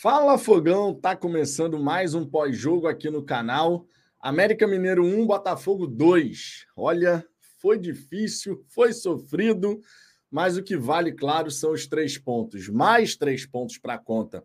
Fala Fogão, tá começando mais um pós-jogo aqui no canal. América Mineiro 1, Botafogo 2. Olha, foi difícil, foi sofrido, mas o que vale, claro, são os três pontos. Mais três pontos para a conta.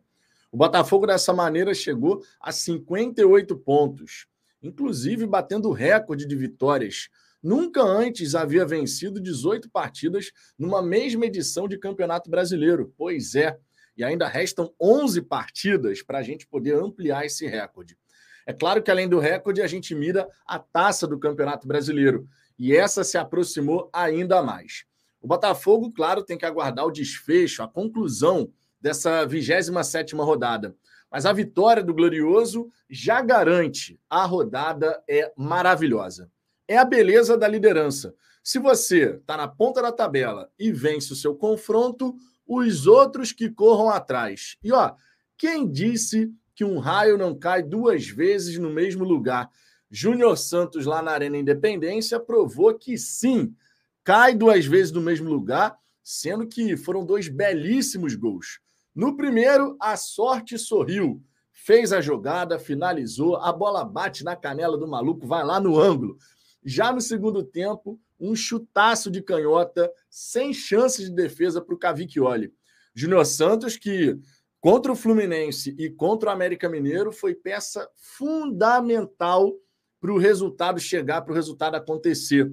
O Botafogo, dessa maneira, chegou a 58 pontos, inclusive batendo o recorde de vitórias. Nunca antes havia vencido 18 partidas numa mesma edição de Campeonato Brasileiro. Pois é e ainda restam 11 partidas para a gente poder ampliar esse recorde. É claro que além do recorde, a gente mira a taça do Campeonato Brasileiro e essa se aproximou ainda mais. O Botafogo, claro, tem que aguardar o desfecho, a conclusão dessa 27 rodada. Mas a vitória do Glorioso já garante a rodada é maravilhosa. É a beleza da liderança. Se você está na ponta da tabela e vence o seu confronto, os outros que corram atrás. E ó, quem disse que um raio não cai duas vezes no mesmo lugar? Júnior Santos, lá na Arena Independência, provou que sim, cai duas vezes no mesmo lugar, sendo que foram dois belíssimos gols. No primeiro, a sorte sorriu, fez a jogada, finalizou, a bola bate na canela do maluco, vai lá no ângulo. Já no segundo tempo, um chutaço de canhota, sem chance de defesa para o Cavicchioli. Júnior Santos, que contra o Fluminense e contra o América Mineiro, foi peça fundamental para o resultado chegar, para o resultado acontecer.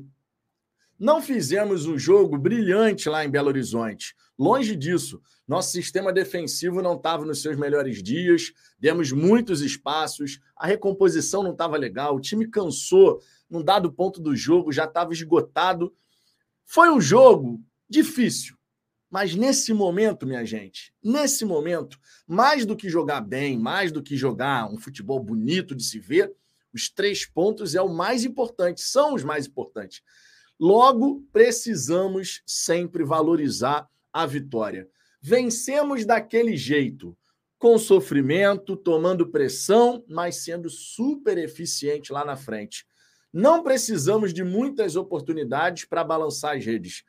Não fizemos um jogo brilhante lá em Belo Horizonte. Longe disso. Nosso sistema defensivo não estava nos seus melhores dias, demos muitos espaços, a recomposição não estava legal, o time cansou num dado ponto do jogo, já estava esgotado. Foi um jogo difícil, mas nesse momento, minha gente, nesse momento, mais do que jogar bem, mais do que jogar um futebol bonito de se ver, os três pontos é o mais importante, são os mais importantes. Logo, precisamos sempre valorizar a vitória. Vencemos daquele jeito, com sofrimento, tomando pressão, mas sendo super eficiente lá na frente. Não precisamos de muitas oportunidades para balançar as redes.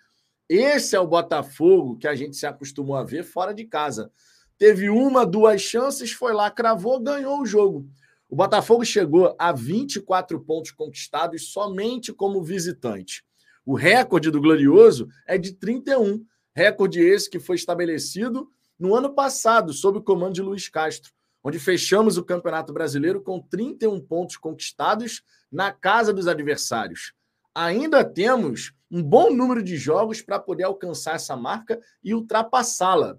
Esse é o Botafogo que a gente se acostumou a ver fora de casa. Teve uma, duas chances, foi lá, cravou, ganhou o jogo. O Botafogo chegou a 24 pontos conquistados somente como visitante. O recorde do Glorioso é de 31. Recorde esse que foi estabelecido no ano passado, sob o comando de Luiz Castro onde fechamos o Campeonato Brasileiro com 31 pontos conquistados na casa dos adversários. Ainda temos um bom número de jogos para poder alcançar essa marca e ultrapassá-la.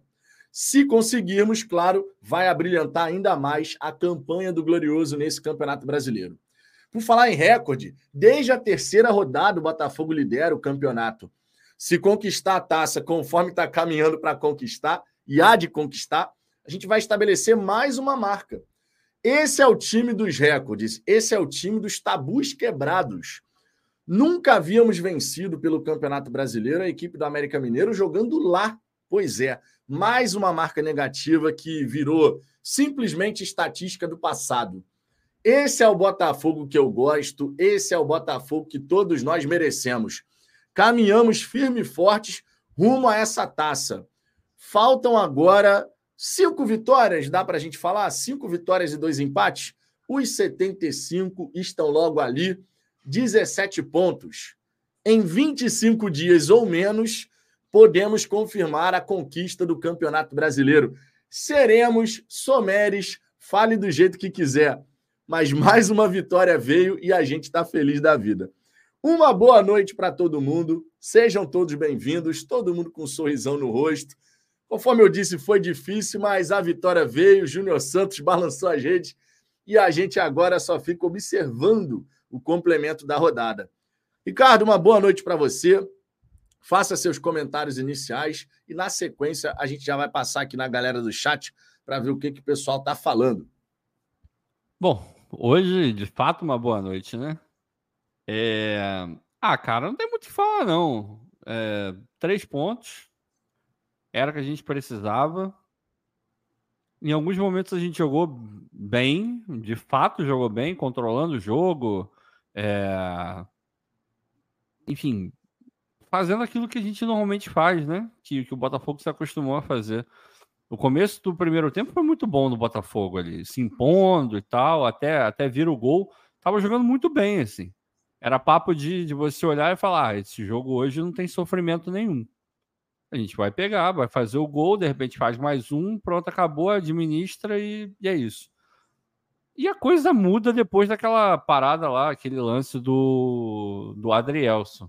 Se conseguirmos, claro, vai abrilhantar ainda mais a campanha do Glorioso nesse Campeonato Brasileiro. Por falar em recorde, desde a terceira rodada o Botafogo lidera o campeonato. Se conquistar a taça conforme está caminhando para conquistar, e há de conquistar, a gente vai estabelecer mais uma marca. Esse é o time dos recordes, esse é o time dos tabus quebrados. Nunca havíamos vencido pelo Campeonato Brasileiro a equipe do América Mineiro jogando lá. Pois é, mais uma marca negativa que virou simplesmente estatística do passado. Esse é o Botafogo que eu gosto, esse é o Botafogo que todos nós merecemos. Caminhamos firme e fortes rumo a essa taça. Faltam agora Cinco vitórias, dá para a gente falar? Cinco vitórias e dois empates? Os 75 estão logo ali, 17 pontos. Em 25 dias ou menos, podemos confirmar a conquista do Campeonato Brasileiro. Seremos someres, fale do jeito que quiser. Mas mais uma vitória veio e a gente está feliz da vida. Uma boa noite para todo mundo. Sejam todos bem-vindos, todo mundo com um sorrisão no rosto. Conforme eu disse, foi difícil, mas a vitória veio. Júnior Santos balançou as redes e a gente agora só fica observando o complemento da rodada. Ricardo, uma boa noite para você. Faça seus comentários iniciais e, na sequência, a gente já vai passar aqui na galera do chat para ver o que, que o pessoal está falando. Bom, hoje, de fato, uma boa noite, né? É... Ah, cara, não tem muito o que falar, não. É... Três pontos era o que a gente precisava. Em alguns momentos a gente jogou bem, de fato jogou bem, controlando o jogo. É... Enfim, fazendo aquilo que a gente normalmente faz, né? Que, que o Botafogo se acostumou a fazer. O começo do primeiro tempo foi muito bom no Botafogo ali, se impondo e tal, até, até vir o gol. Tava jogando muito bem, assim. Era papo de, de você olhar e falar: ah, esse jogo hoje não tem sofrimento nenhum. A gente vai pegar, vai fazer o gol, de repente faz mais um, pronto, acabou, administra e, e é isso. E a coisa muda depois daquela parada lá, aquele lance do, do Adrielson,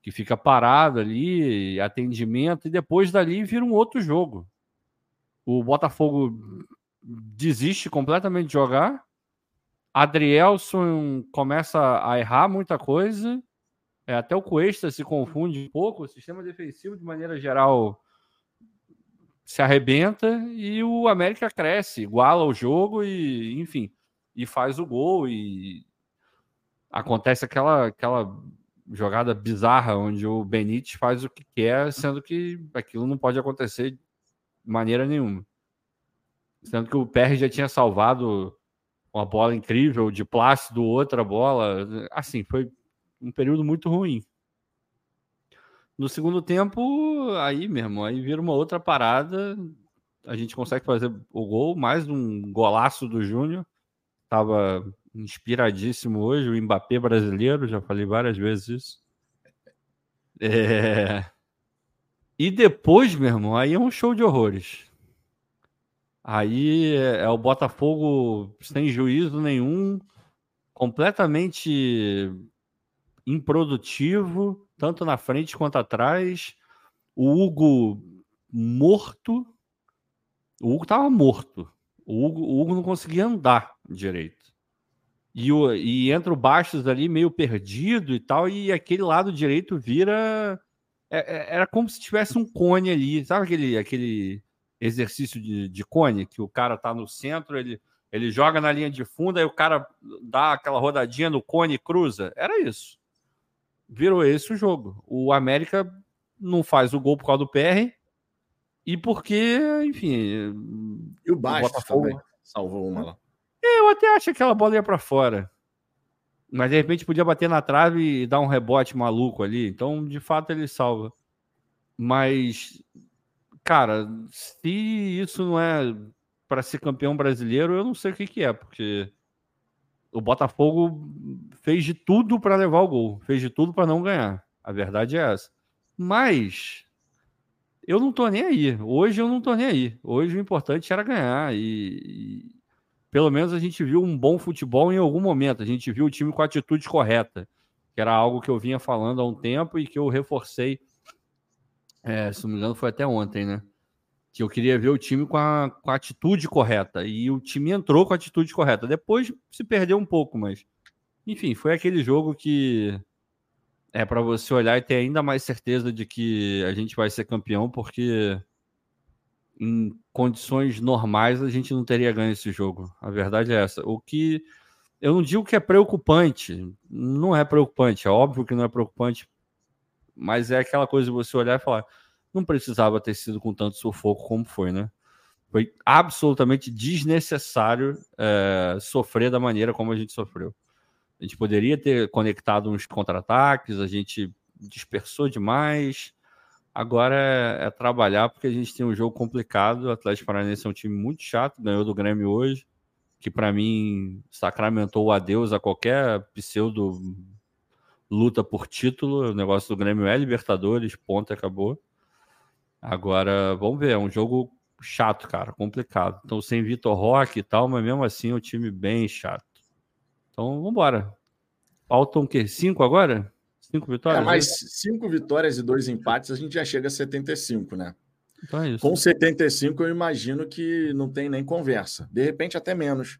que fica parado ali, atendimento, e depois dali vira um outro jogo. O Botafogo desiste completamente de jogar. Adrielson começa a errar muita coisa é, até o Cuesta se confunde um pouco, o sistema defensivo, de maneira geral, se arrebenta e o América cresce, iguala o jogo e, enfim, e faz o gol e acontece aquela, aquela jogada bizarra onde o Benítez faz o que quer, sendo que aquilo não pode acontecer de maneira nenhuma. Sendo que o PR já tinha salvado uma bola incrível de Plácido, outra bola. Assim, foi um período muito ruim. No segundo tempo, aí mesmo, aí vira uma outra parada. A gente consegue fazer o gol, mais um golaço do Júnior. Tava inspiradíssimo hoje, o Mbappé brasileiro, já falei várias vezes isso. É... E depois, meu irmão, aí é um show de horrores. Aí é, o Botafogo sem juízo nenhum, completamente improdutivo, tanto na frente quanto atrás. O Hugo morto. O Hugo estava morto. O Hugo, o Hugo, não conseguia andar direito. E, o, e entra o Bastos ali meio perdido e tal, e aquele lado direito vira. É, é, era como se tivesse um cone ali. Sabe aquele, aquele exercício de, de cone que o cara tá no centro, ele, ele joga na linha de fundo, aí o cara dá aquela rodadinha no cone e cruza? Era isso virou esse o jogo. O América não faz o gol por causa do PR e porque, enfim. E o Bastos Botafogo... também salvou uma lá. É, eu até acho que aquela bola ia para fora. Mas de repente podia bater na trave e dar um rebote maluco ali. Então, de fato, ele salva. Mas, cara, se isso não é para ser campeão brasileiro, eu não sei o que, que é, porque o Botafogo fez de tudo para levar o gol, fez de tudo para não ganhar. A verdade é essa. Mas eu não tô nem aí. Hoje eu não tô nem aí. Hoje o importante era ganhar e, e pelo menos a gente viu um bom futebol em algum momento. A gente viu o time com a atitude correta, que era algo que eu vinha falando há um tempo e que eu reforcei. É, se não me engano, foi até ontem, né? Que eu queria ver o time com a, com a atitude correta. E o time entrou com a atitude correta. Depois se perdeu um pouco, mas. Enfim, foi aquele jogo que é para você olhar e ter ainda mais certeza de que a gente vai ser campeão, porque em condições normais a gente não teria ganho esse jogo. A verdade é essa. O que eu não digo que é preocupante, não é preocupante, é óbvio que não é preocupante, mas é aquela coisa de você olhar e falar: não precisava ter sido com tanto sufoco como foi, né? Foi absolutamente desnecessário é, sofrer da maneira como a gente sofreu. A gente poderia ter conectado uns contra-ataques, a gente dispersou demais. Agora é, é, trabalhar porque a gente tem um jogo complicado. O Atlético Paranaense é um time muito chato, ganhou do Grêmio hoje, que para mim sacramentou o adeus a qualquer pseudo luta por título. O negócio do Grêmio é Libertadores, ponto, acabou. Agora, vamos ver, é um jogo chato, cara, complicado. Então, sem Vitor Roque e tal, mas mesmo assim é um time bem chato. Então, vamos embora. Faltam o quê? Cinco agora? Cinco vitórias? É, mais cinco vitórias e dois empates, a gente já chega a 75, né? Então é isso. Com 75, eu imagino que não tem nem conversa. De repente, até menos.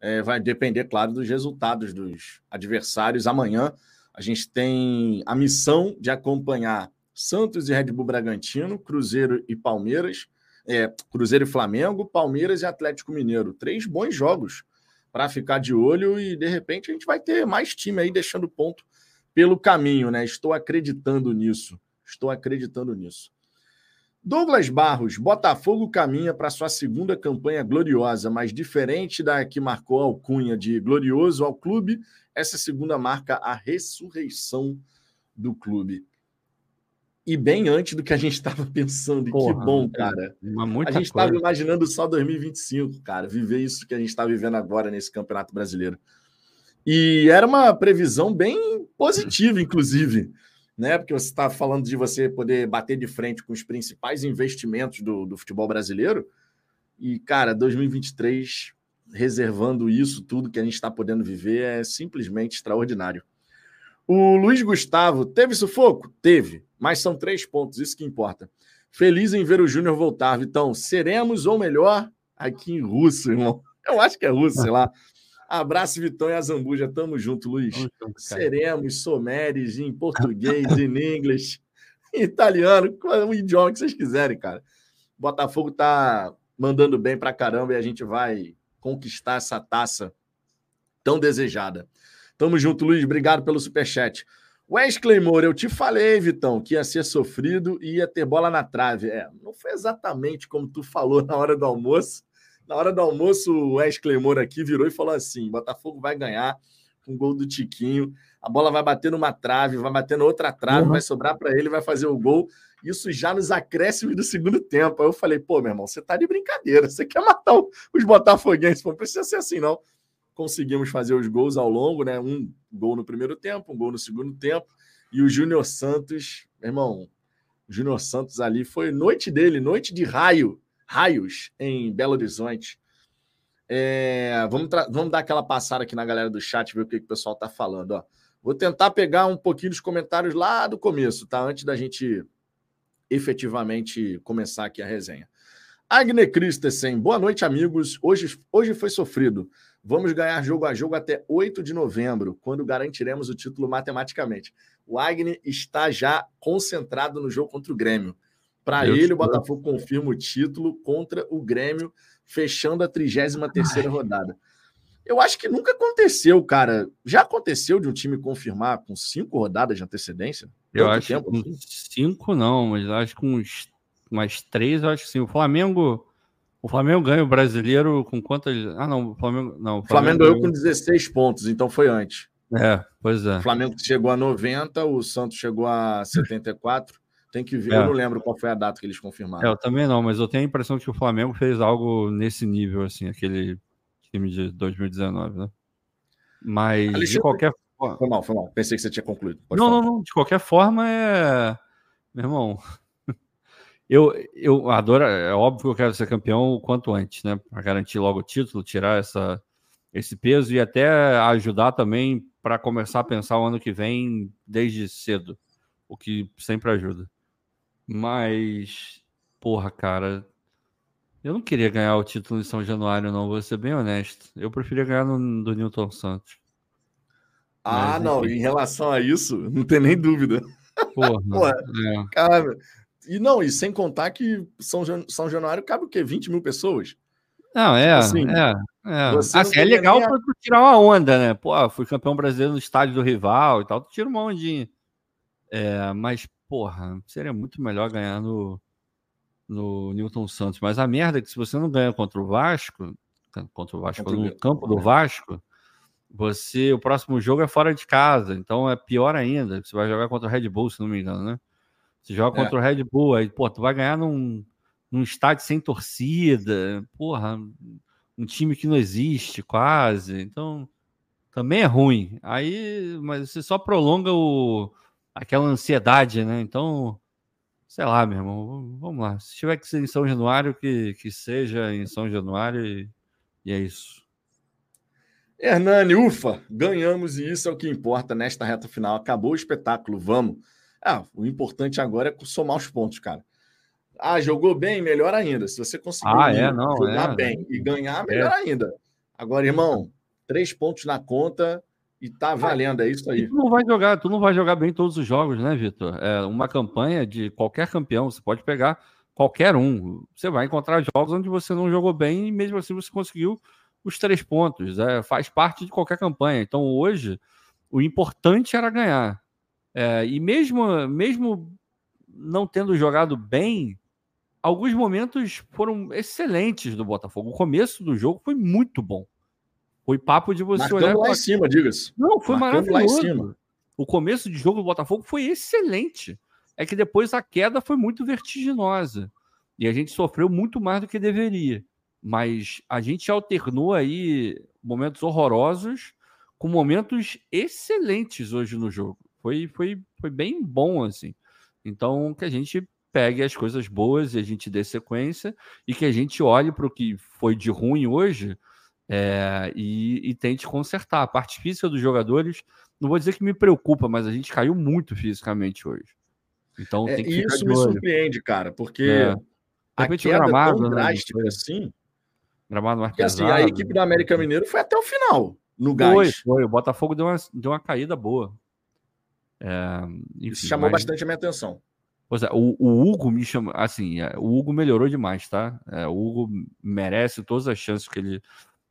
É, vai depender, claro, dos resultados dos adversários. Amanhã a gente tem a missão de acompanhar Santos e Red Bull Bragantino, Cruzeiro e Palmeiras, é, Cruzeiro e Flamengo, Palmeiras e Atlético Mineiro. Três bons jogos para ficar de olho e de repente a gente vai ter mais time aí deixando ponto pelo caminho, né? Estou acreditando nisso. Estou acreditando nisso. Douglas Barros, Botafogo caminha para sua segunda campanha gloriosa, mas diferente da que marcou a alcunha de glorioso ao clube, essa segunda marca a ressurreição do clube. E bem antes do que a gente estava pensando. Porra, que bom, cara. a gente estava imaginando só 2025, cara, viver isso que a gente está vivendo agora nesse Campeonato Brasileiro. E era uma previsão bem positiva, inclusive, né? Porque você está falando de você poder bater de frente com os principais investimentos do, do futebol brasileiro. E, cara, 2023, reservando isso, tudo que a gente está podendo viver, é simplesmente extraordinário. O Luiz Gustavo teve sufoco? Teve, mas são três pontos, isso que importa. Feliz em ver o Júnior voltar, Vitão. Seremos, ou melhor, aqui em russo, irmão. Eu acho que é russo, sei lá. Abraço, Vitão e a Zambuja. Tamo junto, Luiz. Seremos, someres, em português, em inglês, em italiano, o idioma que vocês quiserem, cara. Botafogo tá mandando bem pra caramba e a gente vai conquistar essa taça tão desejada. Tamo junto, Luiz. Obrigado pelo superchat. Wesley Moura, eu te falei, Vitão, que ia ser sofrido e ia ter bola na trave. É, não foi exatamente como tu falou na hora do almoço. Na hora do almoço, o Wesley Moura aqui virou e falou assim: Botafogo vai ganhar com um gol do Tiquinho. A bola vai bater numa trave, vai bater na outra trave, uhum. vai sobrar para ele, vai fazer o gol. Isso já nos acréscimos do segundo tempo. Aí eu falei, pô, meu irmão, você tá de brincadeira. Você quer matar os botafoguenses? Não precisa ser assim, não conseguimos fazer os gols ao longo, né? Um gol no primeiro tempo, um gol no segundo tempo. E o Júnior Santos, irmão, Júnior Santos ali foi noite dele, noite de raio, raios em Belo Horizonte. É, vamos, vamos dar aquela passada aqui na galera do chat, ver o que, que o pessoal tá falando. Ó. Vou tentar pegar um pouquinho dos comentários lá do começo, tá? Antes da gente efetivamente começar aqui a resenha. Agne Christensen, boa noite, amigos. Hoje, hoje foi sofrido. Vamos ganhar jogo a jogo até 8 de novembro, quando garantiremos o título matematicamente. O Agni está já concentrado no jogo contra o Grêmio. Para ele, o Botafogo confirma o título contra o Grêmio, fechando a 33 rodada. Eu acho que nunca aconteceu, cara. Já aconteceu de um time confirmar com cinco rodadas de antecedência? Eu acho que com assim? cinco não, mas acho que uns umas três, eu acho que sim. O Flamengo o Flamengo ganha o brasileiro com quantas. Ah, não, o Flamengo. Não, o Flamengo, Flamengo ganhou com 16 pontos, então foi antes. É, pois é. O Flamengo chegou a 90, o Santos chegou a 74. Tem que ver, é. eu não lembro qual foi a data que eles confirmaram. É, eu também não, mas eu tenho a impressão que o Flamengo fez algo nesse nível, assim, aquele time de 2019, né? Mas Alexandre... de qualquer forma. Foi mal, foi mal. Pensei que você tinha concluído. Pode não, falar. não, não. De qualquer forma, é. Meu irmão, eu, eu adoro, é óbvio que eu quero ser campeão o quanto antes, né? Para garantir logo o título, tirar essa, esse peso e até ajudar também para começar a pensar o ano que vem desde cedo, o que sempre ajuda. Mas, porra, cara, eu não queria ganhar o título em São Januário, não, vou ser bem honesto. Eu preferia ganhar no, do Newton Santos. Ah, Mas, não, em relação a isso, não tem nem dúvida. Porra, porra é. cara, e não, e sem contar que São, São Januário cabe o quê? 20 mil pessoas? Não, é. Tipo assim, é, é. Assim, é legal para tirar uma onda, né? Pô, fui campeão brasileiro no estádio do rival e tal, tu tira uma ondinha. É, mas, porra, seria muito melhor ganhar no, no Newton Santos. Mas a merda é que se você não ganha contra o Vasco, contra o Vasco, contra no campo do Vasco, você, o próximo jogo é fora de casa, então é pior ainda. Você vai jogar contra o Red Bull, se não me engano, né? Você joga é. contra o Red Bull, aí, pô, tu vai ganhar num, num estádio sem torcida, porra, um time que não existe quase, então também é ruim. Aí, mas você só prolonga o, aquela ansiedade, né? Então, sei lá, meu irmão, vamos lá. Se tiver que ser em São Januário, que, que seja em São Januário e, e é isso. Hernani, ufa, ganhamos e isso é o que importa nesta reta final. Acabou o espetáculo, vamos. Ah, o importante agora é somar os pontos, cara. Ah, jogou bem, melhor ainda. Se você conseguir ah, é, não, jogar é. bem e ganhar, é. melhor ainda. Agora, irmão, três pontos na conta e tá valendo, é isso aí. E tu não vai jogar, tu não vai jogar bem todos os jogos, né, Vitor? É uma campanha de qualquer campeão, você pode pegar qualquer um. Você vai encontrar jogos onde você não jogou bem e mesmo assim você conseguiu os três pontos. É, faz parte de qualquer campanha. Então hoje o importante era ganhar. É, e mesmo, mesmo não tendo jogado bem, alguns momentos foram excelentes do Botafogo. O começo do jogo foi muito bom. Foi papo de você Marcando olhar lá pra... em cima, diga-se. Não, foi Marcando maravilhoso. O começo de jogo do Botafogo foi excelente. é que depois a queda foi muito vertiginosa e a gente sofreu muito mais do que deveria. Mas a gente alternou aí momentos horrorosos com momentos excelentes hoje no jogo. Foi, foi, foi bem bom, assim. Então, que a gente pegue as coisas boas e a gente dê sequência e que a gente olhe para o que foi de ruim hoje é, e, e, tente consertar. A parte física dos jogadores, não vou dizer que me preocupa, mas a gente caiu muito fisicamente hoje. Então, é, isso me surpreende, cara, porque é. a queda gramado, tão né, drástica né? assim. Gramado mais pesado, assim, a equipe do América Mineiro foi até o final no gás. Foi, foi. O Botafogo deu uma, deu uma caída boa. É, enfim, Isso chamou mas... bastante a minha atenção. Pois é, o, o, Hugo me chama. Assim, é, o Hugo melhorou demais, tá? É, o Hugo merece todas as chances que ele,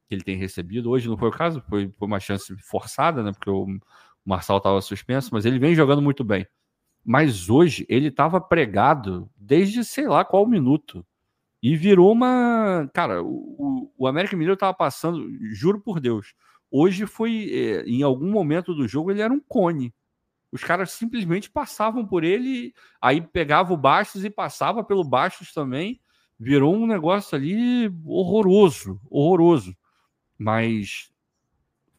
que ele tem recebido. Hoje não foi o caso, foi, foi uma chance forçada, né? Porque o Marçal estava suspenso, mas ele vem jogando muito bem. Mas hoje ele estava pregado desde sei lá qual minuto. E virou uma. Cara, o, o América Mineiro estava passando, juro por Deus. Hoje foi, é, em algum momento do jogo, ele era um cone. Os caras simplesmente passavam por ele, aí pegava o Bastos e passava pelo Bastos também. Virou um negócio ali horroroso, horroroso. Mas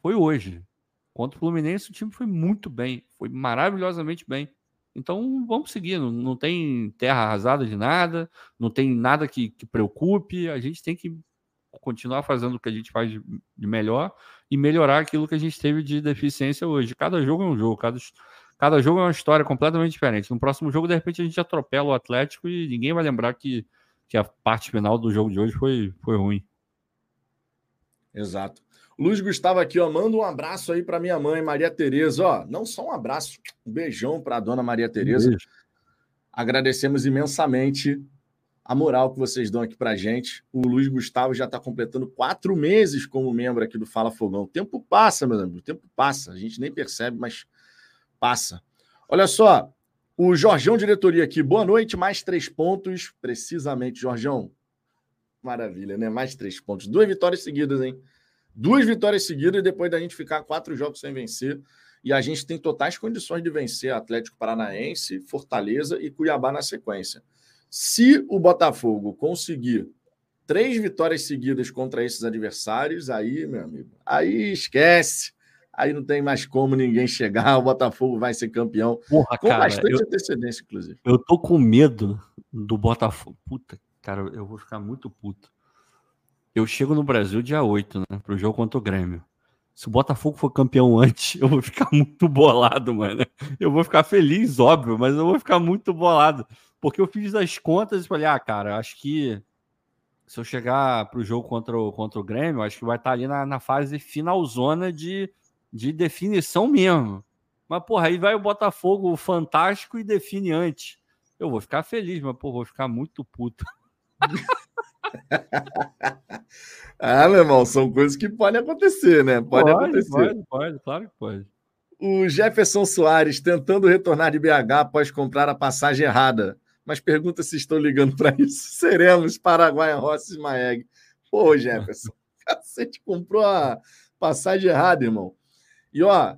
foi hoje. Contra o Fluminense, o time foi muito bem, foi maravilhosamente bem. Então vamos seguir, não, não tem terra arrasada de nada, não tem nada que, que preocupe, a gente tem que continuar fazendo o que a gente faz de, de melhor e melhorar aquilo que a gente teve de deficiência hoje. Cada jogo é um jogo, cada, Cada jogo é uma história completamente diferente. No próximo jogo, de repente, a gente atropela o Atlético e ninguém vai lembrar que, que a parte final do jogo de hoje foi, foi ruim. Exato. Luiz Gustavo aqui, ó, manda um abraço aí para minha mãe, Maria Tereza, ó, não só um abraço, um beijão para a dona Maria Tereza. Um Agradecemos imensamente a moral que vocês dão aqui para gente. O Luiz Gustavo já está completando quatro meses como membro aqui do Fala Fogão. O tempo passa, meu amigo, o tempo passa. A gente nem percebe, mas passa. Olha só, o Jorgão Diretoria aqui. Boa noite, mais três pontos. Precisamente, Jorgão. Maravilha, né? Mais três pontos. Duas vitórias seguidas, hein? Duas vitórias seguidas depois da gente ficar quatro jogos sem vencer. E a gente tem totais condições de vencer Atlético Paranaense, Fortaleza e Cuiabá na sequência. Se o Botafogo conseguir três vitórias seguidas contra esses adversários, aí, meu amigo, aí esquece aí não tem mais como ninguém chegar, o Botafogo vai ser campeão. Porra, com cara, bastante eu, antecedência, inclusive. Eu tô com medo do Botafogo. Puta, cara, eu vou ficar muito puto. Eu chego no Brasil dia 8, né, pro jogo contra o Grêmio. Se o Botafogo for campeão antes, eu vou ficar muito bolado, mano. Eu vou ficar feliz, óbvio, mas eu vou ficar muito bolado. Porque eu fiz as contas e falei, ah, cara, acho que se eu chegar pro jogo contra o, contra o Grêmio, acho que vai estar ali na, na fase finalzona de de definição mesmo. Mas, porra, aí vai o Botafogo fantástico e define antes. Eu vou ficar feliz, mas, porra, vou ficar muito puto. ah, meu irmão, são coisas que podem acontecer, né? Pode, pode acontecer. Pode, pode, claro que pode. O Jefferson Soares tentando retornar de BH após comprar a passagem errada. Mas pergunta se estou ligando para isso. Seremos Paraguai, Rossi e Maeg. Pô, Jefferson, cacete, comprou a passagem errada, irmão. E ó,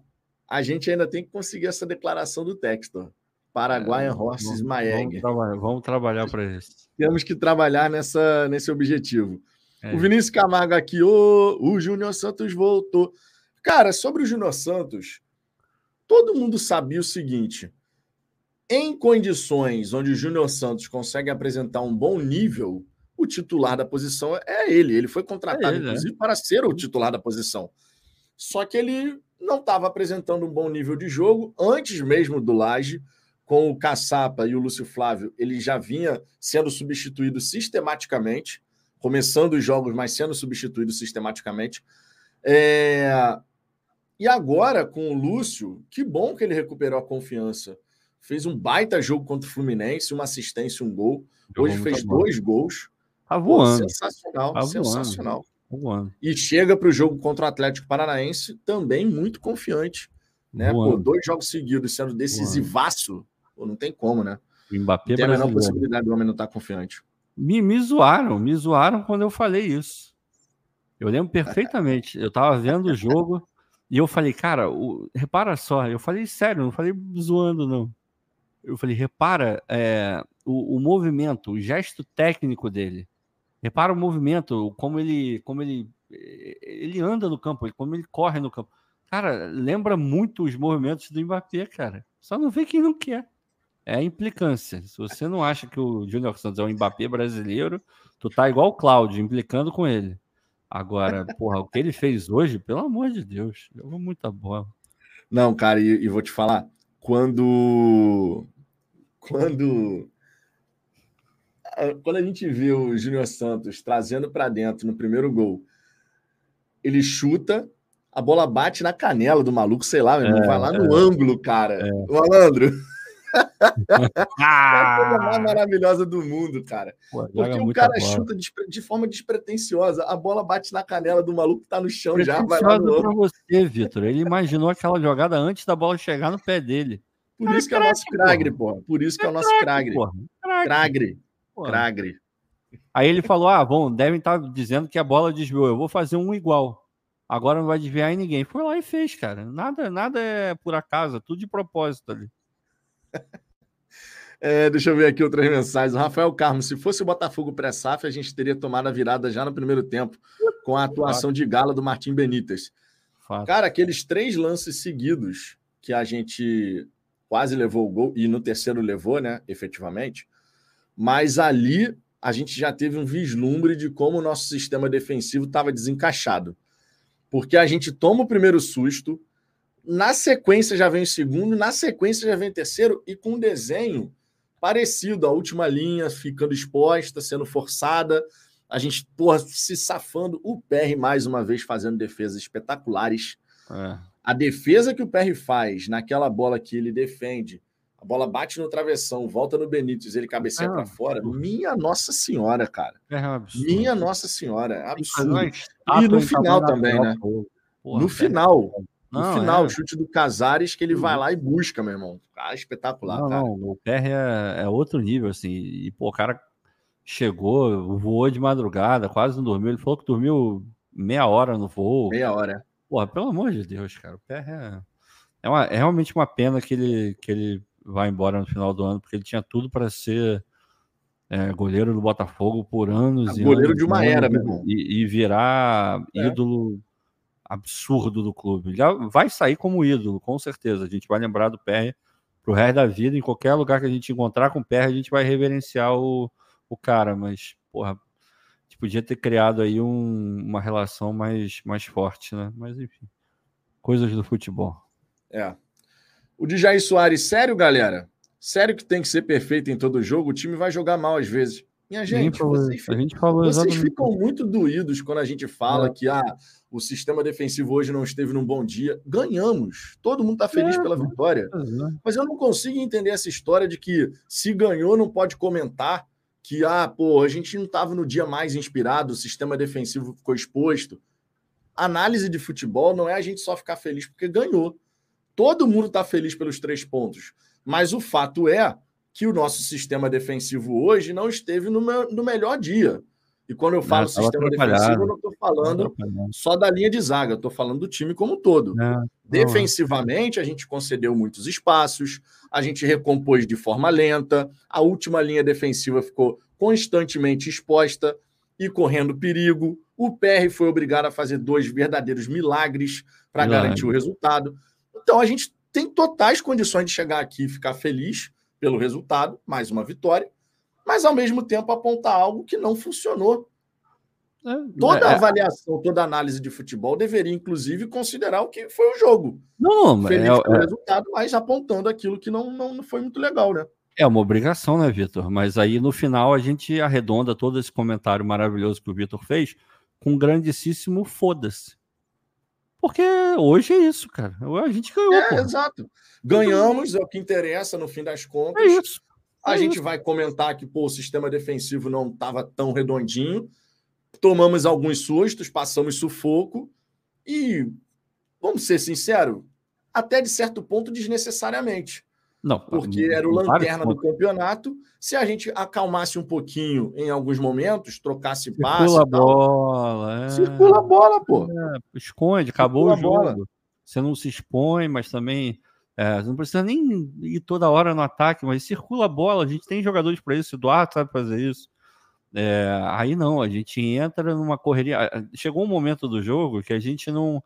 a gente ainda tem que conseguir essa declaração do Textor. Paraguai é, Horses Maeg. Vamos, trabalhar, vamos trabalhar para isso. Temos que trabalhar nessa, nesse objetivo. É. O Vinícius Camargo aqui, oh, o Júnior Santos voltou. Cara, sobre o Júnior Santos, todo mundo sabia o seguinte: em condições onde o Júnior Santos consegue apresentar um bom nível, o titular da posição é ele. Ele foi contratado, é ele, inclusive, para ser o titular da posição. Só que ele não estava apresentando um bom nível de jogo antes mesmo do Laje, com o Caçapa e o Lúcio Flávio, ele já vinha sendo substituído sistematicamente, começando os jogos, mas sendo substituído sistematicamente. É... E agora, com o Lúcio, que bom que ele recuperou a confiança. Fez um baita jogo contra o Fluminense, uma assistência, um gol. Hoje fez dois gols. Tá voando. sensacional, tá sensacional. E chega para o jogo contra o Atlético Paranaense também muito confiante. Né? Pô, dois jogos seguidos sendo decisivaço, pô, não tem como, né? O Mbappé não tem a menor possibilidade do homem não estar tá confiante. Me, me zoaram, me zoaram quando eu falei isso. Eu lembro perfeitamente. Eu estava vendo o jogo e eu falei, cara, o... repara só, eu falei sério, não falei zoando, não. eu falei, repara é, o, o, movimento, o gesto técnico dele. Repara o movimento, como ele, como ele, ele anda no campo, como ele corre no campo. Cara, lembra muito os movimentos do Mbappé, cara. Só não vê quem não quer. É a implicância. Se você não acha que o Júnior Santos é um Mbappé brasileiro, tu tá igual o Cláudio, implicando com ele. Agora, porra, o que ele fez hoje, pelo amor de Deus, jogou muita bola. Não, cara, e, e vou te falar, quando quando quando a gente vê o Júnior Santos trazendo para dentro no primeiro gol, ele chuta, a bola bate na canela do maluco, sei lá, é, vai lá no é, ângulo, cara. É. Malandro. ah! é a coisa mais maravilhosa do mundo, cara. Pô, Porque o cara bola. chuta de, de, forma despretensiosa, a bola bate na canela do maluco que tá no chão já. Vai lá no pra você, Vitor. Ele imaginou aquela jogada antes da bola chegar no pé dele. Por isso que é o nosso cragre, pô. Por isso que é o nosso cragre. Cragre. Cragre. Aí ele falou: ah, bom, devem estar tá dizendo que a bola desviou. Eu vou fazer um igual. Agora não vai desviar em ninguém. Foi lá e fez, cara. Nada, nada é por acaso, é tudo de propósito ali. É, deixa eu ver aqui outras mensagens. O Rafael Carmo, se fosse o Botafogo pré-SAF, a gente teria tomado a virada já no primeiro tempo, com a atuação de gala do Martim Benítez. Fato. Cara, aqueles três lances seguidos que a gente quase levou o gol, e no terceiro levou, né, efetivamente, mas ali a gente já teve um vislumbre de como o nosso sistema defensivo estava desencaixado. Porque a gente toma o primeiro susto, na sequência já vem o segundo, na sequência já vem o terceiro, e com um desenho parecido, a última linha ficando exposta, sendo forçada, a gente, porra, se safando, o PR mais uma vez fazendo defesas espetaculares. É. A defesa que o PR faz naquela bola que ele defende, a bola bate no travessão, volta no Benítez, ele cabeceia é para fora. Minha Nossa Senhora, cara. É Minha Nossa Senhora, é absurdo. E no final também, né? Porra, no final, no não, final, é... o chute do Casares que ele vai uhum. lá e busca, meu irmão. Cara, espetacular, não, cara. Não, o PR é, é, outro nível, assim. E, pô, o cara chegou, voou de madrugada, quase não dormiu. Ele falou que dormiu meia hora no voo. Meia hora. Porra, pelo amor de Deus, cara. O PR é, é, uma, é realmente uma pena que ele, que ele vai embora no final do ano, porque ele tinha tudo para ser é, goleiro do Botafogo por anos. É, goleiro anos, de uma era, meu irmão. E, e virar é. ídolo absurdo do clube. Já vai sair como ídolo, com certeza. A gente vai lembrar do PR pro resto da vida. Em qualquer lugar que a gente encontrar com o PR, a gente vai reverenciar o, o cara. Mas, porra, a gente podia ter criado aí um, uma relação mais, mais forte, né? Mas, enfim, coisas do futebol. É. O de Jair Soares, sério, galera? Sério que tem que ser perfeito em todo jogo? O time vai jogar mal às vezes. Minha gente, falou, vocês, a gente falou vocês ficam muito doídos quando a gente fala é. que ah, o sistema defensivo hoje não esteve num bom dia. Ganhamos. Todo mundo está feliz é, pela vitória. É. Mas eu não consigo entender essa história de que se ganhou não pode comentar que ah, pô, a gente não estava no dia mais inspirado, o sistema defensivo ficou exposto. Análise de futebol não é a gente só ficar feliz porque ganhou. Todo mundo está feliz pelos três pontos. Mas o fato é que o nosso sistema defensivo hoje não esteve no, meu, no melhor dia. E quando eu falo não, sistema defensivo, eu não estou falando só da linha de zaga, eu estou falando do time como um todo. Não, Defensivamente, a gente concedeu muitos espaços, a gente recompôs de forma lenta, a última linha defensiva ficou constantemente exposta e correndo perigo. O PR foi obrigado a fazer dois verdadeiros milagres para garantir o resultado. Então a gente tem totais condições de chegar aqui e ficar feliz pelo resultado, mais uma vitória, mas ao mesmo tempo apontar algo que não funcionou. É, toda é, avaliação, toda análise de futebol deveria, inclusive, considerar o que foi o jogo. Não, Feliz é, com o é. resultado, mas apontando aquilo que não, não foi muito legal, né? É uma obrigação, né, Vitor? Mas aí no final a gente arredonda todo esse comentário maravilhoso que o Vitor fez com um grandíssimo foda-se. Porque hoje é isso, cara. A gente ganhou. É, porra. exato. Ganhamos, é o que interessa no fim das contas. É isso. É a gente isso. vai comentar que pô, o sistema defensivo não estava tão redondinho. Tomamos alguns sustos, passamos sufoco e, vamos ser sinceros, até de certo ponto desnecessariamente. Não, porque era o lanterna do campeonato. Se a gente acalmasse um pouquinho em alguns momentos, trocasse passe. Circula a bola. É... Circula a bola, pô. É, esconde, acabou Circula o jogo. Você não se expõe, mas também É, não precisa nem ir toda hora no ataque, mas circula a bola. A gente tem jogadores para isso. O Eduardo sabe fazer isso. É, aí não, a gente entra numa correria. Chegou um momento do jogo que a gente não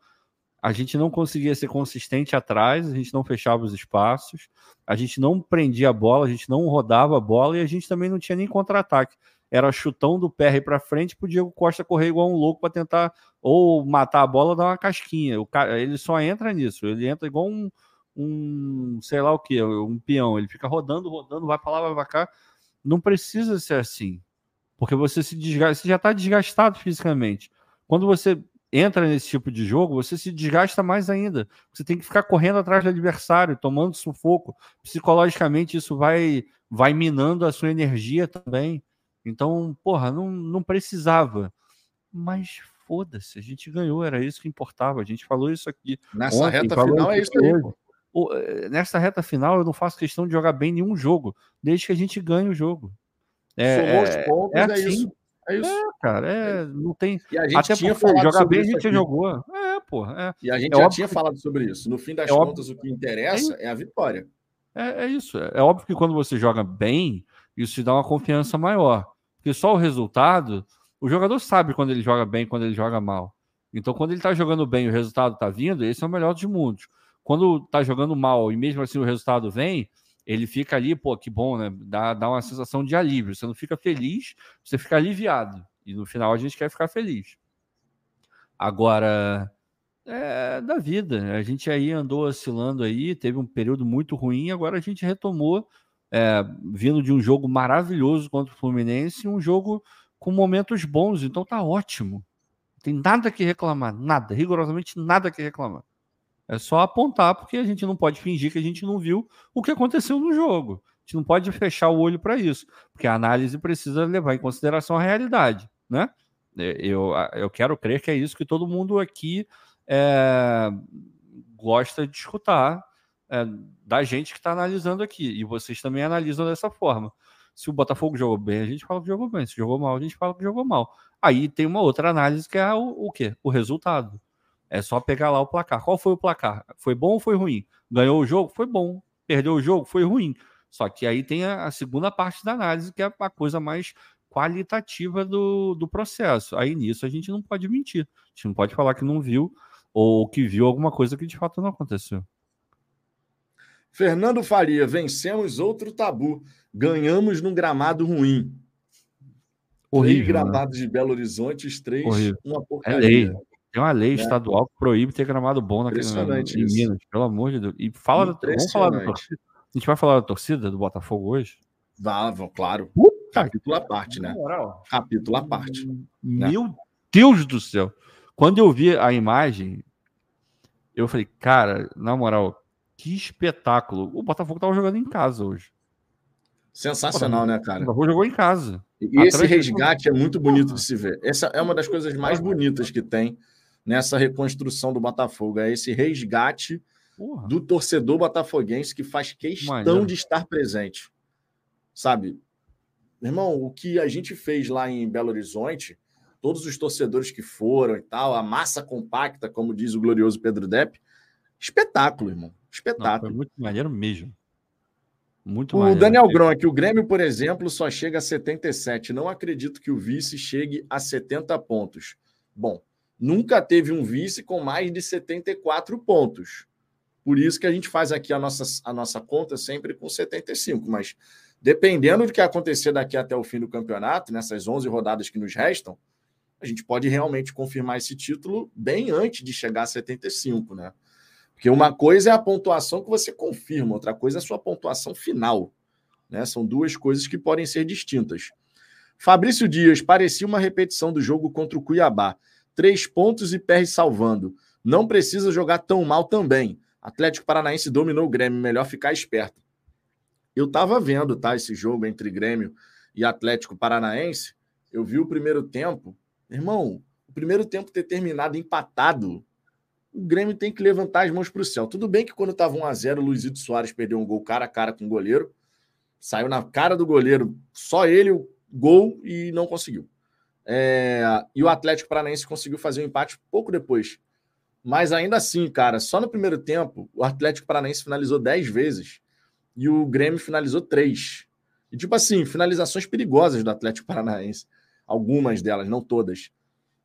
a gente não conseguia ser consistente atrás, a gente não fechava os espaços, a gente não prendia a bola, a gente não rodava a bola e a gente também não tinha nem contra-ataque. Era chutão do PR para frente para o Diego Costa correr igual um louco para tentar ou matar a bola ou dar uma casquinha. O cara, ele só entra nisso, ele entra igual um, um sei lá o que, um peão. Ele fica rodando, rodando, vai para lá, vai para cá. Não precisa ser assim, porque você se desgasta, você já está desgastado fisicamente. Quando você entra nesse tipo de jogo, você se desgasta mais ainda. Você tem que ficar correndo atrás do adversário, tomando sufoco. Psicologicamente, isso vai, vai minando a sua energia também. Então, porra, não, não precisava. Mas foda-se, a gente ganhou, era isso que importava. A gente falou isso aqui. Nessa ontem, reta final é isso aí. Eh, nessa reta final, eu não faço questão de jogar bem nenhum jogo, desde que a gente ganhe o jogo. É, Somou os é, pontos, é, é assim. isso. É isso. É, cara, é, não tem. E a gente Até tinha falado jogar bem, a gente já jogou. É, porra. É. E a gente é já tinha que... falado sobre isso. No fim das é contas, óbvio... o que interessa é, a vitória. É, é isso. É, óbvio que quando você joga bem, isso te dá uma confiança maior. Porque só o resultado, o jogador sabe quando ele joga bem, quando ele joga mal. Então, quando ele tá jogando bem e o resultado tá vindo, esse é o melhor dos mundos. Quando tá jogando mal e mesmo assim o resultado vem, ele fica ali, pô, que bom, né? Dá, dá uma sensação de alívio. Você não fica feliz, você fica aliviado. E no final a gente quer ficar feliz. Agora, é da vida. A gente aí andou oscilando aí, teve um período muito ruim, agora a gente retomou, é, vindo de um jogo maravilhoso contra o Fluminense, um jogo com momentos bons, então tá ótimo. Não tem nada que reclamar, nada, rigorosamente nada que reclamar. É só apontar, porque a gente não pode fingir que a gente não viu o que aconteceu no jogo. A gente não pode fechar o olho para isso, porque a análise precisa levar em consideração a realidade, né? É, eu, eu quero crer que é isso que todo mundo aqui é, gosta de escutar é, da gente que está analisando aqui. E vocês também analisam dessa forma. Se o Botafogo jogou bem, a gente fala que jogou bem. Se jogou mal, a gente fala que jogou mal. Aí tem uma outra análise que é o, o quê? O resultado. É só pegar lá o placar. Qual foi o placar? Foi bom ou foi ruim? Ganhou o jogo? Foi bom. Perdeu o jogo? Foi ruim. Só que aí tem a, a segunda parte da análise, que é a coisa mais qualitativa do, do processo. Aí nisso a gente não pode mentir. A gente não pode falar que não viu ou que viu alguma coisa que de fato não aconteceu. Fernando Faria, vencemos outro tabu. Ganhamos num gramado ruim. Horrível, três né? gramados né? de Belo Horizonte, os três, Horrível. uma porcaria. É lei. Tem uma lei é. estadual que proíbe ter gramado bom naquele, em Minas, pelo amor de Deus. E fala vamos falar da torcida. A gente vai falar da torcida do Botafogo hoje? Vá, claro. Uh, Capítulo à parte, né? Moral. Capítulo à parte. Né? Meu né? Deus do céu. Quando eu vi a imagem, eu falei, cara, na moral, que espetáculo. O Botafogo tava jogando em casa hoje. Sensacional, né, cara? O Botafogo jogou em casa. E esse resgate é muito bonito de se ver. Essa é uma das coisas mais bonitas que tem nessa reconstrução do Botafogo. É esse resgate Porra. do torcedor botafoguense que faz questão de estar presente. Sabe? Irmão, o que a gente fez lá em Belo Horizonte, todos os torcedores que foram e tal, a massa compacta, como diz o glorioso Pedro Depp, espetáculo, irmão. Espetáculo. Não, foi muito maneiro mesmo. Muito o maneiro. Daniel Gronk, o Grêmio, por exemplo, só chega a 77. Não acredito que o vice chegue a 70 pontos. Bom, nunca teve um vice com mais de 74 pontos. Por isso que a gente faz aqui a nossa, a nossa conta sempre com 75. Mas dependendo do que acontecer daqui até o fim do campeonato, nessas 11 rodadas que nos restam, a gente pode realmente confirmar esse título bem antes de chegar a 75, né? Porque uma coisa é a pontuação que você confirma, outra coisa é a sua pontuação final. Né? São duas coisas que podem ser distintas. Fabrício Dias, parecia uma repetição do jogo contra o Cuiabá três pontos e perde salvando. Não precisa jogar tão mal também. Atlético Paranaense dominou o Grêmio, melhor ficar esperto. Eu estava vendo, tá, esse jogo entre Grêmio e Atlético Paranaense. Eu vi o primeiro tempo. Irmão, o primeiro tempo ter terminado empatado, o Grêmio tem que levantar as mãos para o céu. Tudo bem que quando estava 1 a 0 o Luizito Soares perdeu um gol cara a cara com o goleiro. Saiu na cara do goleiro, só ele o gol e não conseguiu. É, e o Atlético Paranaense conseguiu fazer o um empate pouco depois. Mas ainda assim, cara, só no primeiro tempo, o Atlético Paranaense finalizou 10 vezes e o Grêmio finalizou 3. E tipo assim, finalizações perigosas do Atlético Paranaense. Algumas delas, não todas.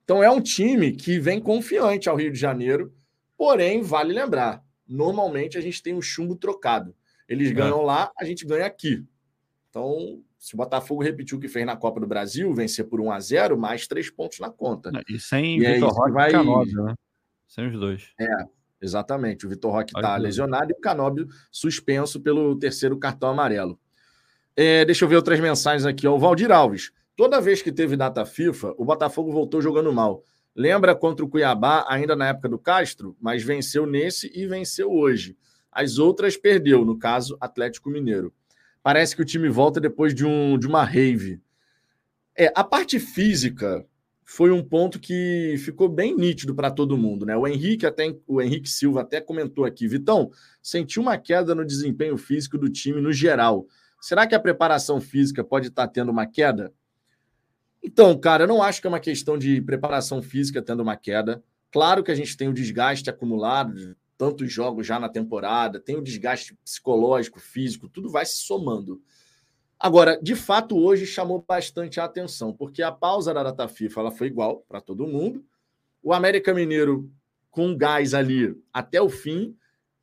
Então é um time que vem confiante ao Rio de Janeiro, porém, vale lembrar, normalmente a gente tem um chumbo trocado. Eles é. ganham é. lá, a gente ganha aqui. Então, se o Botafogo repetiu o que fez na Copa do Brasil, vencer por 1 a 0 mais três pontos na conta. E sem e é Vitor Roque vai... e Canóbio, né? Sem os dois. É, exatamente. O Vitor Roque está lesionado e o Canóbio suspenso pelo terceiro cartão amarelo. É, deixa eu ver outras mensagens aqui. O Valdir Alves. Toda vez que teve data FIFA, o Botafogo voltou jogando mal. Lembra contra o Cuiabá, ainda na época do Castro, mas venceu nesse e venceu hoje. As outras perdeu, no caso, Atlético Mineiro. Parece que o time volta depois de, um, de uma rave. É, a parte física foi um ponto que ficou bem nítido para todo mundo, né? O Henrique até o Henrique Silva até comentou aqui, Vitão, sentiu uma queda no desempenho físico do time no geral. Será que a preparação física pode estar tá tendo uma queda? Então, cara, eu não acho que é uma questão de preparação física tendo uma queda. Claro que a gente tem o desgaste acumulado tantos jogos já na temporada, tem o desgaste psicológico, físico, tudo vai se somando. Agora, de fato, hoje chamou bastante a atenção, porque a pausa da data FIFA ela foi igual para todo mundo. O América Mineiro com gás ali até o fim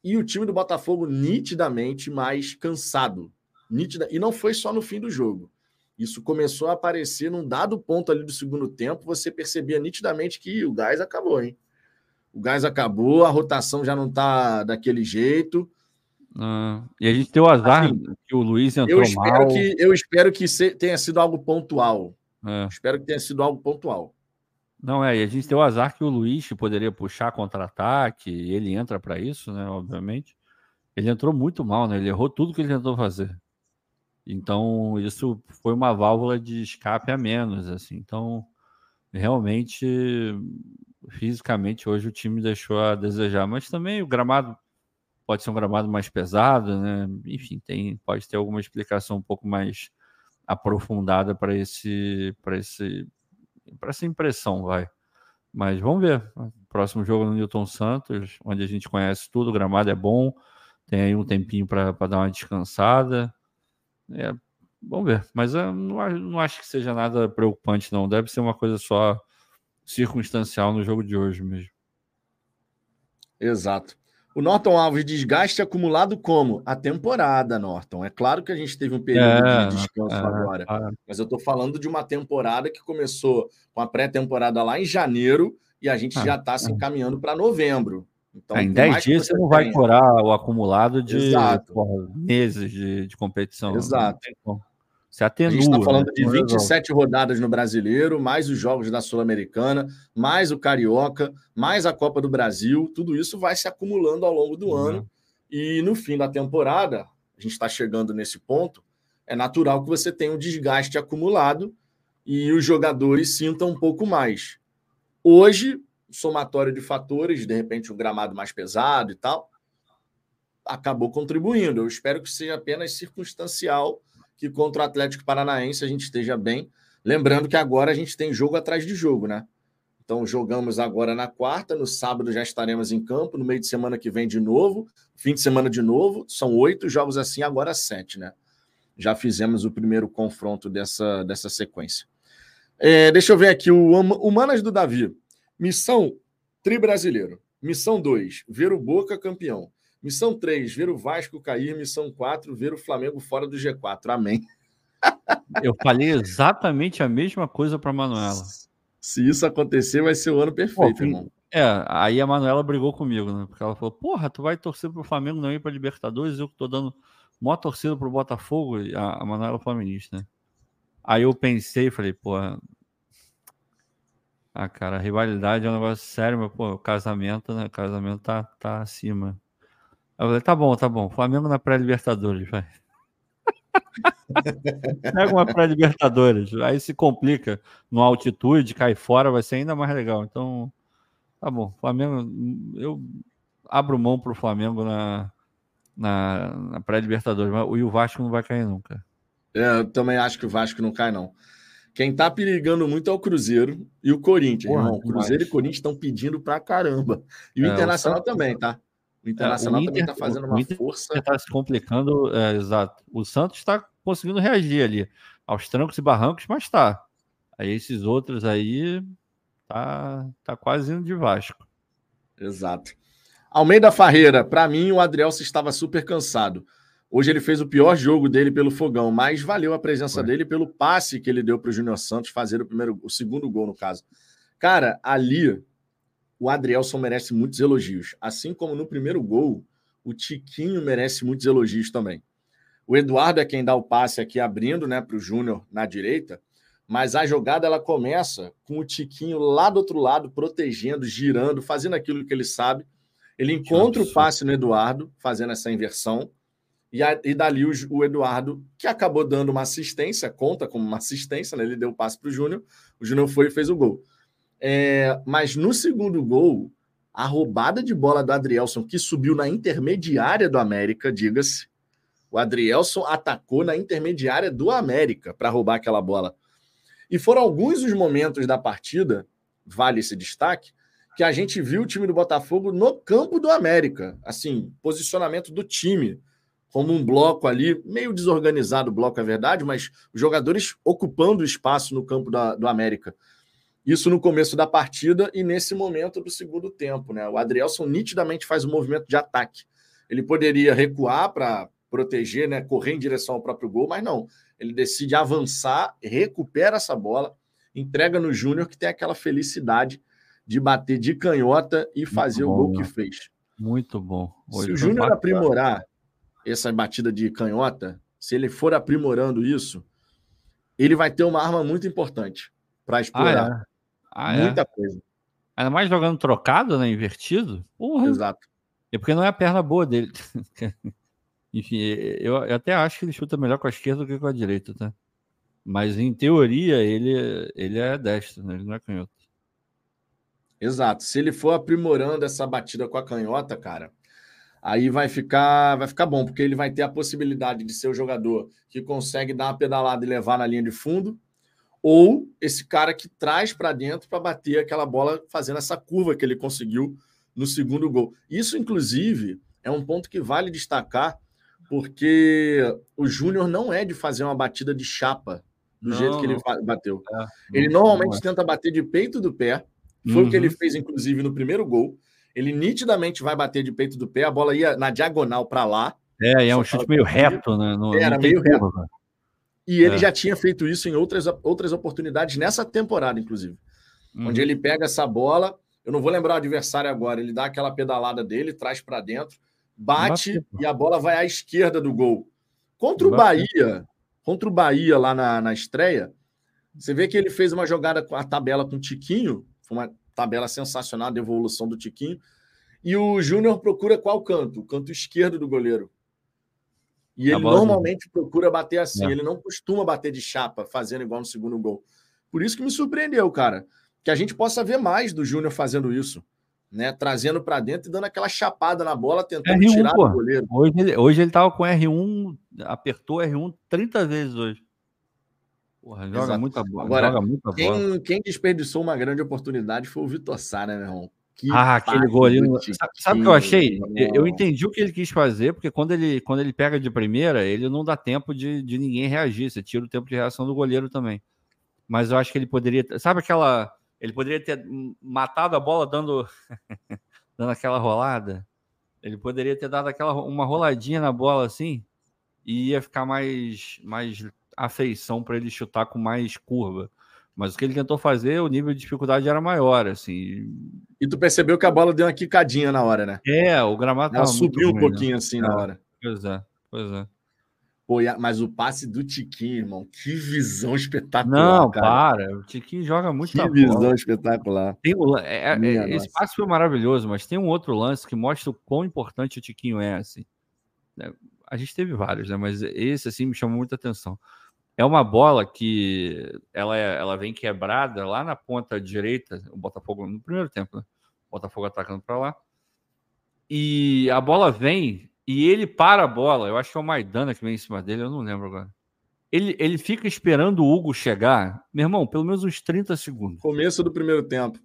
e o time do Botafogo nitidamente mais cansado. Nítida, e não foi só no fim do jogo. Isso começou a aparecer num dado ponto ali do segundo tempo, você percebia nitidamente que o gás acabou, hein? O gás acabou, a rotação já não tá daquele jeito. Ah, e a gente tem o azar assim, que o Luiz entrou eu espero mal. Que, eu espero que tenha sido algo pontual. É. Espero que tenha sido algo pontual. Não é, e a gente tem o azar que o Luiz poderia puxar contra-ataque, ele entra para isso, né? Obviamente. Ele entrou muito mal, né? Ele errou tudo que ele tentou fazer. Então, isso foi uma válvula de escape a menos, assim. Então, realmente, fisicamente, hoje o time deixou a desejar. Mas também o gramado pode ser um gramado mais pesado, né? Enfim, tem, pode ter alguma explicação um pouco mais aprofundada para esse, para esse, para essa impressão, vai. Mas vamos ver. Próximo jogo no Newton Santos, onde a gente conhece tudo, o gramado é bom, tem aí um tempinho para dar uma descansada. É, vamos ver. Mas eu não, não acho que seja nada preocupante, não. Deve ser uma coisa só circunstancial no jogo de hoje mesmo. Exato. O Norton Alves, desgaste acumulado como? A temporada, Norton. É claro que a gente teve um período é, de descanso é, agora, é. mas eu estou falando de uma temporada que começou com a pré-temporada lá em janeiro e a gente ah, já está se é. encaminhando para novembro. Então, é, em 10 dias você não vai curar o acumulado de porra, meses de, de competição. Exato. Atenua. A gente está falando né? de 27 rodadas no Brasileiro, mais os jogos da Sul-Americana, mais o Carioca, mais a Copa do Brasil. Tudo isso vai se acumulando ao longo do uhum. ano. E no fim da temporada, a gente está chegando nesse ponto, é natural que você tenha um desgaste acumulado e os jogadores sintam um pouco mais. Hoje, somatório de fatores, de repente um gramado mais pesado e tal, acabou contribuindo. Eu espero que seja apenas circunstancial, que contra o Atlético Paranaense a gente esteja bem. Lembrando que agora a gente tem jogo atrás de jogo, né? Então jogamos agora na quarta, no sábado já estaremos em campo, no meio de semana que vem de novo, fim de semana de novo. São oito jogos assim, agora sete, né? Já fizemos o primeiro confronto dessa, dessa sequência. É, deixa eu ver aqui, o Humanas do Davi. Missão Tri Brasileiro. Missão 2, ver o Boca campeão. Missão 3, ver o Vasco cair. Missão 4, ver o Flamengo fora do G4. Amém. Eu falei exatamente a mesma coisa para Manuela. Se isso acontecer, vai ser o ano perfeito, Pô, irmão. É, aí a Manuela brigou comigo, né? Porque ela falou: Porra, tu vai torcer pro Flamengo não ir pra Libertadores? Eu que tô dando maior torcida pro Botafogo. A, a Manuela é Flamenguista, né? Aí eu pensei, falei: Porra, ah, cara, a rivalidade é um negócio sério, mas, pô, o casamento, né? O casamento tá, tá acima. Eu falei, tá bom, tá bom. Flamengo na pré-Libertadores, vai. Pega uma pré-Libertadores. Aí se complica no altitude, cai fora, vai ser ainda mais legal. Então, tá bom. Flamengo, eu abro mão pro Flamengo na, na, na pré-Libertadores. E o Vasco não vai cair nunca. É, eu também acho que o Vasco não cai, não. Quem tá perigando muito é o Cruzeiro e o Corinthians, Porra, irmão. Cruzeiro e Corinthians estão pedindo pra caramba. E o é, Internacional o também, tá? O Internacional é, o Inter, também tá fazendo uma força. Tá se complicando, é, exato. O Santos está conseguindo reagir ali aos trancos e barrancos, mas tá. Aí esses outros aí tá, tá quase indo de Vasco. Exato. Almeida Farreira, para mim o Adrielso estava super cansado. Hoje ele fez o pior jogo dele pelo fogão, mas valeu a presença Foi. dele pelo passe que ele deu para o Júnior Santos fazer o primeiro, o segundo gol no caso. Cara, ali o Adrielson merece muitos elogios, assim como no primeiro gol o Tiquinho merece muitos elogios também. O Eduardo é quem dá o passe aqui abrindo, né, para o Júnior na direita, mas a jogada ela começa com o Tiquinho lá do outro lado protegendo, girando, fazendo aquilo que ele sabe. Ele encontra o passe no Eduardo, fazendo essa inversão e, a, e dali o, o, Eduardo, que acabou dando uma assistência, conta como uma assistência, né? ele deu o passe para o Júnior, o Júnior foi e fez o gol. É, mas no segundo gol, a roubada de bola do Adrielson, que subiu na intermediária do América, diga-se, o Adrielson atacou na intermediária do América para roubar aquela bola. E foram alguns os momentos da partida, vale esse destaque, que a gente viu o time do Botafogo no campo do América. Assim, posicionamento do time como um bloco ali, meio desorganizado o bloco, é verdade, mas os jogadores ocupando espaço no campo da, do América. Isso no começo da partida e nesse momento do segundo tempo. Né? O Adrielson nitidamente faz um movimento de ataque. Ele poderia recuar para proteger, né, correr em direção ao próprio gol, mas não. Ele decide avançar, recupera essa bola, entrega no Júnior, que tem aquela felicidade de bater de canhota e fazer bom, o gol né? que fez. Muito bom. Hoje Se o Júnior aprimorar essa batida de canhota, se ele for aprimorando isso, ele vai ter uma arma muito importante para explorar. Ah, é? Ah, é? Muita é? coisa. Ainda mais jogando trocado, né? Invertido. Porra. Exato. É porque não é a perna boa dele. Enfim, eu, eu, até acho que ele chuta melhor com a esquerda do que com a direita, tá? Mas em teoria ele, ele é destro, né? Ele não é canhoto. Exato. Se ele for aprimorando essa batida com a canhota, cara, aí vai ficar, vai ficar bom, porque ele vai ter a possibilidade de ser o jogador que consegue dar uma pedalada e levar na linha de fundo, ou esse cara que traz para dentro para bater aquela bola fazendo essa curva que ele conseguiu no segundo gol. Isso, inclusive, é um ponto que vale destacar, porque o Júnior não é de fazer uma batida de chapa do não, jeito que ele bateu. É, ele normalmente é. tenta bater de peito do pé. Foi uhum. o que ele uhum. fez, inclusive, no primeiro gol. Ele nitidamente vai bater de peito do pé, a bola ia na diagonal para lá. É, e é um chute meio reto, né? No, era meio reto. E ele é. já tinha feito isso em outras, outras oportunidades nessa temporada, inclusive. Uhum. Onde ele pega essa bola, eu não vou lembrar o adversário agora, ele dá aquela pedalada dele, traz para dentro, bate e a bola vai à esquerda do gol. Contra o Bahia, contra o Bahia lá na, na estreia, você vê que ele fez uma jogada com a tabela com o Tiquinho, foi uma tabela sensacional de evolução do Tiquinho. E o Júnior procura qual canto? O canto esquerdo do goleiro. E ele normalmente procura bater assim. É. Ele não costuma bater de chapa, fazendo igual no segundo gol. Por isso que me surpreendeu, cara. Que a gente possa ver mais do Júnior fazendo isso. Né? Trazendo para dentro e dando aquela chapada na bola, tentando R1, tirar pô. do goleiro. Hoje ele, hoje ele tava com R1, apertou R1 30 vezes hoje. Porra, joga Exato. muita bola. Agora, muita quem, bola. quem desperdiçou uma grande oportunidade foi o Vitor Sá, né, meu irmão? Que ah, aquele gol ali. Sabe o que eu achei? Eu entendi o que ele quis fazer, porque quando ele, quando ele pega de primeira, ele não dá tempo de, de ninguém reagir. Você tira o tempo de reação do goleiro também. Mas eu acho que ele poderia. Sabe aquela. Ele poderia ter matado a bola dando, dando aquela rolada. Ele poderia ter dado aquela uma roladinha na bola assim e ia ficar mais, mais afeição para ele chutar com mais curva. Mas o que ele tentou fazer, o nível de dificuldade era maior, assim. E tu percebeu que a bola deu uma quicadinha na hora, né? É, o gramado Ela subiu ruim, um né? pouquinho né? assim é, na hora. Pois é, pois é. Pô, mas o passe do Tiquinho, irmão, que visão espetacular. Não, cara. para. O Tiquinho joga muito Que visão bola. espetacular. Tem o, é, é, esse passe foi maravilhoso, mas tem um outro lance que mostra o quão importante o Tiquinho é, assim. É, a gente teve vários, né? Mas esse, assim, me chamou muita atenção. É uma bola que ela, é, ela vem quebrada lá na ponta direita, o Botafogo no primeiro tempo, né? O Botafogo atacando para lá. E a bola vem e ele para a bola. Eu acho que é o Maidana que vem em cima dele, eu não lembro agora. ele, ele fica esperando o Hugo chegar, meu irmão, pelo menos uns 30 segundos. Começo do primeiro tempo.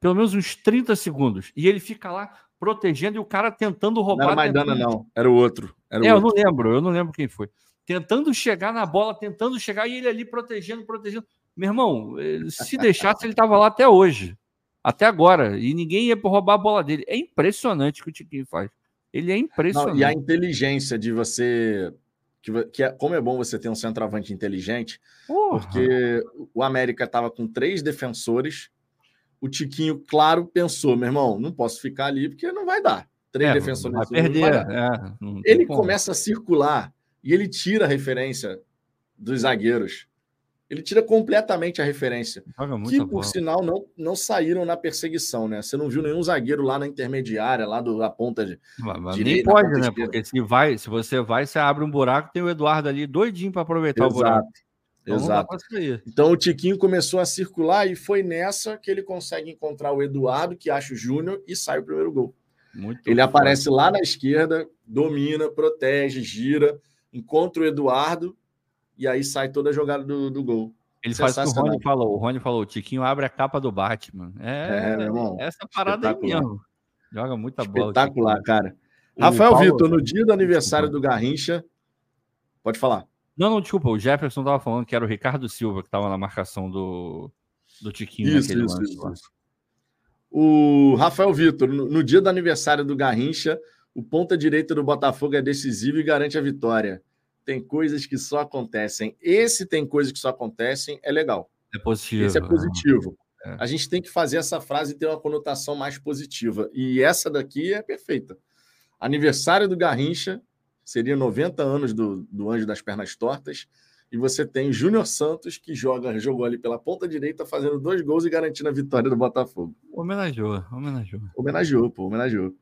Pelo menos uns 30 segundos. E ele fica lá protegendo e o cara tentando roubar. Não era Maidana, não. Era o outro. Era o é, outro. eu não lembro, eu não lembro quem foi. Tentando chegar na bola, tentando chegar e ele ali protegendo, protegendo. Meu irmão, se deixasse, ele tava lá até hoje. Até agora. E ninguém ia roubar a bola dele. É impressionante o que o Tiquinho faz. Ele é impressionante. Não, e a inteligência de você que, que é, como é bom você ter um centroavante inteligente, Porra. porque o América estava com três defensores. O Tiquinho, claro, pensou: meu irmão, não posso ficar ali porque não vai dar. Três é, defensores vai perder. Vai é, ele começa a circular e ele tira a referência dos zagueiros. Ele tira completamente a referência. que, por bola. sinal, não, não saíram na perseguição, né? Você não viu nenhum zagueiro lá na intermediária, lá do, da ponta de. Mas, direita, nem pode, né? Esquerda. Porque se, vai, se você vai, você abre um buraco, tem o Eduardo ali doidinho para aproveitar Exato. o buraco. Então, Exato. Então o Tiquinho começou a circular e foi nessa que ele consegue encontrar o Eduardo, que acha o Júnior, e sai o primeiro gol. Muito ele forte. aparece lá na esquerda, domina, protege, gira, encontra o Eduardo e aí sai toda a jogada do, do gol. Ele faz o que o Rony falou. O Rony falou: o Tiquinho abre a capa do Batman. É, é irmão, essa parada aí mesmo. Joga muita bola. Espetacular, cara. O Rafael Paulo... Vitor, no dia do aniversário do Garrincha. Pode falar. Não, não, desculpa. O Jefferson estava falando que era o Ricardo Silva que estava na marcação do, do Tiquinho isso, naquele isso, isso, isso. O Rafael Vitor, no, no dia do aniversário do Garrincha, o ponta direita do Botafogo é decisivo e garante a vitória tem coisas que só acontecem. Esse tem coisas que só acontecem é legal. É positivo. Esse é positivo. É. A gente tem que fazer essa frase ter uma conotação mais positiva. E essa daqui é perfeita. Aniversário do Garrincha, seria 90 anos do, do Anjo das Pernas Tortas. E você tem Júnior Santos, que joga, jogou ali pela ponta direita, fazendo dois gols e garantindo a vitória do Botafogo. Homenageou, homenageou. Homenageou, pô, homenageou.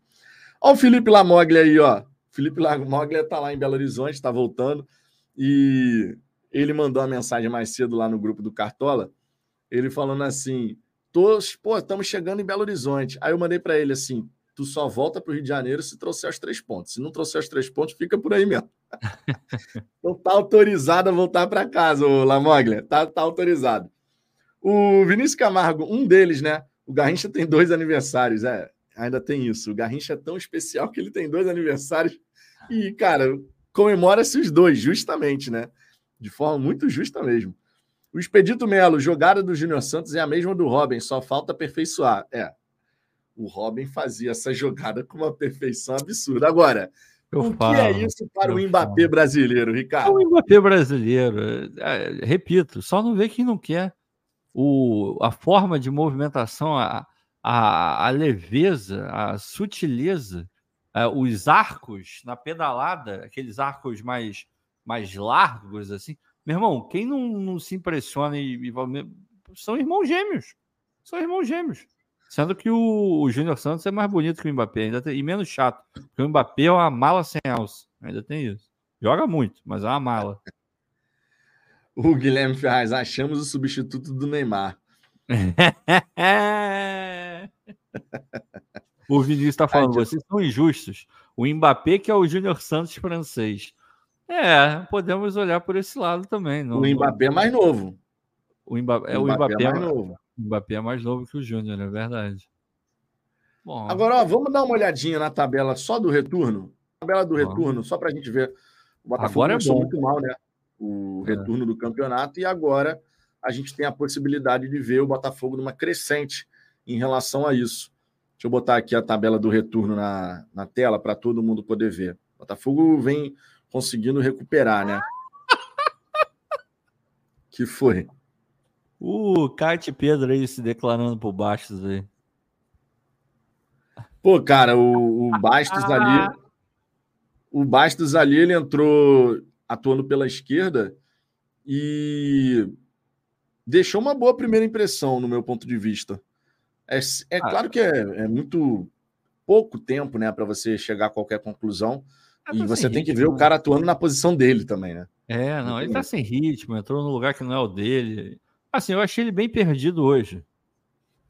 Olha o Felipe Lamoglia aí, ó. Felipe Moglia está lá em Belo Horizonte, está voltando, e ele mandou uma mensagem mais cedo lá no grupo do Cartola, ele falando assim: Tô, pô, estamos chegando em Belo Horizonte. Aí eu mandei para ele assim: tu só volta para o Rio de Janeiro se trouxer os três pontos. Se não trouxer os três pontos, fica por aí mesmo. então tá autorizado a voltar para casa, o Lamoglia. Tá, tá autorizado. O Vinícius Camargo, um deles, né? O Garrincha tem dois aniversários, é. Ainda tem isso. O Garrincha é tão especial que ele tem dois aniversários e, cara, comemora-se os dois, justamente, né? De forma muito justa mesmo. O Expedito Melo, jogada do Júnior Santos é a mesma do Robin, só falta aperfeiçoar. É. O Robin fazia essa jogada com uma perfeição absurda. Agora, eu o falo, que é isso para o Mbappé falo. brasileiro, Ricardo? O Mbappé brasileiro, é, repito, só não vê quem não quer. O, a forma de movimentação, a, a, a leveza, a sutileza uh, os arcos na pedalada, aqueles arcos mais, mais largos, assim. Meu irmão, quem não, não se impressiona e, e, são irmãos gêmeos. São irmãos gêmeos. Sendo que o, o Júnior Santos é mais bonito que o Mbappé, ainda tem, e menos chato. Porque o Mbappé é uma mala sem alça. Ainda tem isso. Joga muito, mas é uma mala. o Guilherme Ferraz, achamos o substituto do Neymar. O Vinícius está falando, vocês são injustos. O Mbappé, que é o Júnior Santos francês. É, podemos olhar por esse lado também. Não, o Mbappé é mais novo. O Mbappé, é, o Mbappé, Mbappé é mais novo. O Mbappé é mais novo que o Júnior, é verdade. Bom, Agora, ó, vamos dar uma olhadinha na tabela só do retorno. Tabela do retorno, só para a gente ver. O Botafogo agora é bom. muito mal, né? O é. retorno do campeonato, e agora a gente tem a possibilidade de ver o Botafogo numa crescente em relação a isso. Deixa eu botar aqui a tabela do retorno na, na tela para todo mundo poder ver. O Botafogo vem conseguindo recuperar, né? que foi? O Kite Pedro aí se declarando por Bastos aí. Pô, cara, o, o Bastos ali. O Bastos ali, ele entrou atuando pela esquerda e deixou uma boa primeira impressão, no meu ponto de vista. É, é ah, claro que é, é, muito pouco tempo, né, para você chegar a qualquer conclusão. Ah, e tá você tem ritmo, que ver né? o cara atuando na posição dele também, né? É, não, ele tá sem ritmo, entrou no lugar que não é o dele. Assim, eu achei ele bem perdido hoje.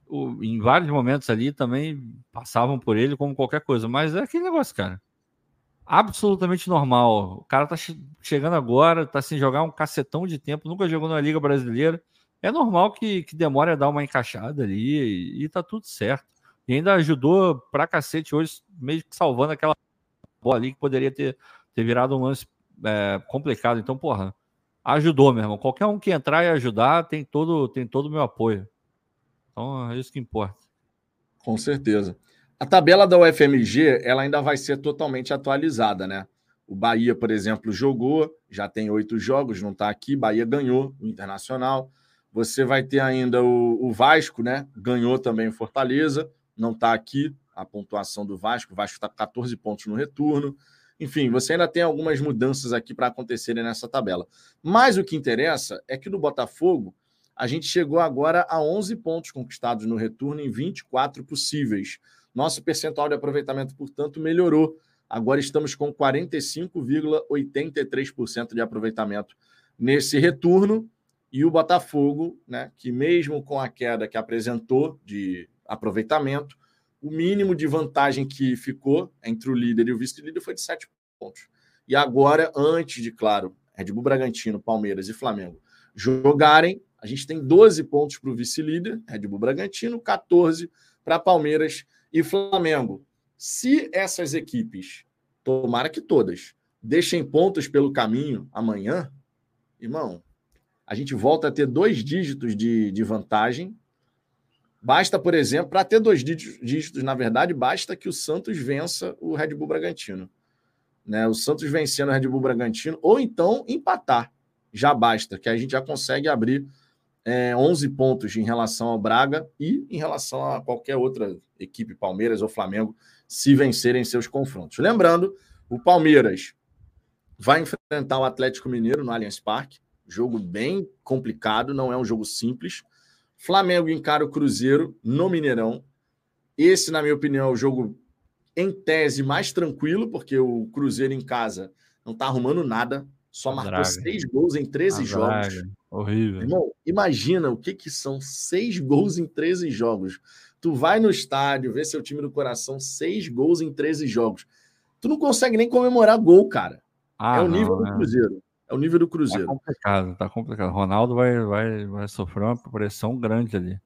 O, em vários momentos ali também passavam por ele como qualquer coisa, mas é aquele negócio, cara. absolutamente normal. O cara tá chegando agora, tá sem jogar um cacetão de tempo, nunca jogou na Liga Brasileira. É normal que, que demore a dar uma encaixada ali e, e tá tudo certo. E ainda ajudou pra cacete hoje, meio que salvando aquela bola ali que poderia ter, ter virado um lance é, complicado. Então, porra, ajudou, meu irmão. Qualquer um que entrar e ajudar tem todo tem todo o meu apoio. Então, é isso que importa. Com certeza. A tabela da UFMG ela ainda vai ser totalmente atualizada, né? O Bahia, por exemplo, jogou, já tem oito jogos, não está aqui. Bahia ganhou o Internacional. Você vai ter ainda o, o Vasco, né? Ganhou também o Fortaleza, não está aqui a pontuação do Vasco. O Vasco está com 14 pontos no retorno. Enfim, você ainda tem algumas mudanças aqui para acontecerem nessa tabela. Mas o que interessa é que no Botafogo, a gente chegou agora a 11 pontos conquistados no retorno em 24 possíveis. Nosso percentual de aproveitamento, portanto, melhorou. Agora estamos com 45,83% de aproveitamento nesse retorno. E o Botafogo, né, que mesmo com a queda que apresentou de aproveitamento, o mínimo de vantagem que ficou entre o líder e o vice-líder foi de 7 pontos. E agora, antes de, claro, Red Bull Bragantino, Palmeiras e Flamengo jogarem, a gente tem 12 pontos para o vice-líder, Red Bull Bragantino, 14 para Palmeiras e Flamengo. Se essas equipes, tomara que todas, deixem pontos pelo caminho amanhã, irmão, a gente volta a ter dois dígitos de, de vantagem. Basta, por exemplo, para ter dois dígitos, na verdade, basta que o Santos vença o Red Bull Bragantino. Né? O Santos vencendo o Red Bull Bragantino, ou então empatar. Já basta, que a gente já consegue abrir é, 11 pontos em relação ao Braga e em relação a qualquer outra equipe, Palmeiras ou Flamengo, se vencerem seus confrontos. Lembrando, o Palmeiras vai enfrentar o Atlético Mineiro no Allianz Parque, jogo bem complicado, não é um jogo simples. Flamengo encara o Cruzeiro no Mineirão. Esse, na minha opinião, é o jogo em tese mais tranquilo, porque o Cruzeiro em casa não está arrumando nada, só marcou draga. seis gols em 13 a jogos. Horrível. Irmão, imagina o que, que são seis gols em 13 jogos. Tu vai no estádio, vê seu time do coração, seis gols em 13 jogos. Tu não consegue nem comemorar gol, cara. Ah, é o nível não, do é. Cruzeiro. É o nível do tá Cruzeiro. Tá complicado, tá complicado. Ronaldo vai, vai, vai sofrer uma pressão grande ali.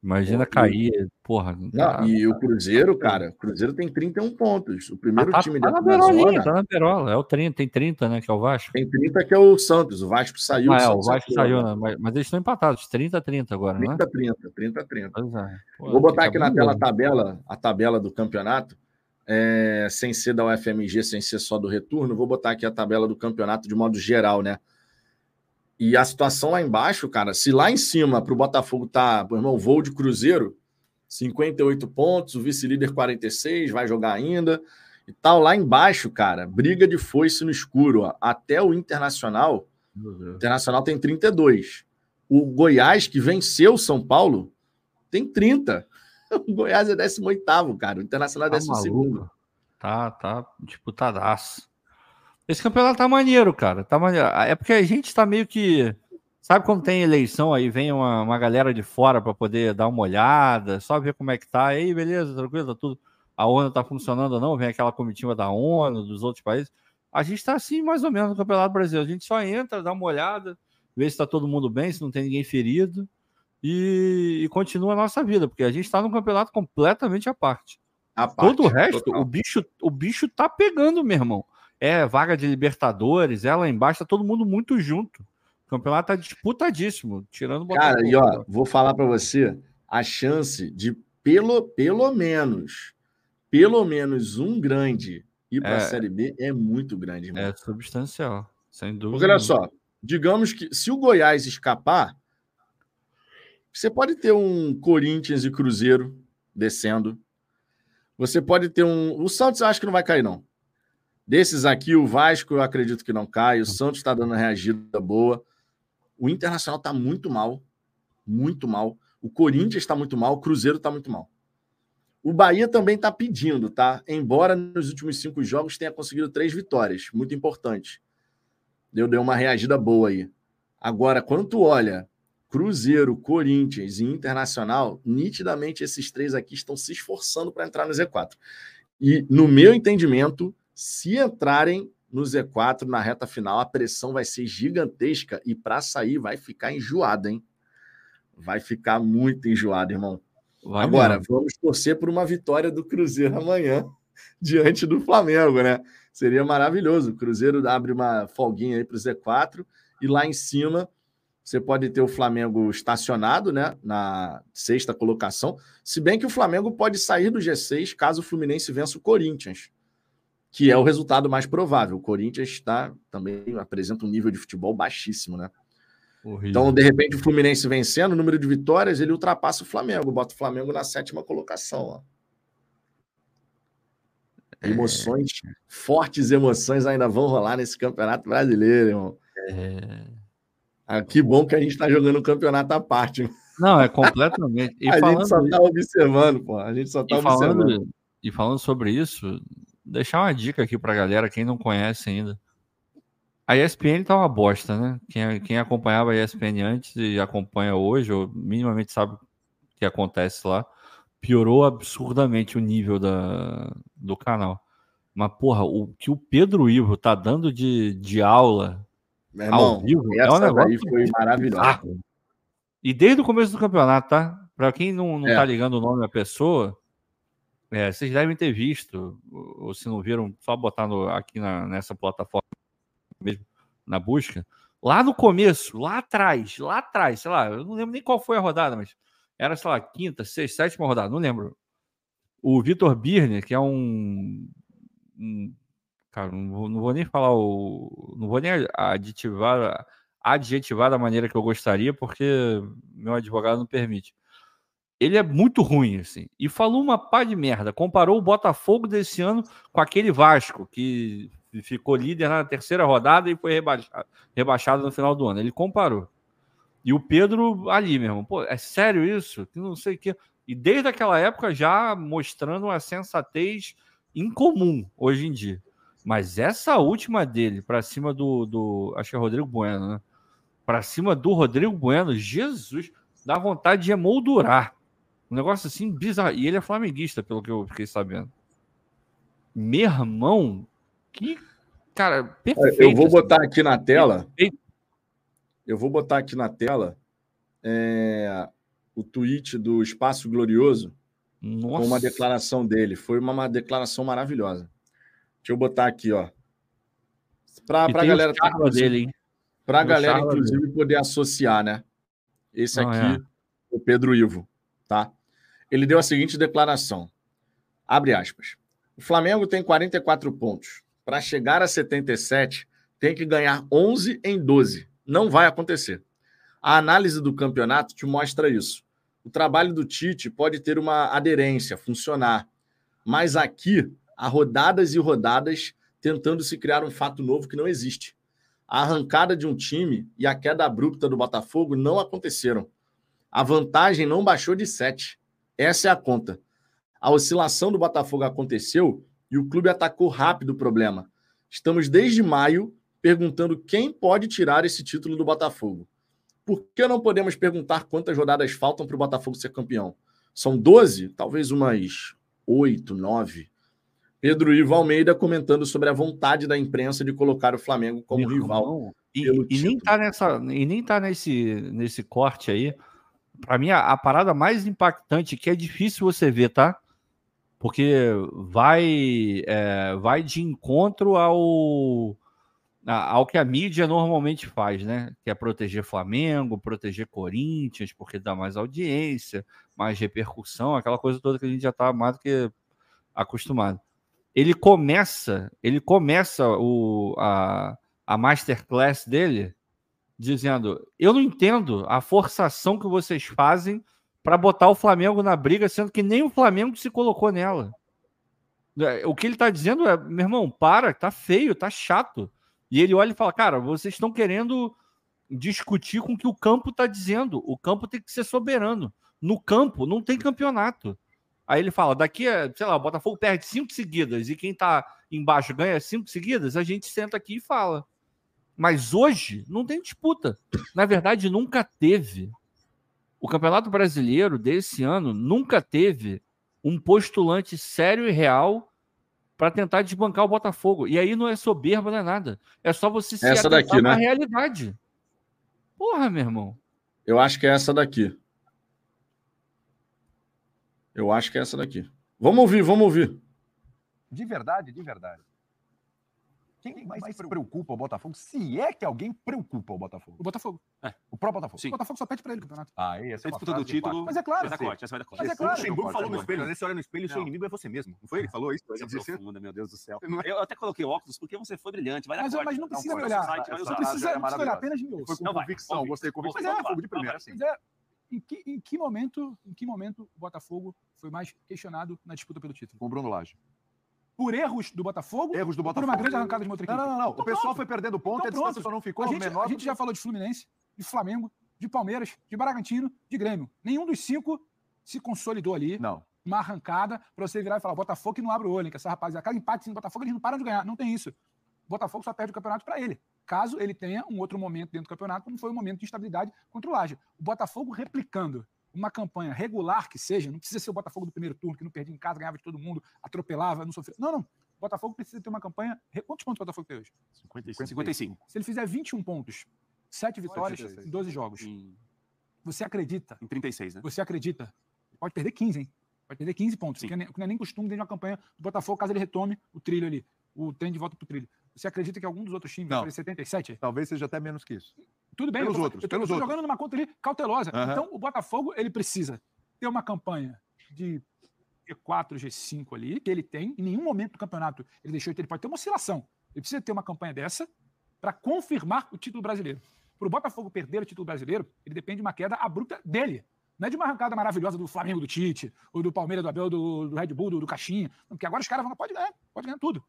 Imagina Pô, cair, porra. Não, tá, e o Cruzeiro, cara, o Cruzeiro tem 31 pontos. O primeiro tá, time tá na berolinha, tá na berola. É o 30, tem 30, né, que é o Vasco. Tem 30 que é o Santos. O Vasco saiu. Ah, é, o Vasco saiu, né? mas, mas, eles estão empatados, 30 a 30 agora, 30 né? 30, 30 a 30. É. Pô, Vou botar aqui na tela a tabela, a tabela do campeonato, é, sem ser da UFMG, sem ser só do retorno. Vou botar aqui a tabela do campeonato de modo geral, né? E a situação lá embaixo, cara, se lá em cima para o Botafogo tá, por irmão, voo de Cruzeiro, 58 pontos, o vice-líder 46, vai jogar ainda e tal. Lá embaixo, cara, briga de foice no escuro. Ó. Até o Internacional, o Internacional tem 32. O Goiás, que venceu o São Paulo, tem 30. O Goiás é 18, cara. O Internacional é 12. Tá, tá disputadaço. Esse campeonato tá maneiro, cara. Tá maneiro. É porque a gente tá meio que. Sabe quando tem eleição aí, vem uma, uma galera de fora para poder dar uma olhada, só ver como é que tá. Aí, beleza, tranquilo, tá tudo. A ONU tá funcionando ou não? Vem aquela comitiva da ONU, dos outros países. A gente tá assim, mais ou menos, no Campeonato Brasileiro. A gente só entra, dá uma olhada, vê se tá todo mundo bem, se não tem ninguém ferido. E, e continua a nossa vida, porque a gente tá num campeonato completamente à parte. À parte Todo o resto, o bicho, o bicho tá pegando, meu irmão é vaga de Libertadores, é lá embaixo, tá todo mundo muito junto. O campeonato tá disputadíssimo, tirando o Cara, e ó, vou falar para você, a chance de pelo, pelo menos, pelo menos um grande ir para a é, Série B é muito grande. Mano. É substancial, sem dúvida. Porque olha só, digamos que se o Goiás escapar, você pode ter um Corinthians e Cruzeiro descendo. Você pode ter um. O Santos acho que não vai cair, não. Desses aqui, o Vasco eu acredito que não cai, o Santos está dando reagida boa. O Internacional está muito mal, muito mal. O Corinthians está muito mal, o Cruzeiro está muito mal. O Bahia também está pedindo, tá? Embora nos últimos cinco jogos tenha conseguido três vitórias, muito importante. Deu, deu uma reagida boa aí. Agora, quando tu olha Cruzeiro, Corinthians e Internacional, nitidamente esses três aqui estão se esforçando para entrar no Z4. E, no meu entendimento, Se entrarem no Z4 na reta final, a pressão vai ser gigantesca e para sair vai ficar enjoada, hein? Vai ficar muito enjoada, irmão. Vai Agora, mesmo. vamos torcer por uma vitória do Cruzeiro amanhã diante do Flamengo, né? Seria maravilhoso. O Cruzeiro abre uma folguinha aí para o Z4 e lá em cima você pode ter o Flamengo estacionado, né, na sexta colocação. Se bem que o Flamengo pode sair do G6 caso o Fluminense vença o Corinthians, que é o resultado mais provável. O Corinthians está também apresenta um nível de futebol baixíssimo, né? Horrível. Então, de repente, o Fluminense vencendo o número de vitórias, ele ultrapassa o Flamengo, bota o Flamengo na sétima colocação. Ó. É. Emoções, é... fortes emoções ainda vão rolar nesse campeonato brasileiro, irmão. É... Ah, que bom que a gente está jogando o campeonato à parte. Não, é completamente. E a gente só está observando, pô. A gente só está observando. Falando, e falando sobre isso, deixar uma dica aqui para a galera, quem não conhece ainda. A ESPN tá uma bosta, né? Quem, quem acompanhava a ESPN antes e acompanha hoje, ou minimamente sabe o que acontece lá, piorou absurdamente o nível da, do canal. Mas, porra, o que o Pedro Ivo tá dando de, de aula meu irmão, ao vivo é um negócio foi maravilhoso. E desde o começo do campeonato, tá? Para quem não, não é. tá ligando o nome da pessoa, é, vocês devem ter visto, ou se não viram, só botar no, aqui na, nessa plataforma mesmo, na busca. Lá no começo, lá atrás, lá atrás, sei lá, eu não lembro nem qual foi a rodada, mas era, sei lá, quinta, sexta, sétima rodada, não lembro. O Vitor Birner, que é um, um cara, não vou, não vou, nem falar o. Não vou nem aditivar, adjetivar da maneira que eu gostaria, porque meu advogado não permite. Ele é muito ruim, assim. E falou uma pá de merda. Comparou o Botafogo desse ano com aquele Vasco, que ficou líder na terceira rodada e foi rebaixado, rebaixado no final do ano. Ele comparou. E o Pedro ali, meu irmão. Pô, é sério isso? Não sei o que. E desde aquela época já mostrando uma sensatez incomum hoje em dia. Mas essa última dele, para cima do, do. Acho que é Rodrigo Bueno, né? Para cima do Rodrigo Bueno, Jesus, dá vontade de emoldurar. Um negócio assim bizarro. E ele é flamenguista, pelo que eu fiquei sabendo. Meu irmão, que. Cara, perfeito. Eu vou botar aqui na tela. Eu vou botar aqui na tela é, o tweet do Espaço Glorioso Nossa. com uma declaração dele. Foi uma, uma declaração maravilhosa. Deixa eu botar aqui, ó. Para a galera. Dele, Para a galera, inclusive, dele. poder associar, né? Esse aqui, é. o Pedro Ivo, tá? Ele deu a seguinte declaração. Abre aspas. O Flamengo tem 44 pontos. Para chegar a 77, tem que ganhar 11 em 12. Não vai acontecer. A análise do campeonato te mostra isso. O trabalho do Tite pode ter uma aderência, funcionar. Mas aqui há rodadas e rodadas tentando se criar um fato novo que não existe. A arrancada de um time e a queda abrupta do Botafogo não aconteceram. A vantagem não baixou de 7. Essa é a conta. A oscilação do Botafogo aconteceu e o clube atacou rápido o problema. Estamos desde maio perguntando quem pode tirar esse título do Botafogo. Por que não podemos perguntar quantas rodadas faltam para o Botafogo ser campeão? São 12? Talvez umas 8, 9. Pedro Ivo Almeida comentando sobre a vontade da imprensa de colocar o Flamengo como Meu rival. E, e, nem tá nessa, e nem tá nesse, nesse corte aí. Para mim, a, a, parada mais impactante, que é difícil você ver, tá? Porque vai, é, vai de encontro ao, ao que a mídia normalmente faz, né? Que é proteger Flamengo, proteger Corinthians, porque dá mais audiência, mais repercussão, aquela coisa toda que a gente já tá mais do que acostumado ele começa, ele começa o, a, a masterclass dele dizendo: Eu não entendo a forçação que vocês fazem para botar o Flamengo na briga, sendo que nem o Flamengo se colocou nela. É, o que ele está dizendo é: meu irmão, para, tá feio, tá chato. E ele olha e fala: Cara, vocês estão querendo discutir com o que o campo está dizendo. O campo tem que ser soberano. No campo não tem campeonato. Aí ele fala: daqui a, sei lá, o Botafogo perde cinco seguidas e quem tá embaixo ganha cinco seguidas, a gente senta aqui e fala. Mas hoje não tem disputa. Na verdade, nunca teve. O Campeonato Brasileiro desse ano nunca teve um postulante sério e real para tentar desbancar o Botafogo. E aí não é soberba, não é nada. É só você se essa daqui, né? realidade. Porra, meu irmão. Eu acho que é essa daqui. Eu acho que é essa daqui. Vamos ouvir, vamos ouvir. De verdade, de verdade. Quem mais, mais preocupa o Botafogo? Se é que alguém preocupa o Botafogo. O Botafogo. É. O próprio Botafogo. Sim. O Botafogo só pede pra ele o campeonato. Ah, essa é disputa do título. Mas é claro. Essa vai dar corte, essa vai dar corte. Mas é claro. O Luxemburgo falou no espelho. Você olha no espelho, o seu inimigo é você mesmo. Não foi ele que falou isso? Coisa profunda, meu Deus do céu. Eu até coloquei óculos porque você foi brilhante. Vai dar mas, corte. mas não precisa me olhar. Site, não precisa, olhar apenas de Foi com convicção. Gostei convicção. Mas é, fogo de primeira, assim. Em que, em que momento, em que momento o Botafogo foi mais questionado na disputa pelo título? Com o Bruno Lage por erros do Botafogo, erros do Botafogo. por uma grande arrancada de uma outra equipe. Não, não, não. Então, o pessoal pronto. foi perdendo ponto, então, a distância só não ficou a gente, menor. A gente já falou de Fluminense, de Flamengo, de Palmeiras, de Bragantino, de Grêmio. Nenhum dos cinco se consolidou ali. Não. Uma arrancada para você virar e falar: Botafogo que não abre o olho, hein, que essa rapaziada, cada empate no Botafogo eles não param de ganhar. Não tem isso. O Botafogo só perde o campeonato para ele. Caso ele tenha um outro momento dentro do campeonato, como foi um momento de instabilidade contra o Laje. O Botafogo replicando uma campanha regular que seja, não precisa ser o Botafogo do primeiro turno, que não perdia em casa, ganhava de todo mundo, atropelava, não sofria. Não, não. O Botafogo precisa ter uma campanha. Quantos pontos o Botafogo tem hoje? 55. 55. Se ele fizer 21 pontos, 7 vitórias 56. em 12 jogos, em... você acredita? Em 36, né? Você acredita? Pode perder 15, hein? Pode perder 15 pontos, que não é nem costume dentro de uma campanha do Botafogo, caso ele retome o trilho ali, o trem de volta pro trilho. Você acredita que algum dos outros times não. vai 77? Talvez seja até menos que isso. Tudo bem, pelos eu tô, outros, eu tô, pelos eu tô outros. jogando numa conta ali cautelosa. Uhum. Então, o Botafogo, ele precisa ter uma campanha de G4, G5 ali, que ele tem. Em nenhum momento do campeonato ele deixou de ter. Ele pode ter uma oscilação. Ele precisa ter uma campanha dessa para confirmar o título brasileiro. Para o Botafogo perder o título brasileiro, ele depende de uma queda abrupta dele. Não é de uma arrancada maravilhosa do Flamengo do Tite, ou do Palmeiras do Abel, do, do Red Bull, do, do Caixinha. Porque agora os caras vão, pode ganhar, pode ganhar tudo.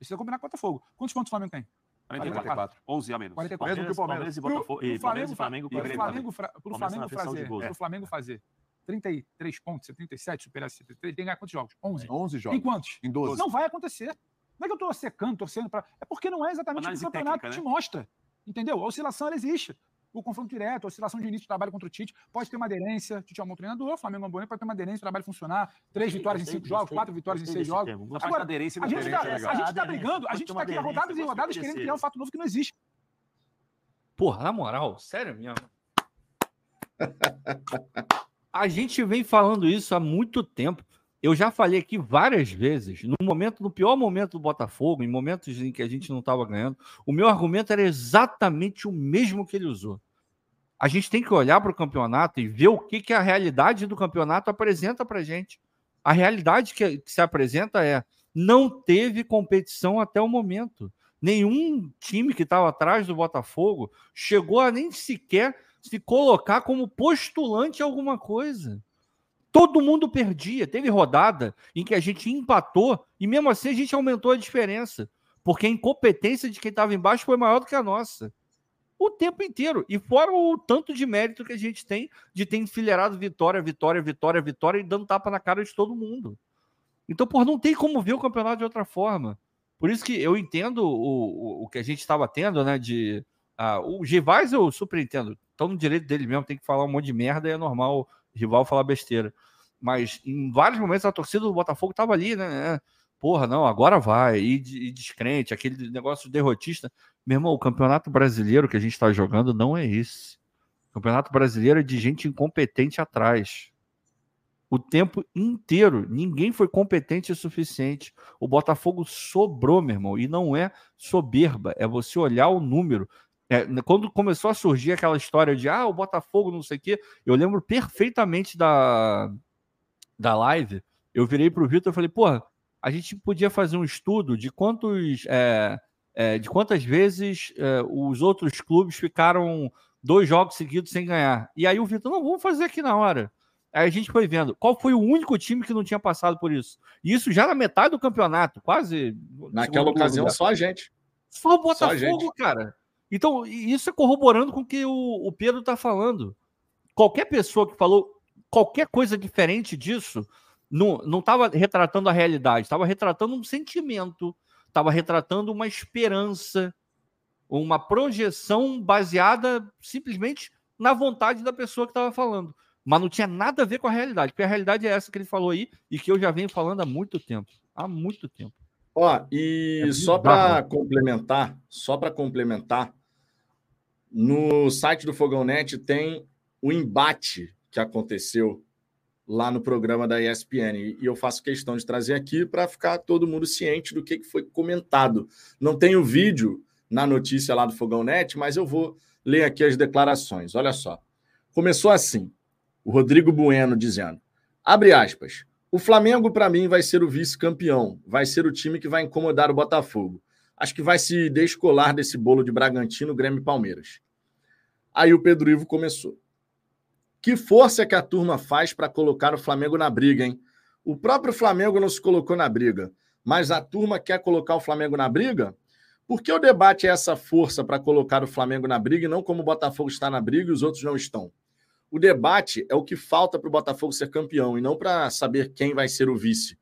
Precisa combinar com o Botafogo. Quantos pontos o Flamengo tem? 44. 11 a menos. 44. Mesmo que o Palmeiras e Botafogo. E Flamengo, Flamengo, e Flamengo, pro Flamengo fazer, pro Flamengo fazer 33 pontos, 37, superar 73, tem que ganhar quantos jogos? 11. 11 jogos. Em quantos? Em 12. Não vai acontecer. Não é que eu estou secando, torcendo para. É porque não é exatamente o que o campeonato técnica, te né? mostra. Entendeu? A oscilação ela existe. O confronto direto, a oscilação de início de trabalho contra o Tite, pode ter uma aderência. Tite é um bom treinador, o Flamengo é um bom pode ter uma aderência, o trabalho funcionar. Três vitórias em cinco jogos, quatro vitórias em seis jogos. Agora, aderência a gente está tá brigando, a gente está aqui rodadas e rodadas querendo criar um fato novo que não existe. Porra, na moral, sério mesmo. A gente vem falando isso há muito tempo. Eu já falei aqui várias vezes, no momento, no pior momento do Botafogo, em momentos em que a gente não estava ganhando, o meu argumento era exatamente o mesmo que ele usou. A gente tem que olhar para o campeonato e ver o que, que a realidade do campeonato apresenta para gente. A realidade que, que se apresenta é não teve competição até o momento. Nenhum time que estava atrás do Botafogo chegou a nem sequer se colocar como postulante a alguma coisa. Todo mundo perdia. Teve rodada em que a gente empatou e mesmo assim a gente aumentou a diferença, porque a incompetência de quem estava embaixo foi maior do que a nossa. O tempo inteiro. E fora o tanto de mérito que a gente tem de ter enfileirado vitória, vitória, vitória, vitória e dando tapa na cara de todo mundo. Então, por não tem como ver o campeonato de outra forma. Por isso que eu entendo o, o, o que a gente estava tendo, né? De. Uh, o Givais eu super entendo. Estão no direito dele mesmo, tem que falar um monte de merda e é normal rival falar besteira. Mas em vários momentos a torcida do Botafogo estava ali, né? É, porra, não, agora vai. E, e descrente, aquele negócio derrotista. Meu irmão, o campeonato brasileiro que a gente está jogando não é esse. O campeonato brasileiro é de gente incompetente atrás. O tempo inteiro. Ninguém foi competente o suficiente. O Botafogo sobrou, meu irmão. E não é soberba. É você olhar o número. É, quando começou a surgir aquela história de ah, o Botafogo, não sei o quê, eu lembro perfeitamente da, da live. Eu virei para o Vitor e falei, pô, a gente podia fazer um estudo de quantos. É, é, de quantas vezes é, os outros clubes ficaram dois jogos seguidos sem ganhar. E aí o Vitor, não, vamos fazer aqui na hora. Aí a gente foi vendo qual foi o único time que não tinha passado por isso. E isso já na metade do campeonato, quase. Naquela ocasião, só a gente. Só o Botafogo, só cara. Então, isso é corroborando com o que o, o Pedro está falando. Qualquer pessoa que falou qualquer coisa diferente disso não estava retratando a realidade, estava retratando um sentimento, estava retratando uma esperança, uma projeção baseada simplesmente na vontade da pessoa que estava falando. Mas não tinha nada a ver com a realidade, porque a realidade é essa que ele falou aí e que eu já venho falando há muito tempo. Há muito tempo. Ó, e É só para complementar, só para complementar, no site do Fogão Net tem o embate que aconteceu lá no programa da ESPN. E eu faço questão de trazer aqui para ficar todo mundo ciente do que foi comentado. Não tem o vídeo na notícia lá do Fogão Net, mas eu vou ler aqui as declarações. Olha só. Começou assim: o Rodrigo Bueno dizendo, abre aspas, o Flamengo, para mim, vai ser o vice-campeão, vai ser o time que vai incomodar o Botafogo. Acho que vai se descolar desse bolo de Bragantino, Grêmio e Palmeiras. Aí o Pedro Ivo começou. Que força que a turma faz para colocar o Flamengo na briga, hein? O próprio Flamengo não se colocou na briga, mas a turma quer colocar o Flamengo na briga? Por que o debate é essa força para colocar o Flamengo na briga e não como o Botafogo está na briga e os outros não estão? O debate é o que falta para o Botafogo ser campeão e não para saber quem vai ser o vice.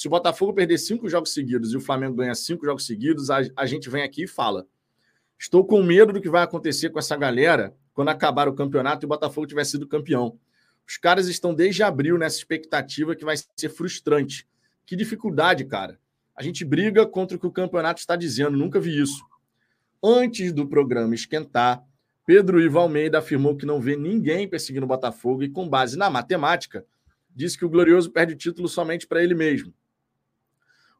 Se o Botafogo perder cinco jogos seguidos e o Flamengo ganha cinco jogos seguidos, a, a gente vem aqui e fala: estou com medo do que vai acontecer com essa galera quando acabar o campeonato e o Botafogo tiver sido campeão. Os caras estão desde abril nessa expectativa que vai ser frustrante. Que dificuldade, cara. A gente briga contra o que o campeonato está dizendo, nunca vi isso. Antes do programa esquentar, Pedro Ivo Almeida afirmou que não vê ninguém perseguindo o Botafogo e, com base na matemática, disse que o Glorioso perde o título somente para ele mesmo.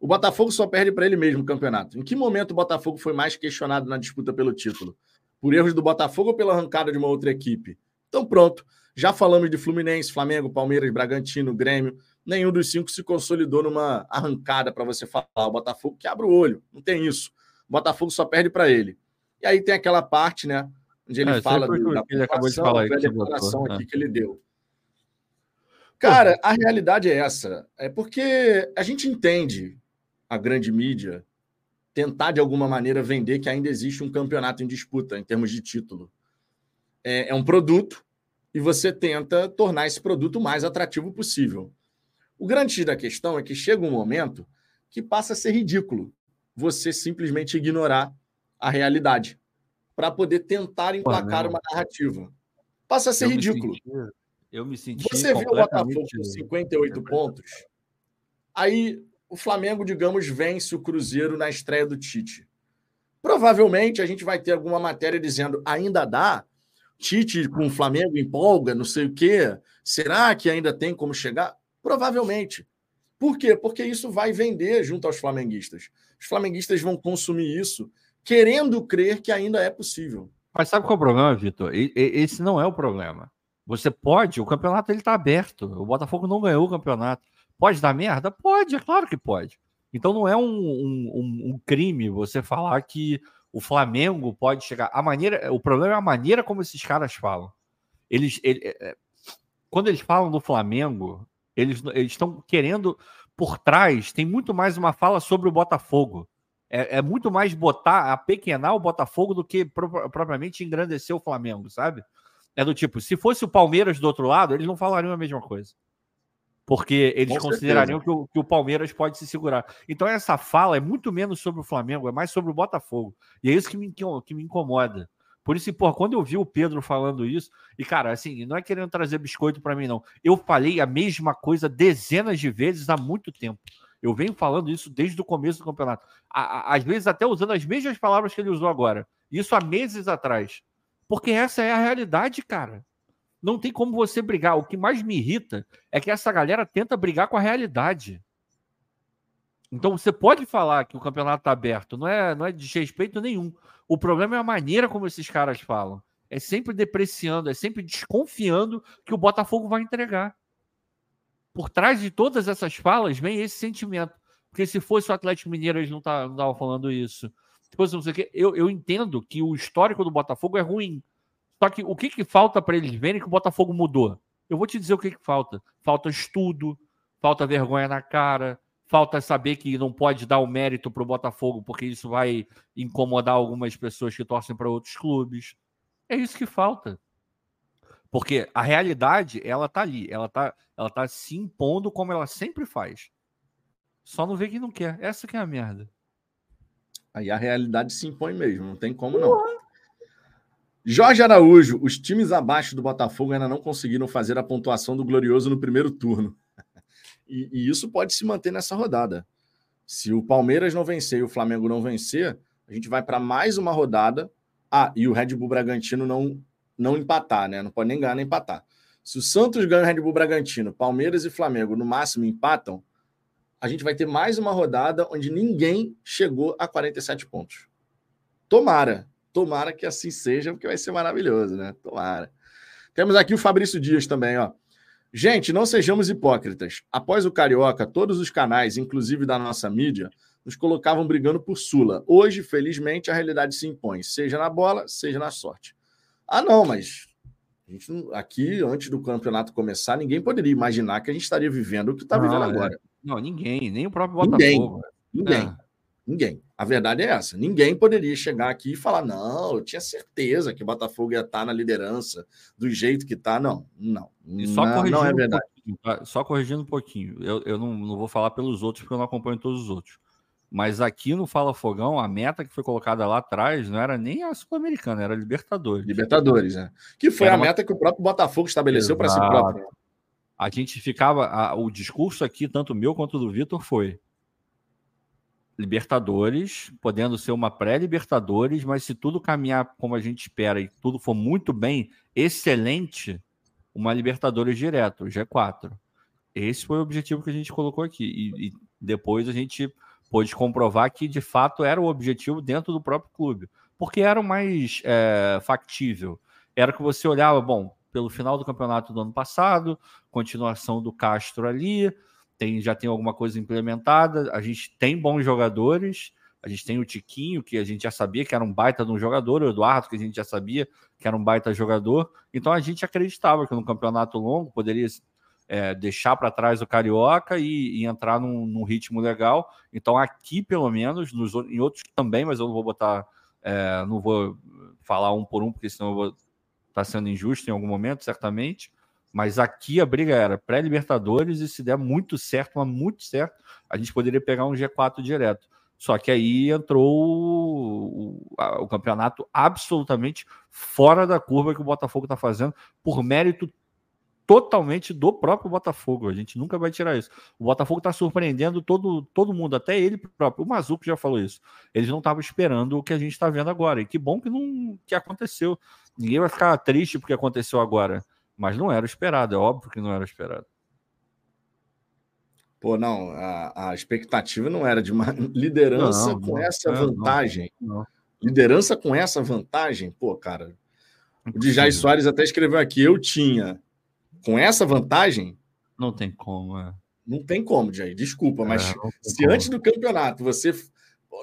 O Botafogo só perde para ele mesmo o campeonato. Em que momento o Botafogo foi mais questionado na disputa pelo título? Por erros do Botafogo ou pela arrancada de uma outra equipe? Então, pronto. Já falamos de Fluminense, Flamengo, Palmeiras, Bragantino, Grêmio. Nenhum dos cinco se consolidou numa arrancada para você falar. O Botafogo que abre o olho. Não tem isso. O Botafogo só perde para ele. E aí tem aquela parte, né? onde ele É, fala do, da ele acabou de falar aí a declaração botou, aqui é. que ele deu. Cara, a realidade é essa. É porque a gente entende a grande mídia tentar, de alguma maneira, vender que ainda existe um campeonato em disputa em termos de título. É, é um produto e você tenta tornar esse produto o mais atrativo possível. O grande X da questão é que chega um momento que passa a ser ridículo você simplesmente ignorar a realidade para poder tentar emplacar uma narrativa. Passa a ser Eu me tiu. senti- eu me senti Você viu o Botafogo com 58 pontos? Aí o Flamengo, digamos, vence o Cruzeiro na estreia do Tite. Provavelmente a gente vai ter alguma matéria dizendo ainda dá? Tite com o Flamengo empolga, não sei o quê. Será que ainda tem como chegar? Provavelmente. Por quê? Porque isso vai vender junto aos flamenguistas. Os flamenguistas vão consumir isso, querendo crer que ainda é possível. Mas sabe qual é o problema, Vitor? Esse não é o problema. Você pode, o campeonato ele tá aberto. O Botafogo não ganhou o campeonato. Pode dar merda? Pode, é claro que pode. Então não é um, um- um- crime você falar que o Flamengo pode chegar. A maneira, o problema é a maneira como esses caras falam. Eles, ele- é, é, quando eles falam do Flamengo, eles estão querendo por trás. Tem muito mais uma fala sobre o Botafogo. É, é muito mais botar, apequenar o Botafogo do que pro- propriamente engrandecer o Flamengo, sabe? É do tipo, se fosse o Palmeiras do outro lado, eles não falariam a mesma coisa. Porque eles Com considerariam que o, que o Palmeiras pode se segurar. Então, essa fala é muito menos sobre o Flamengo, é mais sobre o Botafogo. E é isso que me, inco- que me incomoda. Por isso, pô, quando eu vi o Pedro falando isso, e cara, assim, não é querendo trazer biscoito para mim, não. Eu falei a mesma coisa dezenas de vezes há muito tempo. Eu venho falando isso desde o começo do campeonato. A- Às vezes até usando as mesmas palavras que ele usou agora. Isso há meses atrás. Porque essa é a realidade, cara. Não tem como você brigar. O que mais me irrita é que essa galera tenta brigar com a realidade. Então você pode falar que o campeonato está aberto, não é, não é desrespeito nenhum. O problema é a maneira como esses caras falam. É sempre depreciando, é sempre desconfiando que o Botafogo vai entregar. Por trás de todas essas falas vem esse sentimento. Porque se fosse o Atlético Mineiro, eles não estavam falando isso. Se fosse não sei o quê, eu, eu entendo que o histórico do Botafogo é ruim. Só que o que, que falta para eles verem que o Botafogo mudou? Eu vou te dizer o que, que falta. Falta estudo, falta vergonha na cara, falta saber que não pode dar o mérito para o Botafogo, porque isso vai incomodar algumas pessoas que torcem para outros clubes. É isso que falta. Porque a realidade, ela tá ali, ela tá, ela tá se impondo como ela sempre faz. Só não vê quem não quer. Essa que é a merda. Aí a realidade se impõe mesmo, não tem como não. Jorge Araújo, os times abaixo do Botafogo ainda não conseguiram fazer a pontuação do Glorioso no primeiro turno. E, e isso pode se manter nessa rodada. Se o Palmeiras não vencer e o Flamengo não vencer, a gente vai para mais uma rodada. Ah, e o Red Bull Bragantino não, não empatar, né? Não pode nem ganhar nem empatar. Se o Santos ganha o Red Bull Bragantino, Palmeiras e Flamengo no máximo empatam, a gente vai ter mais uma rodada onde ninguém chegou a 47 pontos. Tomara, tomara que assim seja, porque vai ser maravilhoso, né? Tomara. Temos aqui o Fabrício Dias também, ó. Gente, não sejamos hipócritas. Após o Carioca, todos os canais, inclusive da nossa mídia, nos colocavam brigando por Sula. Hoje, felizmente, a realidade se impõe, seja na bola, seja na sorte. Ah, não, mas gente, aqui, antes do campeonato começar, ninguém poderia imaginar que a gente estaria vivendo o que está vivendo é. agora. Não, ninguém, nem o próprio Botafogo. Ninguém. Ninguém. É. Ninguém. A verdade é essa. Ninguém poderia chegar aqui e falar: não, eu tinha certeza que o Botafogo ia estar na liderança do jeito que está. Não, não. E só não, corrigindo não é verdade. Um tá? só corrigindo um pouquinho. Eu, eu não, não vou falar pelos outros, porque eu não acompanho todos os outros. Mas aqui no Fala Fogão, a meta que foi colocada lá atrás não era nem a Sul-Americana, era a Libertadores. Libertadores, né? Que foi era a uma... meta que o próprio Botafogo estabeleceu para si próprio. A gente ficava. A, o discurso aqui, tanto meu quanto do Vitor, foi Libertadores, podendo ser uma pré-Libertadores, mas se tudo caminhar como a gente espera e tudo for muito bem, excelente, uma Libertadores direto, G4. Esse foi o objetivo que a gente colocou aqui. E, e depois a gente pôde comprovar que de fato era o objetivo dentro do próprio clube, porque era o mais é, factível. Era que você olhava, bom, pelo final do campeonato do ano passado, continuação do Castro ali, tem, já tem alguma coisa implementada. A gente tem bons jogadores. A gente tem o Tiquinho, que a gente já sabia que era um baita de um jogador, o Eduardo, que a gente já sabia que era um baita jogador. Então a gente acreditava que no campeonato longo poderia é, deixar para trás o Carioca e, e entrar num, num, ritmo legal. Então aqui, pelo menos, nos, em outros também, mas eu não vou botar, é, não vou falar um por um, porque senão eu vou estar tá sendo injusto em algum momento, certamente. Mas aqui a briga era pré-Libertadores e se der muito certo, mas muito certo, a gente poderia pegar um G4 direto. Só que aí entrou o, o, o campeonato absolutamente fora da curva que o Botafogo está fazendo, por mérito totalmente do próprio Botafogo. A gente nunca vai tirar isso. O Botafogo está surpreendendo todo, todo mundo, até ele próprio. O Mazuco já falou isso. Eles não estavam esperando o que a gente está vendo agora. E que bom que não que aconteceu. Ninguém vai ficar triste porque aconteceu agora. Mas não era esperado, é óbvio que não era esperado. Pô, não, a, a expectativa não era de uma liderança não, com não, essa não, vantagem. Liderança com essa vantagem, pô, cara. O Dijay Soares até escreveu aqui: eu tinha com essa vantagem. Não tem como, é. Não tem como, Jair. Desculpa, mas é, se como. antes do campeonato você.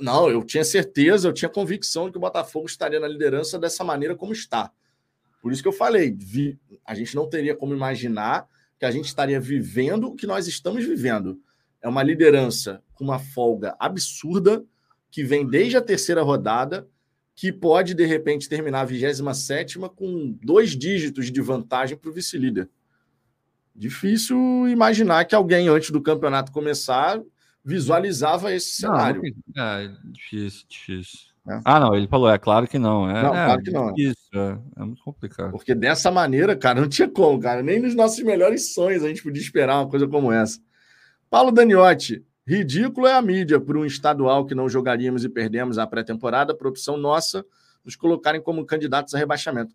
Não, eu tinha certeza, eu tinha convicção de que o Botafogo estaria na liderança dessa maneira como está. Por isso que eu falei, vi, a gente não teria como imaginar que a gente estaria vivendo o que nós estamos vivendo. É uma liderança com uma folga absurda, que vem desde a terceira rodada, que pode, de repente, terminar a 27 com dois dígitos de vantagem para o vice-líder. Difícil imaginar que alguém, antes do campeonato começar, visualizava esse cenário. Não, é difícil, difícil. É. Ah, não, ele falou, é claro que não. É, não, é, claro que não. Isso, é, é, muito complicado. Porque dessa maneira, cara, não tinha como, cara. Nem nos nossos melhores sonhos a gente podia esperar uma coisa como essa. Paulo Daniotti, ridículo é a mídia por um estadual que não jogaríamos e perdemos a pré-temporada, por opção nossa, nos colocarem como candidatos a rebaixamento.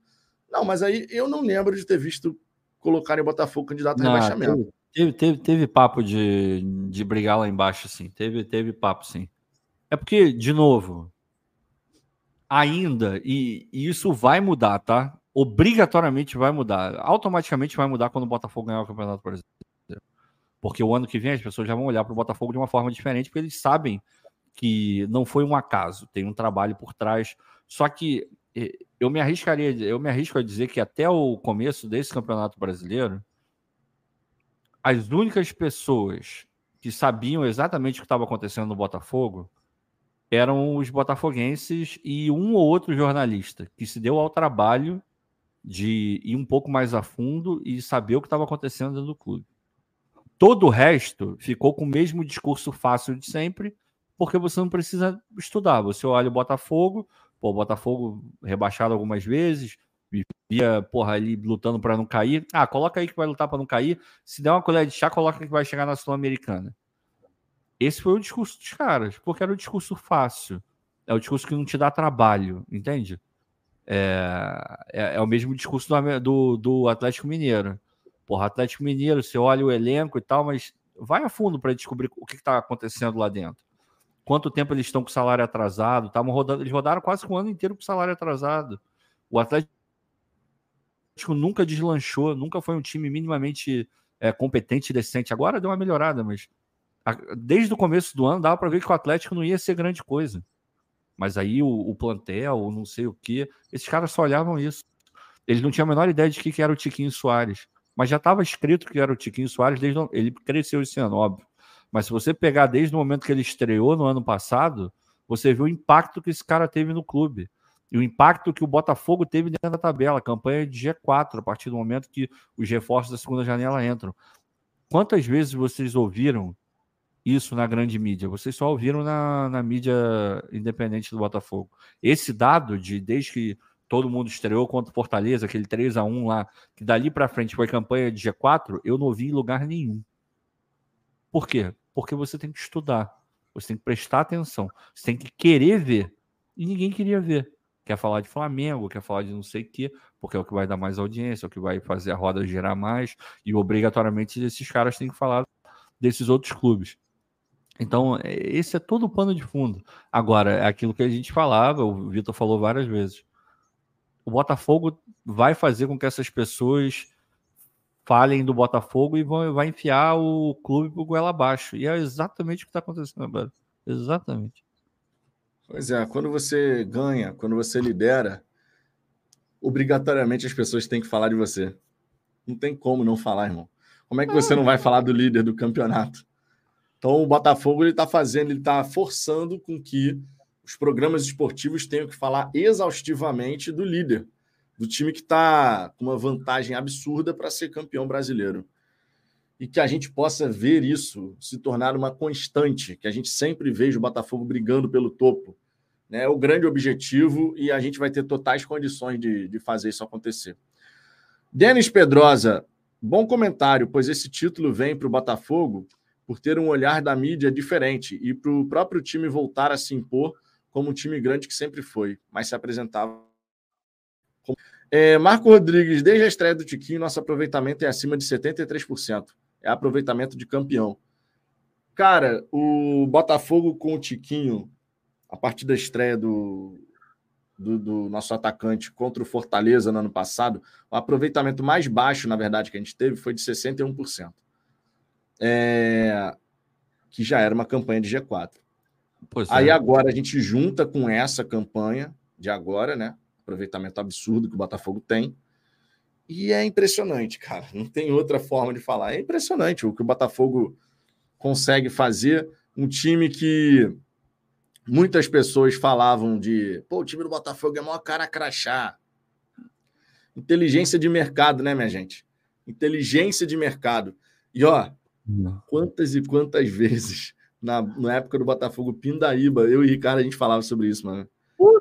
Não, mas aí eu não lembro de ter visto colocarem o Botafogo candidato a não, rebaixamento. Teve, teve, teve papo de, de brigar lá embaixo, sim. Teve, teve papo, sim. É porque, de novo, ainda, e, e, isso vai mudar, tá? Obrigatoriamente vai mudar. Automaticamente vai mudar quando o Botafogo ganhar o Campeonato Brasileiro. Porque o ano que vem as pessoas já vão olhar para o Botafogo de uma forma diferente, porque eles sabem que não foi um acaso, tem um trabalho por trás. Só que eu me arriscaria, eu me arrisco a dizer que até o começo desse Campeonato Brasileiro, as únicas pessoas que sabiam exatamente o que estava acontecendo no Botafogo eram os botafoguenses e um ou outro jornalista que se deu ao trabalho de ir um pouco mais a fundo e saber o que estava acontecendo dentro do clube. Todo o resto ficou com o mesmo discurso fácil de sempre, porque você não precisa estudar. Você olha o Botafogo, pô, o Botafogo rebaixado algumas vezes, vivia, porra, ali lutando para não cair. Ah, coloca aí que vai lutar para não cair. Se der uma colher de chá, coloca que vai chegar na Sul-Americana Esse foi o discurso dos caras, porque era o discurso fácil. É o discurso que não te dá trabalho, entende? É, é, é o mesmo discurso do, do, do, Atlético Mineiro. Porra, Atlético Mineiro, você olha o elenco e tal, mas vai a fundo para descobrir o que está acontecendo lá dentro. Quanto tempo eles estão com salário atrasado? Estavam rodando, eles rodaram quase um ano inteiro com salário atrasado. O Atlético nunca deslanchou, nunca foi um time minimamente é, competente e decente. Agora deu uma melhorada, mas desde o começo do ano dava para ver que o Atlético não ia ser grande coisa. Mas aí o, o plantel, não sei o que, esses caras só olhavam isso. Eles não tinham a menor ideia de que, que era o Tiquinho Soares. Mas já estava escrito que era o Tiquinho Soares desde ele cresceu esse ano, óbvio. Mas se você pegar desde o momento que ele estreou no ano passado, você vê o impacto que esse cara teve no clube. E o impacto que o Botafogo teve dentro da tabela, campanha de G4, a partir do momento que os reforços da segunda janela entram. Quantas vezes vocês ouviram isso na grande mídia? Vocês só ouviram na, na mídia independente do Botafogo. Esse dado de desde que todo mundo estreou contra o Fortaleza, aquele 3 a 1 lá, que dali para frente foi campanha de G4, eu não ouvi em lugar nenhum. Por quê? Porque você tem que estudar, você tem que prestar atenção, você tem que querer ver. E ninguém queria ver. Quer falar de Flamengo, quer falar de não sei o quê, porque é o que vai dar mais audiência, é o que vai fazer a roda girar mais, e obrigatoriamente esses caras têm que falar desses outros clubes. Então, é, esse é todo o pano de fundo. Agora, é aquilo que a gente falava, o Vitor falou várias vezes. O Botafogo vai fazer com que essas pessoas falem do Botafogo e vão, vai enfiar o clube pro goela abaixo. E é exatamente o que está acontecendo agora. Exatamente. Pois é, quando você ganha, quando você lidera, obrigatoriamente as pessoas têm que falar de você. Não tem como não falar, irmão. Como é que você não vai falar do líder do campeonato? Então o Botafogo ele está fazendo, ele está forçando com que os programas esportivos tenham que falar exaustivamente do líder, do time que está com uma vantagem absurda para ser campeão brasileiro. E que a gente possa ver isso se tornar uma constante, que a gente sempre veja o Botafogo brigando pelo topo. Né? É o grande objetivo e a gente vai ter totais condições de, de fazer isso acontecer. Denis Pedrosa, bom comentário, pois esse título vem para o Botafogo por ter um olhar da mídia diferente e para o próprio time voltar a se impor como um time grande que sempre foi, mas se apresentava. É, Marco Rodrigues, desde a estreia do Tiquinho, nosso aproveitamento é acima de 73%. É aproveitamento de campeão. Cara, o Botafogo com o Tiquinho, a partir da estreia do, do, do, nosso atacante contra o Fortaleza no ano passado, o aproveitamento mais baixo, na verdade, que a gente teve foi de 61%. É, que já era uma campanha de G4. Pois Aí é. agora a gente junta com essa campanha de agora, né? Aproveitamento absurdo que o Botafogo tem. E é impressionante, cara. Não tem outra forma de falar. É impressionante o que o Botafogo consegue fazer. Um time que muitas pessoas falavam de pô, o time do Botafogo é maior cara crachá. Inteligência de mercado, né, minha gente? Inteligência de mercado. E ó, quantas e quantas vezes na, na época do Botafogo Pindaíba, eu e Ricardo, a gente falava sobre isso, mano.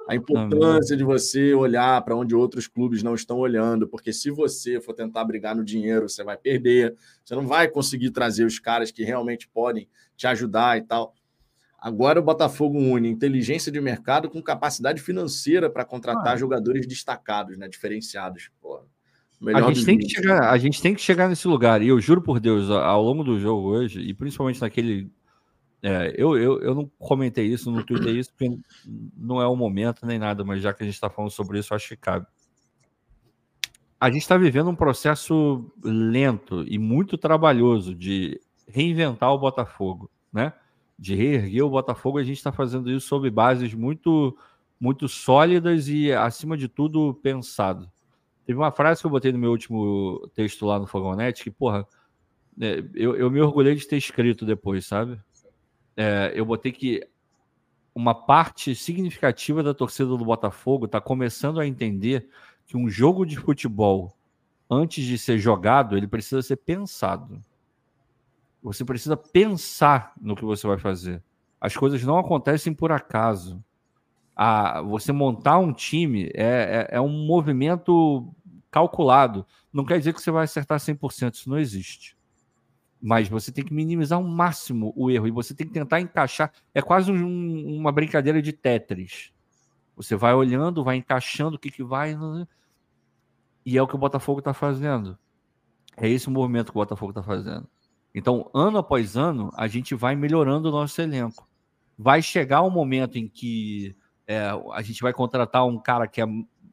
A importância de você olhar para onde outros clubes não estão olhando, porque se você for tentar brigar no dinheiro, você vai perder, você não vai conseguir trazer os caras que realmente podem te ajudar e tal. Agora o Botafogo une inteligência de mercado com capacidade financeira para contratar ah. jogadores destacados, né, diferenciados. Pô, a gente, tem que chegar, a gente tem que chegar nesse lugar. E eu juro por Deus, ao longo do jogo hoje, e principalmente naquele é, eu, eu, eu não comentei isso, não tuitei isso, porque não é o momento nem nada, mas já que a gente está falando sobre isso, acho que cabe. A gente está vivendo um processo lento e muito trabalhoso de reinventar o Botafogo, né? De reerguer o Botafogo, a gente está fazendo isso sob bases muito, muito sólidas e, acima de tudo, pensado. Teve uma frase que eu botei no meu último texto lá no Fogonete que, porra, é, eu, eu me orgulhei de ter escrito depois, sabe? é, eu botei que uma parte significativa da torcida do Botafogo está começando a entender que um jogo de futebol, antes de ser jogado, ele precisa ser pensado. Você precisa pensar no que você vai fazer. As coisas não acontecem por acaso. A, você montar um time é, é, é um movimento calculado. Não quer dizer que você vai acertar 100%, isso não existe. Mas você tem que minimizar ao máximo o erro e você tem que tentar encaixar. É quase um, uma brincadeira de Tetris. Você vai olhando, vai encaixando o que, que vai. E é o que o Botafogo está fazendo. É esse o movimento que o Botafogo está fazendo. Então, ano após ano, a gente vai melhorando o nosso elenco. Vai chegar um momento em que é, a gente vai contratar um cara que é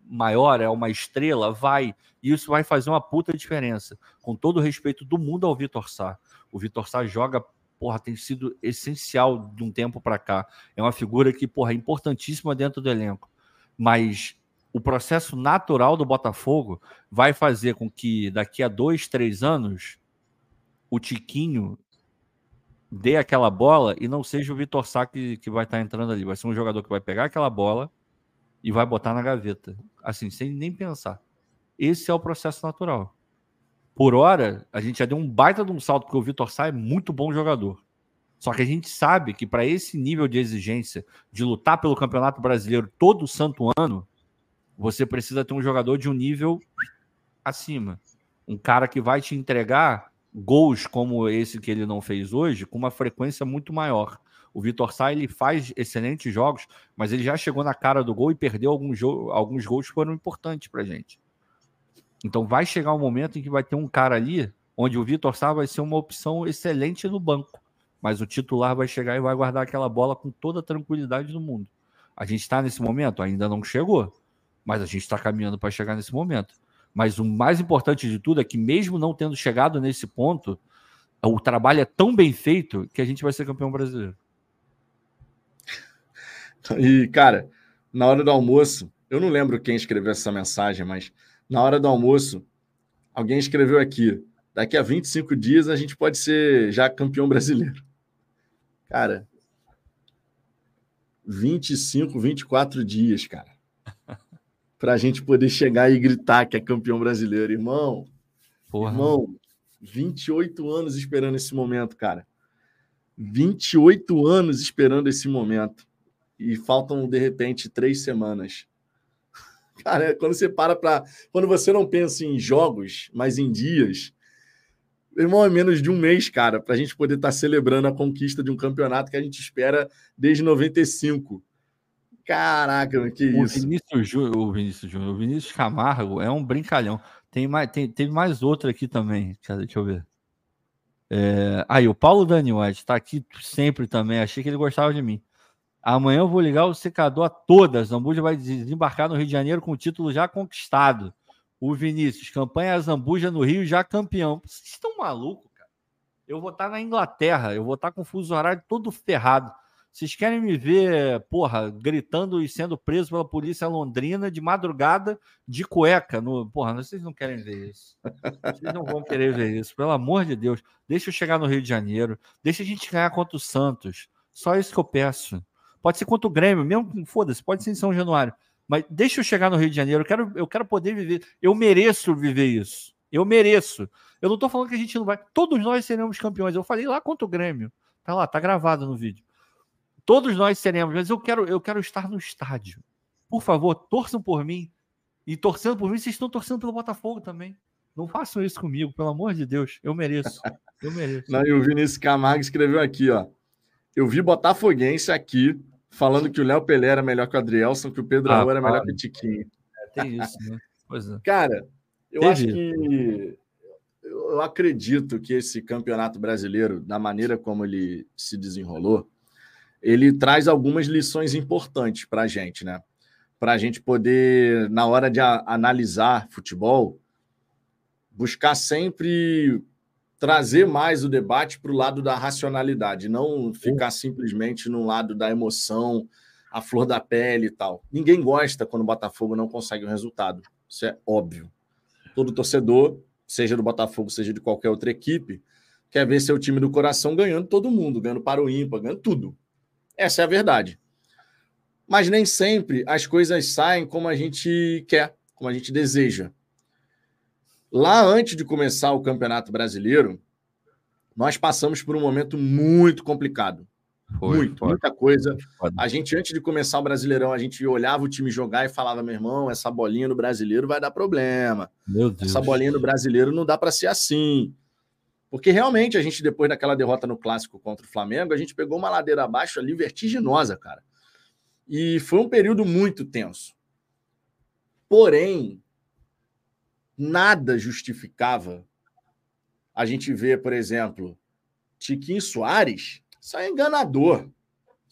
maior, é uma estrela, vai. E isso vai fazer uma puta diferença. Com todo o respeito do mundo ao Vitor Sá. O Vitor Sá joga, porra, tem sido essencial de um tempo para cá. É uma figura que, porra, é importantíssima dentro do elenco. Mas o processo natural do Botafogo vai fazer com que daqui a dois, três anos o Tiquinho dê aquela bola e não seja o Vitor Sá que, que vai estar tá entrando ali. Vai ser um jogador que vai pegar aquela bola e vai botar na gaveta. Assim, sem nem pensar. Esse é o processo natural. Por hora, a gente já deu um baita de um salto, porque o Vitor Sá é muito bom jogador. Só que a gente sabe que para esse nível de exigência, de lutar pelo Campeonato Brasileiro todo santo ano, você precisa ter um jogador de um nível acima. Um cara que vai te entregar gols como esse que ele não fez hoje, com uma frequência muito maior. O Vitor Sá ele faz excelentes jogos, mas ele já chegou na cara do gol e perdeu alguns, alguns gols que foram importantes para gente. Então vai chegar um momento em que vai ter um cara ali onde o Vitor Sá vai ser uma opção excelente no banco, mas o titular vai chegar e vai guardar aquela bola com toda a tranquilidade do mundo. A gente está nesse momento? Ainda não chegou, mas a gente está caminhando para chegar nesse momento. Mas o mais importante de tudo é que, mesmo não tendo chegado nesse ponto, o trabalho é tão bem feito que a gente vai ser campeão brasileiro. E, cara, na hora do almoço, eu não lembro quem escreveu essa mensagem, mas na hora do almoço, alguém escreveu aqui: daqui a 25 dias a gente pode ser já campeão brasileiro. Cara, 25, 24 dias, cara para a gente poder chegar e gritar que é campeão brasileiro, irmão. Porra. Irmão, 28 anos esperando esse momento, cara. 28 anos esperando esse momento. E faltam, de repente, três semanas. Cara, quando você para para. Quando você não pensa em jogos, mas em dias. Irmão, é menos de um mês, cara, para a gente poder estar tá celebrando a conquista de um campeonato que a gente espera desde 95. Caraca, que o isso. Vinícius o Vinícius Júnior, o Vinícius Camargo é um brincalhão. Tem mais, tem, teve mais outra aqui também. Deixa eu ver. É, aí, o Paulo Dani White está aqui sempre também. Achei que ele gostava de mim. Amanhã eu vou ligar o secador a todas. Zambuja vai desembarcar no Rio de Janeiro com o título já conquistado. O Vinícius, campanha Zambuja no Rio já campeão. Vocês estão malucos, cara? Eu vou estar tá na Inglaterra, eu vou estar tá com o fuso horário todo ferrado. Vocês querem me ver, porra, gritando e sendo preso pela polícia londrina de madrugada de cueca? No... Porra, vocês não querem ver isso. Vocês não vão querer ver isso, pelo amor de Deus. Deixa eu chegar no Rio de Janeiro. Deixa a gente ganhar contra o Santos. Só isso que eu peço. Pode ser contra o Grêmio, mesmo, foda-se, pode ser em São Januário. Mas deixa eu chegar no Rio de Janeiro. Eu quero, eu quero poder viver. Eu mereço viver isso. Eu mereço. Eu não tô falando que a gente não vai. Todos nós seremos campeões. Eu falei lá contra o Grêmio. Tá lá, tá gravado no vídeo. Todos nós seremos, mas eu quero, eu quero estar no estádio. Por favor, torçam por mim. E torcendo por mim, vocês estão torcendo pelo Botafogo também. Não façam isso comigo, pelo amor de Deus. Eu mereço. Eu mereço. Não, e o Vinícius Camargo escreveu aqui, ó. Eu vi Botafoguense aqui falando que o Léo Pelé era melhor que o Adrielson, que o Pedro ah, era melhor que o Tiquinho. É, tem isso, né? Pois é. Cara, eu Teve. acho que eu acredito que esse campeonato brasileiro, da maneira como ele se desenrolou, ele traz algumas lições importantes para a gente, né? Para a gente poder, na hora de analisar futebol, buscar sempre trazer mais o debate para o lado da racionalidade, não ficar simplesmente no lado da emoção, a flor da pele e tal. Ninguém gosta quando o Botafogo não consegue um resultado. Isso é óbvio. Todo torcedor, seja do Botafogo, seja de qualquer outra equipe, quer ver seu time do coração ganhando todo mundo, ganhando para o ímpar, ganhando tudo. Essa é a verdade. Mas nem sempre as coisas saem como a gente quer, como a gente deseja. Lá antes de começar o Campeonato Brasileiro, nós passamos por um momento muito complicado. Foi, muito, foi. muita coisa. A gente, antes de começar o Brasileirão, a gente olhava o time jogar e falava: meu irmão, essa bolinha no brasileiro vai dar problema. Essa bolinha no brasileiro não dá para ser assim. Porque realmente a gente, depois daquela derrota no clássico contra o Flamengo, a gente pegou uma ladeira abaixo ali vertiginosa, cara. E foi um período muito tenso. Porém, nada justificava a gente ver, por exemplo, Tiquinho Soares, isso é enganador.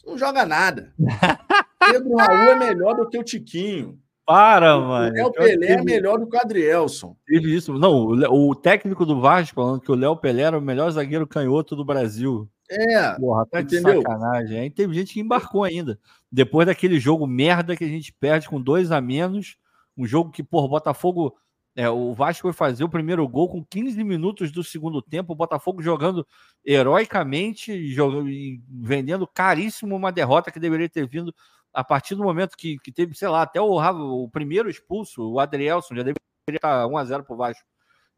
Não joga nada. Pedro Raul é melhor do que o Tiquinho. Para, mano. O Léo Pelé é melhor do que o Adrielson. Teve isso. Não, o, técnico do Vasco falando que o Léo Pelé era o melhor zagueiro canhoto do Brasil. É. Porra, tá entendeu? de sacanagem. Aí teve gente que embarcou ainda. Depois daquele jogo merda que a gente perde com dois a menos, um jogo que, por Botafogo. É, o Vasco foi fazer o primeiro gol com 15 minutos do segundo tempo, o Botafogo jogando heroicamente, jogando, e vendendo caríssimo uma derrota que deveria ter vindo a partir do momento que, que teve, sei lá, até o, o primeiro expulso, o Adrielson, já deveria estar 1x0 pro Vasco.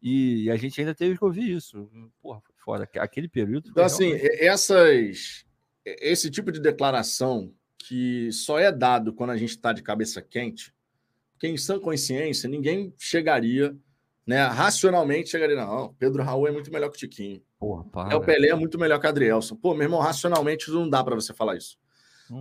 E a gente ainda teve que ouvir isso. Porra, foi foda. Aquele período. Então, assim, realmente... essas, esse tipo de declaração que só é dado quando a gente está de cabeça quente, porque em sã consciência, ninguém chegaria, né? Racionalmente chegaria, não, Pedro Raul é muito melhor que o Tiquinho. Porra. É o Pelé é muito melhor que o Adrielson. Pô, meu irmão, racionalmente não dá para você falar isso.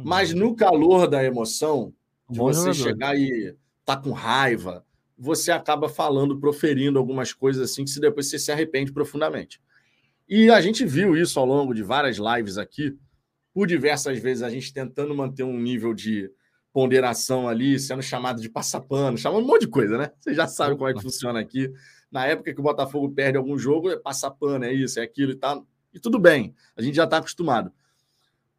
Mas no calor da emoção, de você jogador. chegar e tá com raiva, você acaba falando, proferindo algumas coisas assim que depois você se arrepende profundamente. E a gente viu isso ao longo de várias lives aqui, por diversas vezes a gente tentando manter um nível de ponderação ali, sendo chamado de passapano, chamando um monte de coisa, né? Você já sabe como é que funciona aqui. Na época que o Botafogo perde algum jogo, é passapano, é isso, é aquilo e tal. E tudo bem, a gente já está acostumado.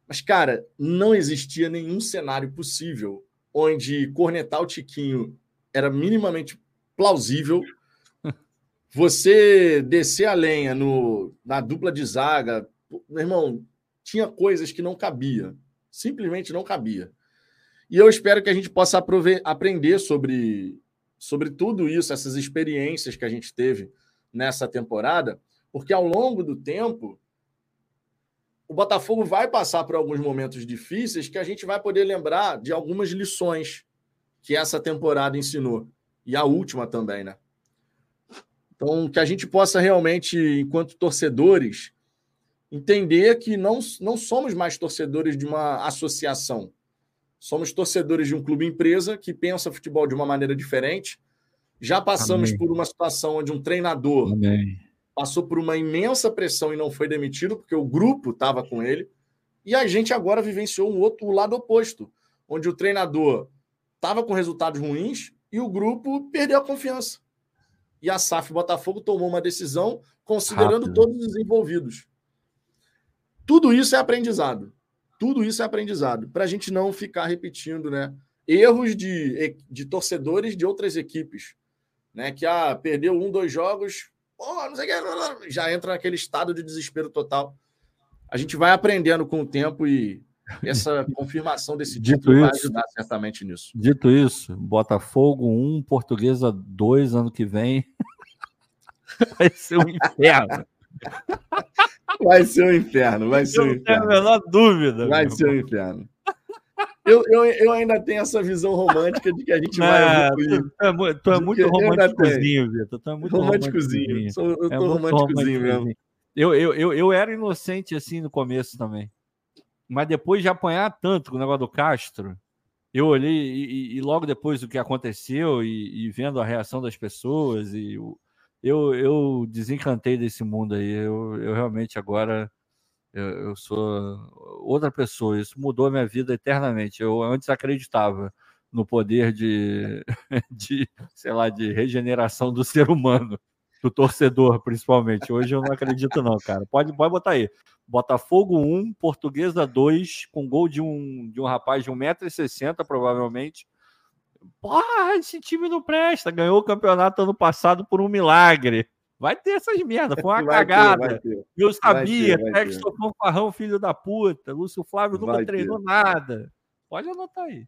Mas, cara, não existia nenhum cenário possível onde cornetar o Tiquinho era minimamente plausível. Você descer a lenha no, na dupla de zaga, meu irmão, tinha coisas que não cabia. Simplesmente não cabia. E eu espero que a gente possa aprender sobre, sobre tudo isso, essas experiências que a gente teve nessa temporada, porque ao longo do tempo o Botafogo vai passar por alguns momentos difíceis que a gente vai poder lembrar de algumas lições que essa temporada ensinou. E a última também, né? Então, que a gente possa realmente, enquanto torcedores, entender que não, não somos mais torcedores de uma associação. Somos torcedores de um clube empresa que pensa futebol de uma maneira diferente. Já passamos Amém. por uma situação onde um treinador Amém passou por uma imensa pressão e não foi demitido, porque o grupo estava com ele. E a gente agora vivenciou um outro lado oposto, onde o treinador estava com resultados ruins e o grupo perdeu a confiança. E a SAF Botafogo tomou uma decisão considerando Rápido. todos os envolvidos. Tudo isso é aprendizado. Tudo isso é aprendizado. Para a gente não ficar repetindo né, erros de, de torcedores de outras equipes. Né, que ah, perdeu um, dois jogos, oh, não sei o que, já entra naquele estado de desespero total. A gente vai aprendendo com o tempo e essa confirmação desse dito título isso, vai ajudar certamente nisso. Dito isso, Botafogo 1, Portuguesa 2 ano que vem. vai ser um inferno. Vai ser um inferno, vai ser um inferno. Não tenho a menor dúvida. Vai ser um inferno. Eu, eu, eu ainda tenho essa visão romântica de que a gente vai ah, evoluir. Tu, é, tu é muito românticozinho, Vitor. Tu é muito românticozinho. Sou, eu é tô é românticozinho mesmo. Eu, eu, eu, eu era inocente assim no começo também. Mas depois de apanhar tanto com o negócio do Castro, eu olhei e, e logo depois do que aconteceu e, e, vendo a reação das pessoas, e eu, eu desencantei desse mundo aí. Eu, eu realmente agora eu, eu, sou outra pessoa. Isso mudou a minha vida eternamente. Eu antes acreditava no poder de, de, sei lá, de regeneração do ser humano, do torcedor, principalmente. Hoje eu não acredito, não, cara. Pode, pode botar aí. Botafogo 1, Portuguesa 2, com gol de um, de um rapaz de 1,60m, provavelmente. Porra, esse time não presta. Ganhou o campeonato ano passado por um milagre. Vai ter essas merda, foi uma vai cagada. Ter, ter. Eu sabia, Texton Fanfarrão, filho da puta. Lúcio Flávio nunca vai treinou ter. nada. Pode anotar aí.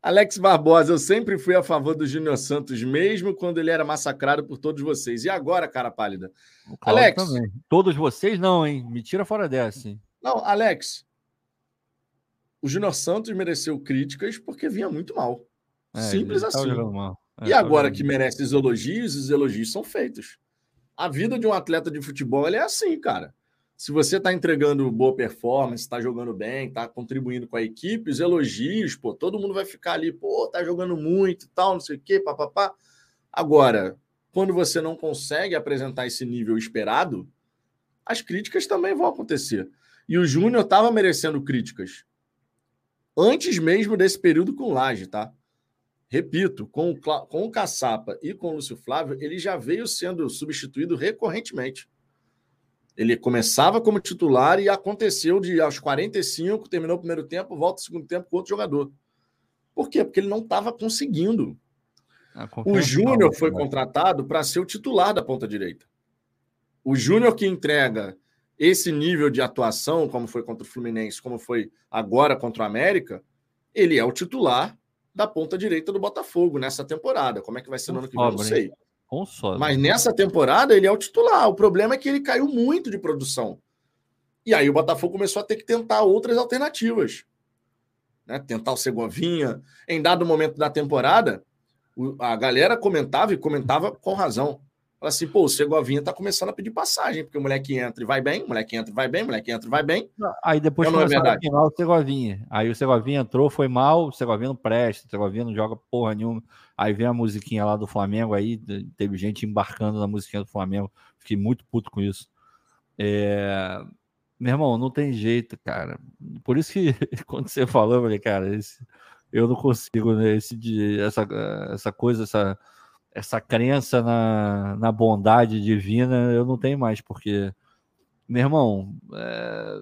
Alex Barbosa, eu sempre fui a favor do Júnior Santos, mesmo quando ele era massacrado por todos vocês. E agora, cara pálida? Alex. Também. Todos vocês não, hein? Me tira fora dessa, hein? Não, Alex. O Júnior Santos mereceu críticas porque vinha muito mal. É, Simples assim. Mal. É, e agora que merece os elogios, os elogios são feitos. A vida de um atleta de futebol é assim, cara. Se você está entregando boa performance, está jogando bem, está contribuindo com a equipe, os elogios, pô, todo mundo vai ficar ali, pô, tá jogando muito e tal, não sei o quê, papapá. Agora, quando você não consegue apresentar esse nível esperado, as críticas também vão acontecer. E o Júnior estava merecendo críticas. Antes mesmo desse período com Laje, tá? Repito, com o, com o Caçapa e com o Lúcio Flávio, ele já veio sendo substituído recorrentemente. Ele começava como titular e aconteceu de aos 45, terminou o primeiro tempo, volta o segundo tempo com outro jogador. Por quê? Porque ele não estava conseguindo. O Júnior foi contratado para ser o titular da ponta direita. O Júnior que entrega esse nível de atuação, como foi contra o Fluminense, como foi agora contra o América, ele é o titular da ponta direita do Botafogo nessa temporada. Como é que vai ser no ano que vem? Eu não sei. Mas nessa temporada ele é o titular. O problema é que ele caiu muito de produção. E aí o Botafogo começou a ter que tentar outras alternativas. Né? Tentar o Segovinha. Em dado momento da temporada, a galera comentava e comentava com razão. Fala assim, pô, o Segovinha tá começando a pedir passagem, porque o moleque entra e vai bem, o moleque entra e vai bem, o moleque entra e vai bem. Aí depois não é verdade. o Segovinha. Aí o Segovinha entrou, foi mal, o Segovinha não presta, o Segovinha não joga porra nenhuma. Aí vem a musiquinha lá do Flamengo, aí teve gente embarcando na musiquinha do Flamengo. Fiquei muito puto com isso. É... Meu irmão, não tem jeito, cara. Por isso que quando você falou, eu falei, cara, esse... eu não consigo, né? Esse, essa, essa coisa, essa essa crença na, na bondade divina eu não tenho mais, porque, meu irmão, é...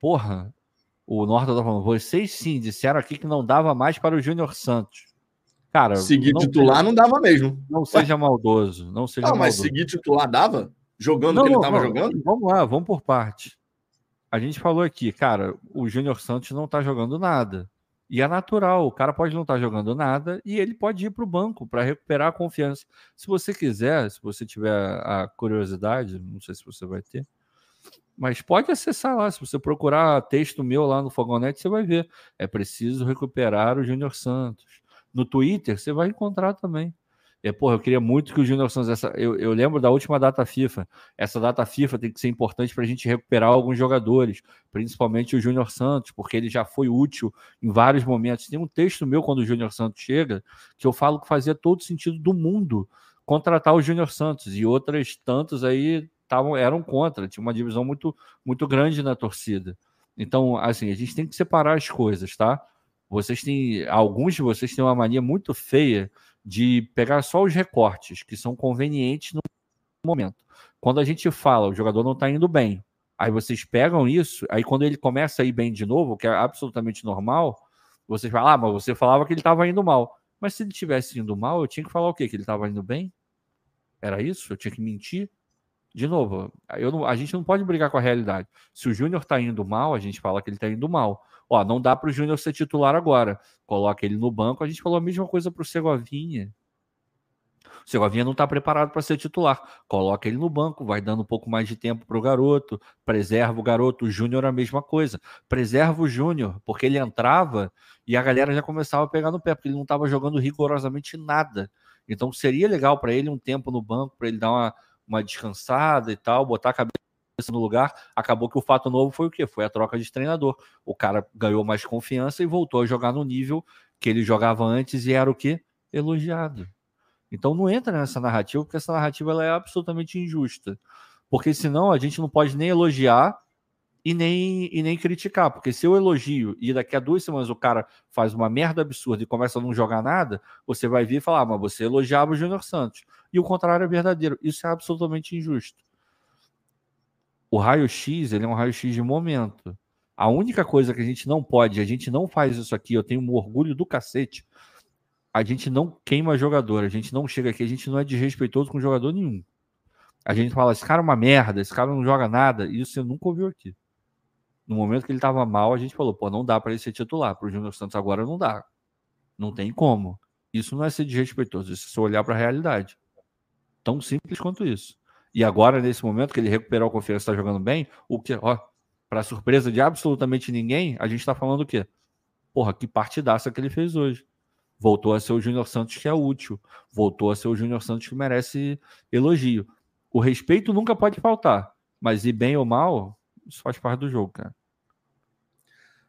porra, o Norton tá falando, vocês sim disseram aqui que não dava mais para o Júnior Santos. Cara, seguir não titular não dava mesmo. Não seja maldoso, não seja não, mas maldoso. seguir titular dava? Jogando o que ele estava jogando? Vamos lá, vamos por parte. A gente falou aqui, cara, o Júnior Santos não está jogando nada. E é natural, o cara pode não estar tá jogando nada e ele pode ir para o banco para recuperar a confiança. Se você quiser, se você tiver a curiosidade, não sei se você vai ter, mas pode acessar lá. Se você procurar texto meu lá no Fogonete, você vai ver. É preciso recuperar o Júnior Santos. No Twitter, você vai encontrar também. É, porra, eu queria muito que o Júnior Santos. Essa, eu, eu, lembro da última data FIFA. Essa data FIFA tem que ser importante para a gente recuperar alguns jogadores, principalmente o Júnior Santos, porque ele já foi útil em vários momentos. Tem um texto meu quando o Júnior Santos chega, que eu falo que fazia todo sentido do mundo contratar o Júnior Santos, e outras tantos aí tavam, eram contra. Tinha uma divisão muito, muito grande na torcida. Então, assim, a gente tem que separar as coisas, tá? Vocês têm. Alguns de vocês têm uma mania muito feia de pegar só os recortes que são convenientes no momento. Quando a gente fala, o jogador não está indo bem, aí vocês pegam isso, aí quando ele começa a ir bem de novo, que é absolutamente normal, vocês falam, ah, mas você falava que ele estava indo mal. Mas se ele tivesse indo mal, eu tinha que falar o quê? Que ele estava indo bem? Era isso? Eu tinha que mentir? De novo, eu não, a gente não pode brigar com a realidade. Se o Júnior está indo mal, a gente fala que ele está indo mal. Ó, não dá para o Júnior ser titular agora. Coloca ele no banco. A gente falou a mesma coisa para o Segovinha. O Segovinha não está preparado para ser titular. Coloca ele no banco, vai dando um pouco mais de tempo para o garoto, preserva o garoto. O Júnior a mesma coisa. Preserva o Júnior, porque ele entrava e a galera já começava a pegar no pé, porque ele não estava jogando rigorosamente nada. Então seria legal para ele um tempo no banco, para ele dar uma, uma descansada e tal, botar a cabeça no lugar, acabou que o fato novo foi o quê? Foi a troca de treinador. O cara ganhou mais confiança e voltou a jogar no nível que ele jogava antes e era o quê? Elogiado. Então não entra nessa narrativa, porque essa narrativa ela é absolutamente injusta. Porque senão a gente não pode nem elogiar e nem, e nem criticar. Porque se eu elogio e daqui a duas semanas o cara faz uma merda absurda e começa a não jogar nada, você vai vir e falar, ah, mas você elogiava o Júnior Santos. E o contrário é verdadeiro. Isso é absolutamente injusto o raio-x ele é um raio-x de momento. A única coisa que a gente não pode, a gente não faz isso aqui, eu tenho um orgulho do cacete. A gente não queima jogador, a gente não chega aqui, a gente não é desrespeitoso com jogador nenhum. A gente fala, esse cara é uma merda, esse cara não joga nada, isso você nunca ouviu aqui. No momento que ele estava mal, a gente falou, pô, não dá para ele ser titular, para o Júnior Santos agora não dá. Não tem como. Isso não é ser desrespeitoso, isso é só olhar para a realidade. Tão simples quanto isso. E agora, nesse momento que ele recuperou a confiança está jogando bem, o que, ó, para surpresa de absolutamente ninguém, a gente está falando o quê? Porra, que partidaça que ele fez hoje. Voltou a ser o Júnior Santos que é útil. Voltou a ser o Júnior Santos que merece elogio. O respeito nunca pode faltar, mas ir bem ou mal, isso faz parte do jogo, cara.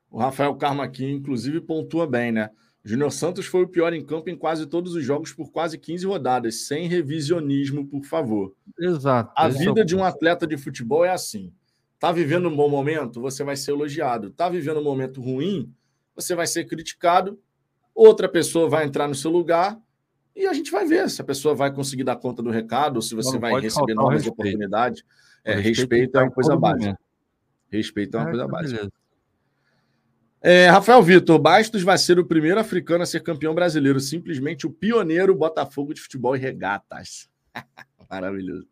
O Rafael Karma aqui, inclusive, pontua bem, né? Júnior Santos foi o pior em campo em quase todos os jogos por quase 15 rodadas, sem revisionismo, por favor. Exato. A vida é de um atleta de futebol é assim. Tá vivendo um bom momento, você vai ser elogiado. Tá vivendo um momento ruim, você vai ser criticado. Outra pessoa vai entrar no seu lugar e a gente vai ver se a pessoa vai conseguir dar conta do recado, ou se você Não, vai receber novas respeito. oportunidades. É, respeito, tem é uma coisa em todo básica. Respeito é uma coisa É, básica. beleza. É, Rafael Vitor, Bastos vai ser o primeiro africano a ser campeão brasileiro, simplesmente o pioneiro Botafogo de futebol e regatas. Maravilhoso.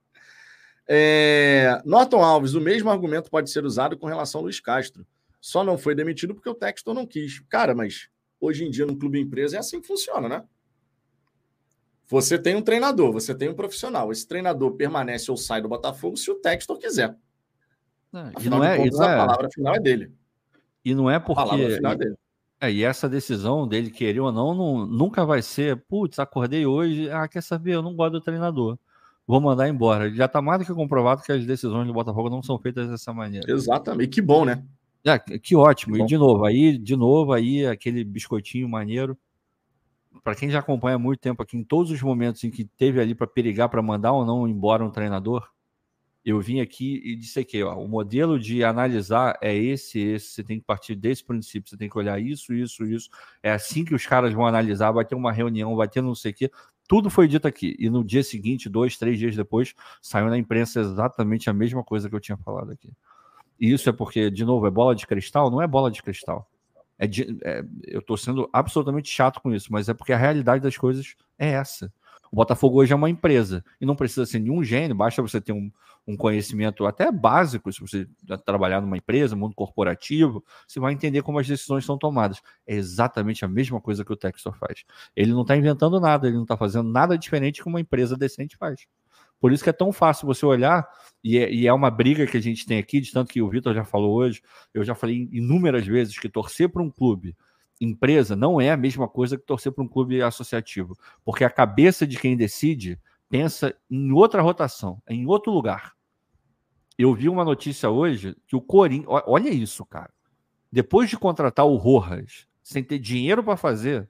É, Norton Alves, o mesmo argumento pode ser usado com relação ao Luiz Castro. Só não foi demitido porque o Textor não quis. Cara, mas hoje em dia no clube empresa é assim que funciona, né? Você tem um treinador, você tem um profissional. Esse treinador permanece ou sai do Botafogo se o Textor quiser. Não, E não é, e contas, não a é, palavra final é dele. E não é porque. é e essa decisão dele querer ou não, não- nunca vai ser, putz, acordei hoje, ah, quer saber, eu não gosto do treinador. Vou mandar embora. Já tá mais do que comprovado que as decisões do Botafogo não são feitas dessa maneira. Exatamente. Que bom, né? É, que ótimo. Que E de novo, aí, de novo, aí aquele biscoitinho maneiro. Para quem já acompanha há muito tempo aqui, em todos os momentos em que teve ali para perigar para mandar ou não embora um treinador, eu vim aqui e disse aqui, ó, o modelo de analisar é esse, esse, você tem que partir desse princípio, você tem que olhar isso, isso, isso. É assim que os caras vão analisar, vai ter uma reunião, vai ter não sei o quê. Tudo foi dito aqui. E no dia seguinte, dois, três dias depois, saiu na imprensa exatamente a mesma coisa que eu tinha falado aqui. E isso é porque, de novo, é bola de cristal? Não é bola de cristal. É de- é- eu estou sendo absolutamente chato com isso, mas é porque a realidade das coisas é essa. O Botafogo hoje é uma empresa e não precisa ser nenhum gênio, basta você ter um, um conhecimento até básico, se você trabalhar numa empresa, mundo corporativo, você vai entender como as decisões são tomadas. É exatamente a mesma coisa que o Textor faz. Ele não está inventando nada, ele não está fazendo nada diferente que uma empresa decente faz. Por isso que é tão fácil você olhar, e é, e é uma briga que a gente tem aqui, de tanto que o Vitor já falou hoje, eu já falei inúmeras vezes que torcer para um clube empresa não é a mesma coisa que torcer para um clube associativo, porque a cabeça de quem decide pensa em outra rotação, em outro lugar. Eu vi uma notícia hoje que o Corinthians, olha isso, cara. Depois de contratar o Rojas, sem ter dinheiro para fazer,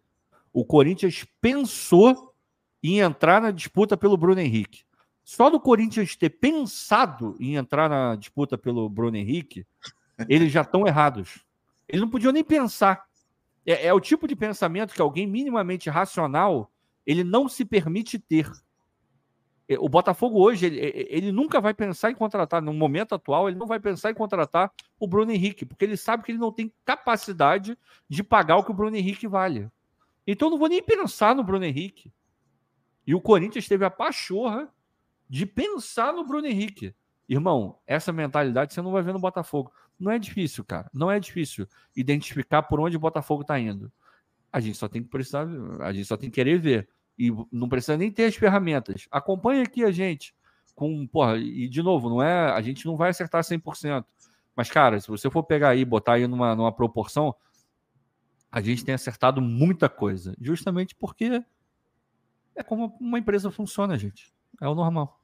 o Corinthians pensou em entrar na disputa pelo Bruno Henrique. Só do Corinthians ter pensado em entrar na disputa pelo Bruno Henrique, eles já estão errados. Eles não podiam nem pensar. É, é o tipo de pensamento que alguém minimamente racional ele não se permite ter. É, O Botafogo hoje, ele, ele nunca vai pensar em contratar, no momento atual, ele não vai pensar em contratar o Bruno Henrique, porque ele sabe que ele não tem capacidade de pagar o que o Bruno Henrique vale. Então eu não vou nem pensar no Bruno Henrique. E o Corinthians teve a pachorra de pensar no Bruno Henrique. Irmão, essa mentalidade você não vai ver no Botafogo. Não é difícil, cara. Não é difícil identificar por onde o Botafogo está indo. A gente só tem que precisar, a gente só tem que querer ver. E não precisa nem ter as ferramentas. Acompanha aqui a gente. Com, porra, e de novo, não é, a gente não vai acertar 100%. Mas, cara, se você for pegar aí botar aí numa, numa proporção, a gente tem acertado muita coisa. Justamente porque é como uma empresa funciona, gente. É o normal.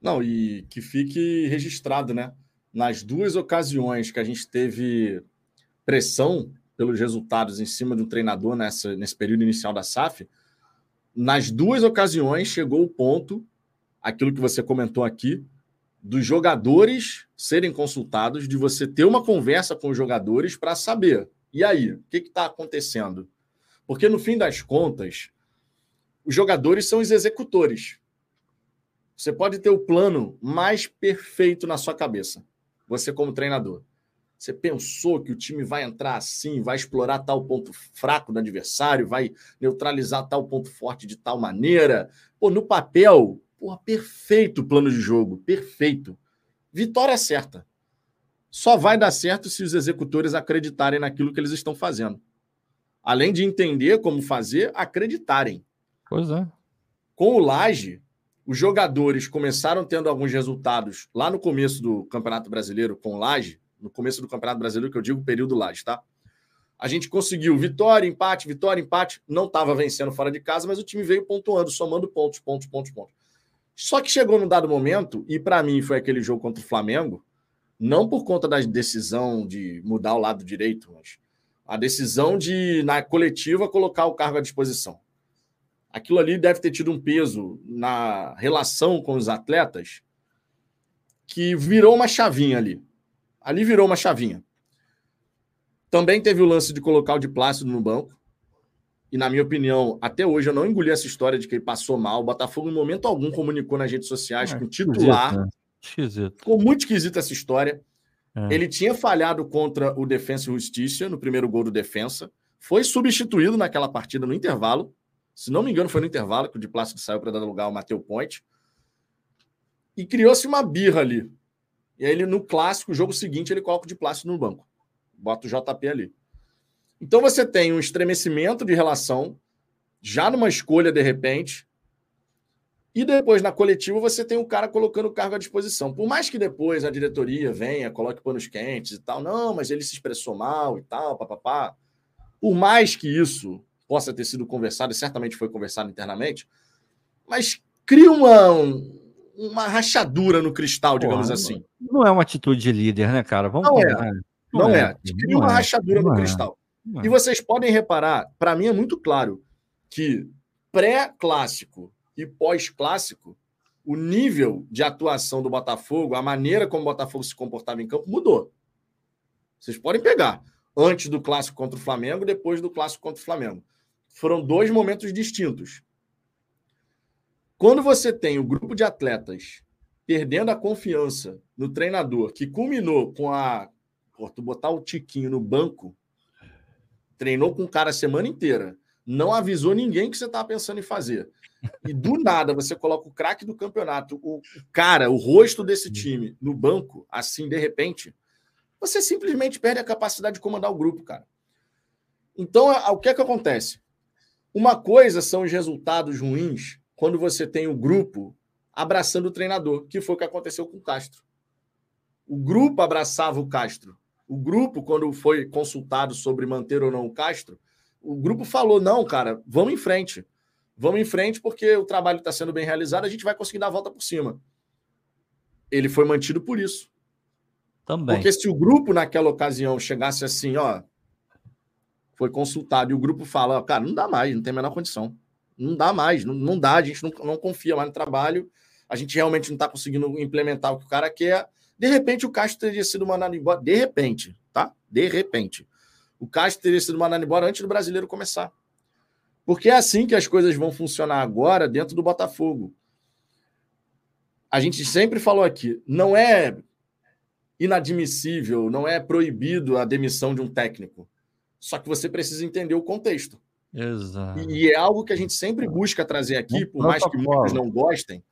Não, e que fique registrado, né? Nas duas ocasiões que a gente teve pressão pelos resultados em cima de um treinador nessa, nesse período inicial da SAF, nas duas ocasiões chegou o ponto, aquilo que você comentou aqui, dos jogadores serem consultados, de você ter uma conversa com os jogadores para saber, e aí, o que está acontecendo? Porque no fim das contas, os jogadores são os executores. Você pode ter o plano mais perfeito na sua cabeça, você como treinador. Você pensou que o time vai entrar assim, vai explorar tal ponto fraco do adversário, vai neutralizar tal ponto forte de tal maneira. Pô, no papel, porra, perfeito o plano de jogo, perfeito. Vitória certa. Só vai dar certo se os executores acreditarem naquilo que eles estão fazendo. Além de entender como fazer, acreditarem. Pois é. Com o Laje, os jogadores começaram tendo alguns resultados lá no começo do Campeonato Brasileiro com Laje, no começo do Campeonato Brasileiro, que eu digo período Laje, tá? A gente conseguiu vitória, empate, vitória, empate. Não estava vencendo fora de casa, mas o time veio pontuando, somando pontos, pontos, pontos, pontos. Só que chegou num dado momento, e para mim foi aquele jogo contra o Flamengo, não por conta da decisão de mudar o lado direito, mas a decisão de, na coletiva, colocar o cargo à disposição. Aquilo ali deve ter tido um peso na relação com os atletas que virou uma chavinha ali. Ali virou uma chavinha. Também teve o lance de colocar o de Plácido no banco. E, na minha opinião, até hoje eu não engoli essa história de que ele passou mal. O Botafogo, em momento algum, comunicou nas redes sociais é, com o titular. Esquisito, né? esquisito. Ficou muito esquisita essa história. É. Ele tinha falhado contra o Defensa e Justiça no primeiro gol do Defensa. Foi substituído naquela partida no intervalo. Se não me engano, foi no intervalo que o de Plácido saiu para dar lugar ao Mateu Ponte. E criou-se uma birra ali. E aí, ele, no clássico, jogo seguinte, ele coloca o de Plácido no banco. Bota o JP ali. Então você tem um estremecimento de relação, já numa escolha de repente, e depois na coletiva você tem o cara colocando o cargo à disposição. Por mais que depois a diretoria venha, coloque panos quentes e tal, não, mas ele se expressou mal e tal, papapá. Por mais que isso possa ter sido conversado, e certamente foi conversado internamente, mas cria uma, uma rachadura no cristal, digamos assim. Não é uma atitude de líder, né, cara? Vamos não é. Não, não, é. é. Cria uma é. rachadura no é. cristal. E vocês podem reparar, para mim é muito claro que pré-clássico e pós-clássico, o nível de atuação do Botafogo, a maneira como o Botafogo se comportava em campo mudou. Vocês podem pegar antes do clássico contra o Flamengo, depois do clássico contra o Flamengo. Foram dois momentos distintos. Quando você tem o grupo de atletas perdendo a confiança no treinador, que culminou com a. Pô, tu botar o Tiquinho no banco treinou com o cara a semana inteira, não avisou ninguém que você estava pensando em fazer. E do nada você coloca o craque do campeonato, o, cara, o rosto desse time no banco, assim, de repente, você simplesmente perde a capacidade de comandar o grupo, cara. Então, o que é que acontece? Uma coisa são os resultados ruins quando você tem o grupo abraçando o treinador, que foi o que aconteceu com o Castro. O grupo abraçava o Castro. O grupo, quando foi consultado sobre manter ou não o Castro, o grupo falou: não, cara, vamos em frente. Vamos em frente porque o trabalho está sendo bem realizado, a gente vai conseguir dar a volta por cima. Ele foi mantido por isso. Também. Porque se o grupo, naquela ocasião, chegasse assim, ó, foi consultado e o grupo fala, cara, não dá mais, não tem a menor condição. Não dá mais, não, não dá, a gente não, não confia mais no trabalho, a gente realmente não está conseguindo implementar o que o cara quer de repente, o Castro teria sido mandado embora. De repente, tá? De repente. O Castro teria sido mandado embora antes do brasileiro começar. Porque é assim que as coisas vão funcionar agora dentro do Botafogo. A gente sempre falou aqui, não é inadmissível, não é proibido a demissão de um técnico. Só que você precisa entender o contexto. Exato. E é algo que a gente sempre busca trazer aqui, por mais que muitos não gostem,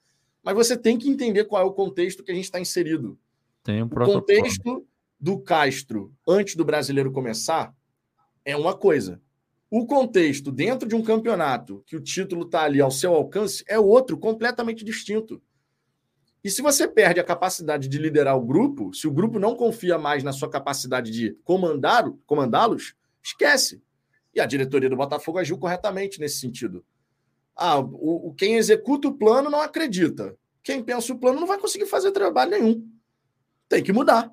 mas você tem que entender qual é o contexto que a gente está inserido. Tem um o contexto do Castro antes do brasileiro começar é uma coisa. O contexto dentro de um campeonato que o título está ali ao seu alcance é outro, completamente distinto. E se você perde a capacidade de liderar o grupo, se o grupo não confia mais na sua capacidade de comandá-los, esquece. E a diretoria do Botafogo agiu corretamente nesse sentido. Ah, o, quem executa o plano não acredita. Quem pensa o plano não vai conseguir fazer trabalho nenhum tem que mudar.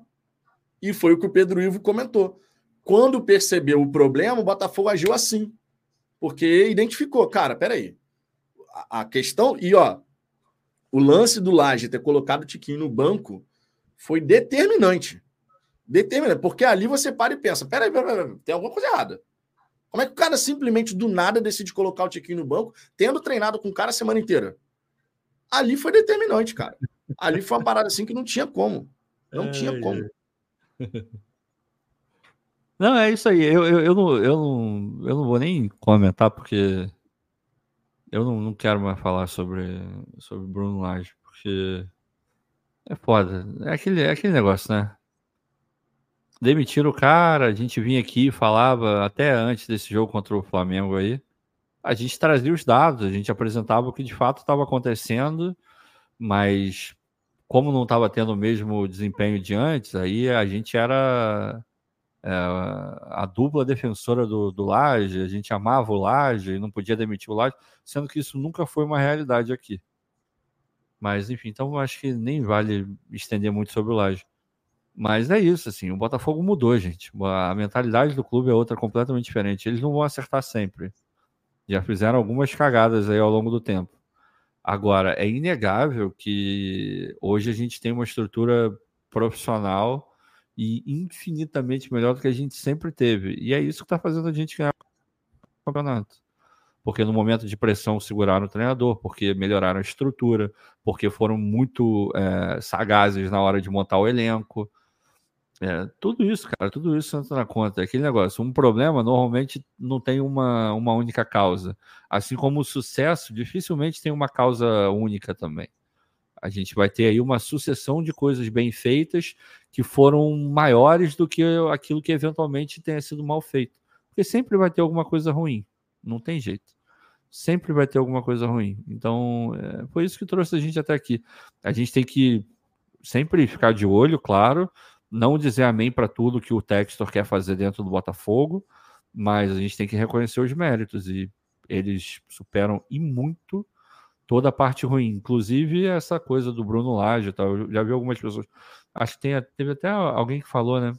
E foi o que o Pedro Ivo comentou. Quando percebeu o problema, o Botafogo agiu assim. Porque identificou, cara, peraí. A, a questão. E, ó, o lance do Laje ter colocado o Tiquinho no banco foi determinante. Determinante. Porque ali você para e pensa: peraí, peraí, peraí, tem alguma coisa errada. Como é que o cara simplesmente do nada decide colocar o Tiquinho no banco, tendo treinado com o cara a semana inteira? Ali foi determinante, cara. Ali foi uma parada assim que não tinha como. Não tinha como. Não, é isso aí. Eu, eu, eu, não, eu, não, eu não vou nem comentar, porque eu não, não quero mais falar sobre, sobre Bruno Lage, porque é foda. É aquele, é aquele negócio, né? Demitiram o cara, a gente vinha aqui e falava, até antes desse jogo contra o Flamengo aí, a gente trazia os dados, a gente apresentava o que de fato estava acontecendo, mas como não estava tendo o mesmo desempenho de antes, aí a gente era é, a dupla defensora do, do Laje, a gente amava o Laje e não podia demitir o Laje, sendo que isso nunca foi uma realidade aqui. Mas, enfim, então acho que nem vale estender muito sobre o Laje. Mas é isso, assim, o Botafogo mudou, gente. A mentalidade do clube é outra completamente diferente. Eles não vão acertar sempre. Já fizeram algumas cagadas aí ao longo do tempo. Agora, é inegável que hoje a gente tem uma estrutura profissional e infinitamente melhor do que a gente sempre teve. E é isso que está fazendo a gente ganhar o campeonato. Porque no momento de pressão seguraram o treinador, porque melhoraram a estrutura, porque foram muito é, sagazes na hora de montar o elenco. É, tudo isso, cara, tudo isso entra na conta. Aquele negócio, um problema normalmente não tem uma, uma única causa. Assim como o sucesso dificilmente tem uma causa única também. A gente vai ter aí uma sucessão de coisas bem feitas que foram maiores do que aquilo que eventualmente tenha sido mal feito. Porque sempre vai ter alguma coisa ruim. Não tem jeito. Sempre vai ter alguma coisa ruim. Então, é, foi isso que trouxe a gente até aqui. A gente tem que sempre ficar de olho, claro, não dizer amém para tudo que o Textor quer fazer dentro do Botafogo, mas a gente tem que reconhecer os méritos e eles superam e muito toda a parte ruim, inclusive essa coisa do Bruno Lage, tá? eu já vi algumas pessoas, acho que tem, teve até alguém que falou, né,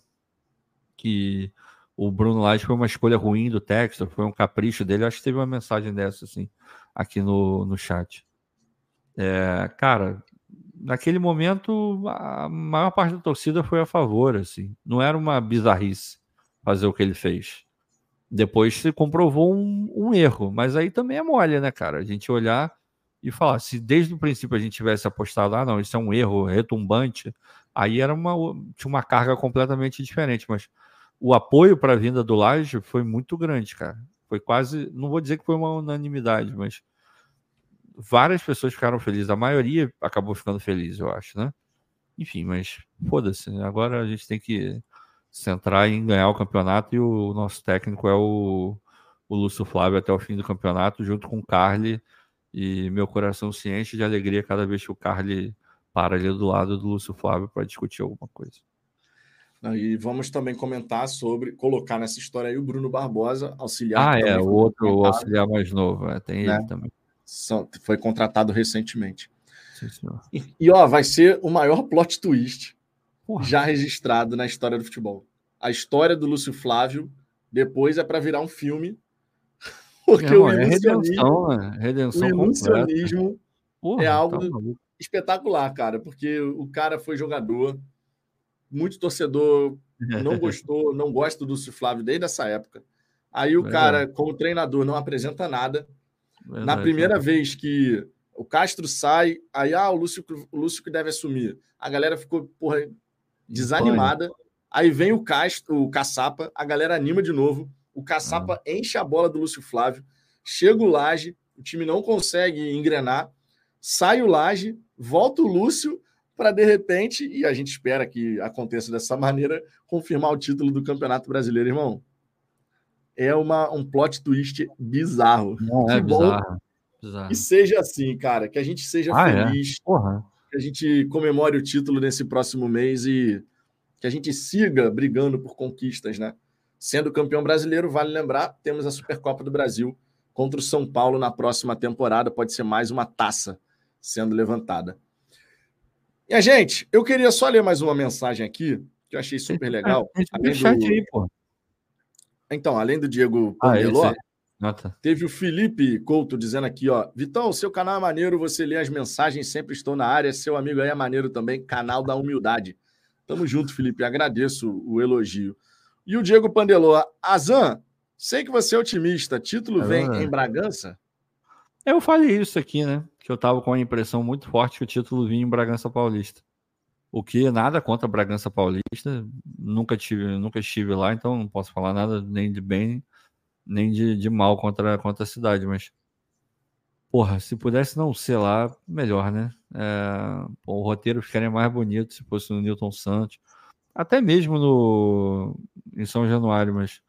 que o Bruno Lage foi uma escolha ruim do Textor, foi um capricho dele, acho que teve uma mensagem dessa, assim, aqui no, no chat. É, cara, naquele momento, a maior parte da torcida foi a favor, assim. Não era uma bizarrice fazer o que ele fez. Depois se comprovou um, um erro, mas aí também é mole, né, cara? A gente olhar e falar, se desde o princípio a gente tivesse apostado, ah, não, isso é um erro retumbante, aí era uma, tinha uma carga completamente diferente, mas o apoio para a vinda do Laje foi muito grande, cara. Foi quase, não vou dizer que foi uma unanimidade, mas várias pessoas ficaram felizes. A maioria acabou ficando feliz, eu acho, né? Enfim, mas foda-se. Agora a gente tem que centrar em ganhar o campeonato e o nosso técnico é o, o Lúcio Flávio até o fim do campeonato, junto com o Carly. E meu coração se enche de alegria cada vez que o Carly para ali do lado do Lúcio Flávio para discutir alguma coisa. E vamos também comentar sobre colocar nessa história aí o Bruno Barbosa, auxiliar. Ah, é, o outro auxiliar mais novo, é, tem né? ele também foi contratado recentemente. Sim, e, e, ó, vai ser o maior plot twist Porra. já registrado na história do futebol. A história do Lúcio Flávio depois é para virar um filme. Porque Não, o é ilusionismo, é redenção, redenção o ilusionismo Porra, é algo tá espetacular, cara, porque o cara foi jogador, muito torcedor não gostou, não gosta do Lúcio Flávio desde essa época. Aí o é. cara, como treinador, não apresenta nada. Verdade, Na primeira vez que o Castro sai, aí ah, o Lúcio, o Lúcio que deve assumir. A galera ficou porra, desanimada. Aí vem o Castro, o Caçapa, a galera anima de novo. O Caçapa ah. enche a bola do Lúcio Flávio. Chega o Laje, o time não consegue engrenar. Sai o Laje, volta o Lúcio para de repente, e a gente espera que aconteça dessa maneira, confirmar o título do Campeonato Brasileiro, irmão é uma, um plot twist bizarro. Não, é bizarro, bizarro. E seja assim, cara, que a gente seja ah, é? feliz, é? que a gente comemore o título nesse próximo mês e que a gente siga brigando por conquistas, né? Sendo campeão brasileiro, vale lembrar, temos a Supercopa do Brasil contra o São Paulo na próxima temporada. Pode ser mais uma taça sendo levantada. E a gente, eu queria só ler mais uma mensagem aqui, que eu achei super legal. É, do... chat aí, pô. Então, além do Diego Pandeló, ah, tá. teve o Felipe Couto dizendo aqui, ó, Vitão, seu canal é maneiro, você lê as mensagens, sempre estou na área, seu amigo aí é maneiro também, canal da humildade. Tamo junto, Felipe, agradeço o elogio. E o Diego Pandeló, Azan, sei que você é otimista, título vem em Bragança? Eu falei isso aqui, né? Que eu tava com a impressão muito forte que o título vinha em Bragança Paulista. O que nada contra Bragança Paulista, nunca tive, nunca estive lá, então não posso falar nada nem de bem nem de, de mal contra, contra a cidade, mas porra, se pudesse não ser lá, melhor, né? É, o roteiro ficaria mais bonito se fosse no Newton Santos, até mesmo no em São Januário, mas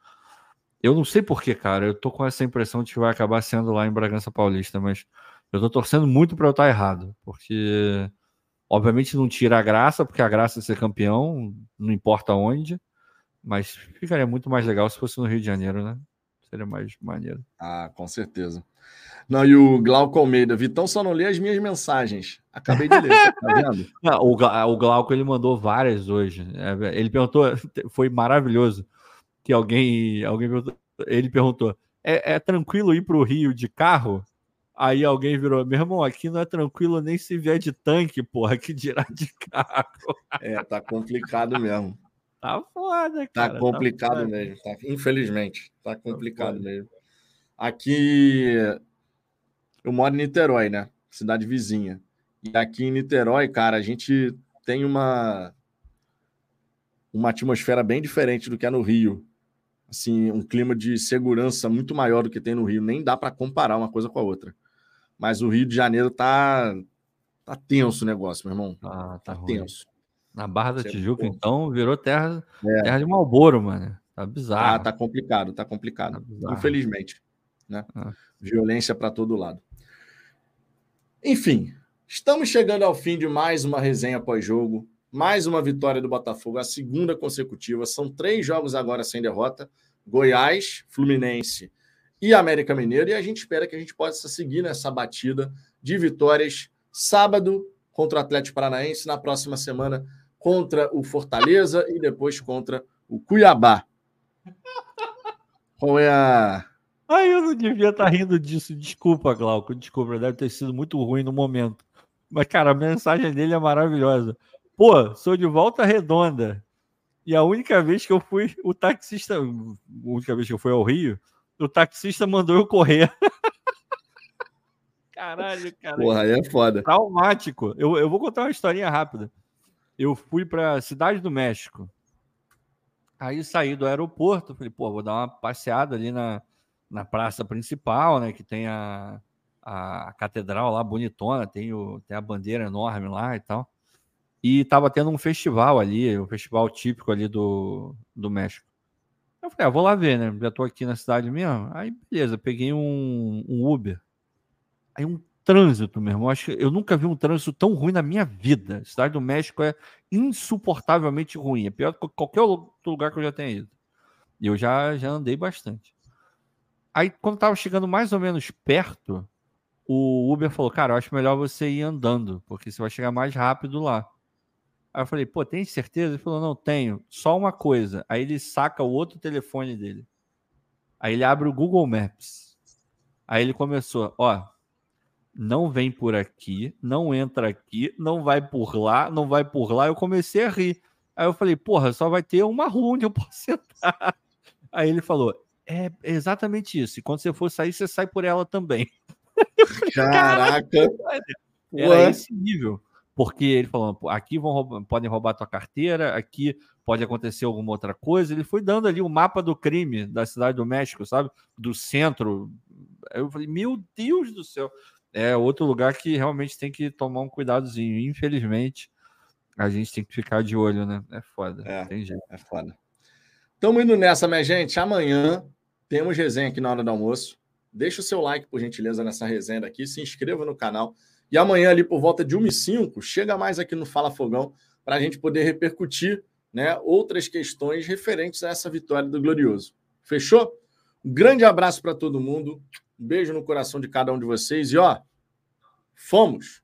eu não sei porquê, cara. Eu tô com essa impressão de que vai acabar sendo lá em Bragança Paulista, mas eu tô torcendo muito para eu estar errado, porque Obviamente não tira a graça, porque a graça é ser campeão, não importa onde, mas ficaria muito mais legal se fosse no Rio de Janeiro, né? Seria mais maneiro. Ah, com certeza. Não, e o Glauco Almeida, Vitão só não lê as minhas mensagens. Acabei de ler, tá vendo? Não, o, o Glauco ele mandou várias hoje. É, ele perguntou, foi maravilhoso que alguém, alguém perguntou, ele perguntou: é, é tranquilo ir para o Rio de carro? Aí alguém virou: meu irmão, aqui não é tranquilo nem se vier de tanque, porra, que dirá de carro. É, tá complicado mesmo. Tá foda, tá cara. Tá complicado tá mesmo. Tá, infelizmente, tá, tá complicado tá mesmo. Aqui eu moro em Niterói, né? Cidade vizinha. E aqui em Niterói, cara, a gente tem uma uma atmosfera bem diferente do que é no Rio. Assim, um clima de segurança muito maior do que tem no Rio. Nem dá para comparar uma coisa com a outra. Mas o Rio de Janeiro tá tá tenso o negócio, meu irmão. Ah, tá, tá tenso. Na Barra da Você é Tijuca, é então, virou terra, é. terra de Malboro, mano. Tá bizarro. Ah, tá complicado, tá complicado. Tá Infelizmente, né? Ah. Violência para todo lado. Enfim, estamos chegando ao fim de mais uma resenha pós-jogo, mais uma vitória do Botafogo, a segunda consecutiva. São três jogos agora sem derrota: Goiás, Fluminense e América Mineiro. E a gente espera que a gente possa seguir nessa batida de vitórias sábado contra o Atlético Paranaense, na próxima semana contra o Fortaleza e depois contra o Cuiabá. Qual é a Ai, eu não devia estar tá rindo disso. Desculpa, Glauco. Desculpa, deve ter sido muito ruim no momento. Mas, cara, a mensagem dele é maravilhosa. Pô, sou de volta redonda. E a única vez que eu fui, o taxista, a única vez que eu fui ao Rio, o taxista mandou eu correr. Caralho, cara. Porra, aí é foda. Traumático. Eu, eu vou contar uma historinha rápida. Eu fui para Cidade do México. Aí saí do aeroporto, falei, pô, vou dar uma passeada ali na, na praça principal, né? Que tem a, a, catedral lá bonitona, tem, o, tem a bandeira enorme lá e tal. E tava tendo um festival ali, um festival típico ali do, do México. Eu falei, ah, vou lá ver, né? Já tô aqui na cidade mesmo. Aí, beleza, peguei um, um Uber. Aí um trânsito, meu irmão. Acho que eu nunca vi um trânsito tão ruim na minha vida. A cidade do México é insuportavelmente ruim. É pior do que qualquer outro lugar que eu já tenha ido. E eu já, já andei bastante. Aí, quando tava chegando mais ou menos perto, o Uber falou: Cara, eu acho melhor você ir andando, porque você vai chegar mais rápido lá. Aí eu falei: Pô, tem certeza? Ele falou: Não, tenho. Só uma coisa. Aí ele saca o outro telefone dele. Aí ele abre o Google Maps. Aí ele começou: Ó, não vem por aqui, não entra aqui, não vai por lá, não vai por lá. Eu comecei a rir. Aí eu falei: Porra, só vai ter uma rua onde eu posso entrar. Aí ele falou: é exatamente isso. E quando você for sair, você sai por ela também. Caraca! Era esse nível. Porque ele falou, aqui vão roubar, podem roubar tua carteira, aqui pode acontecer alguma outra coisa. Ele foi dando ali o mapa do crime da cidade do México, sabe? Do centro. Eu falei, meu Deus do céu. É outro lugar que realmente tem que tomar um cuidadozinho. Infelizmente, a gente tem que ficar de olho, né? É foda. É, tem jeito. É foda. Estamos indo nessa, minha gente. Amanhã temos resenha aqui na hora do almoço. Deixa o seu like, por gentileza, nessa resenha daqui. Se inscreva no canal. E amanhã, ali por volta de 1h05, chega mais aqui no Fala Fogão para a gente poder repercutir né, outras questões referentes a essa vitória do Glorioso. Fechou? Um grande abraço para todo mundo. Um beijo no coração de cada um de vocês. E ó, fomos!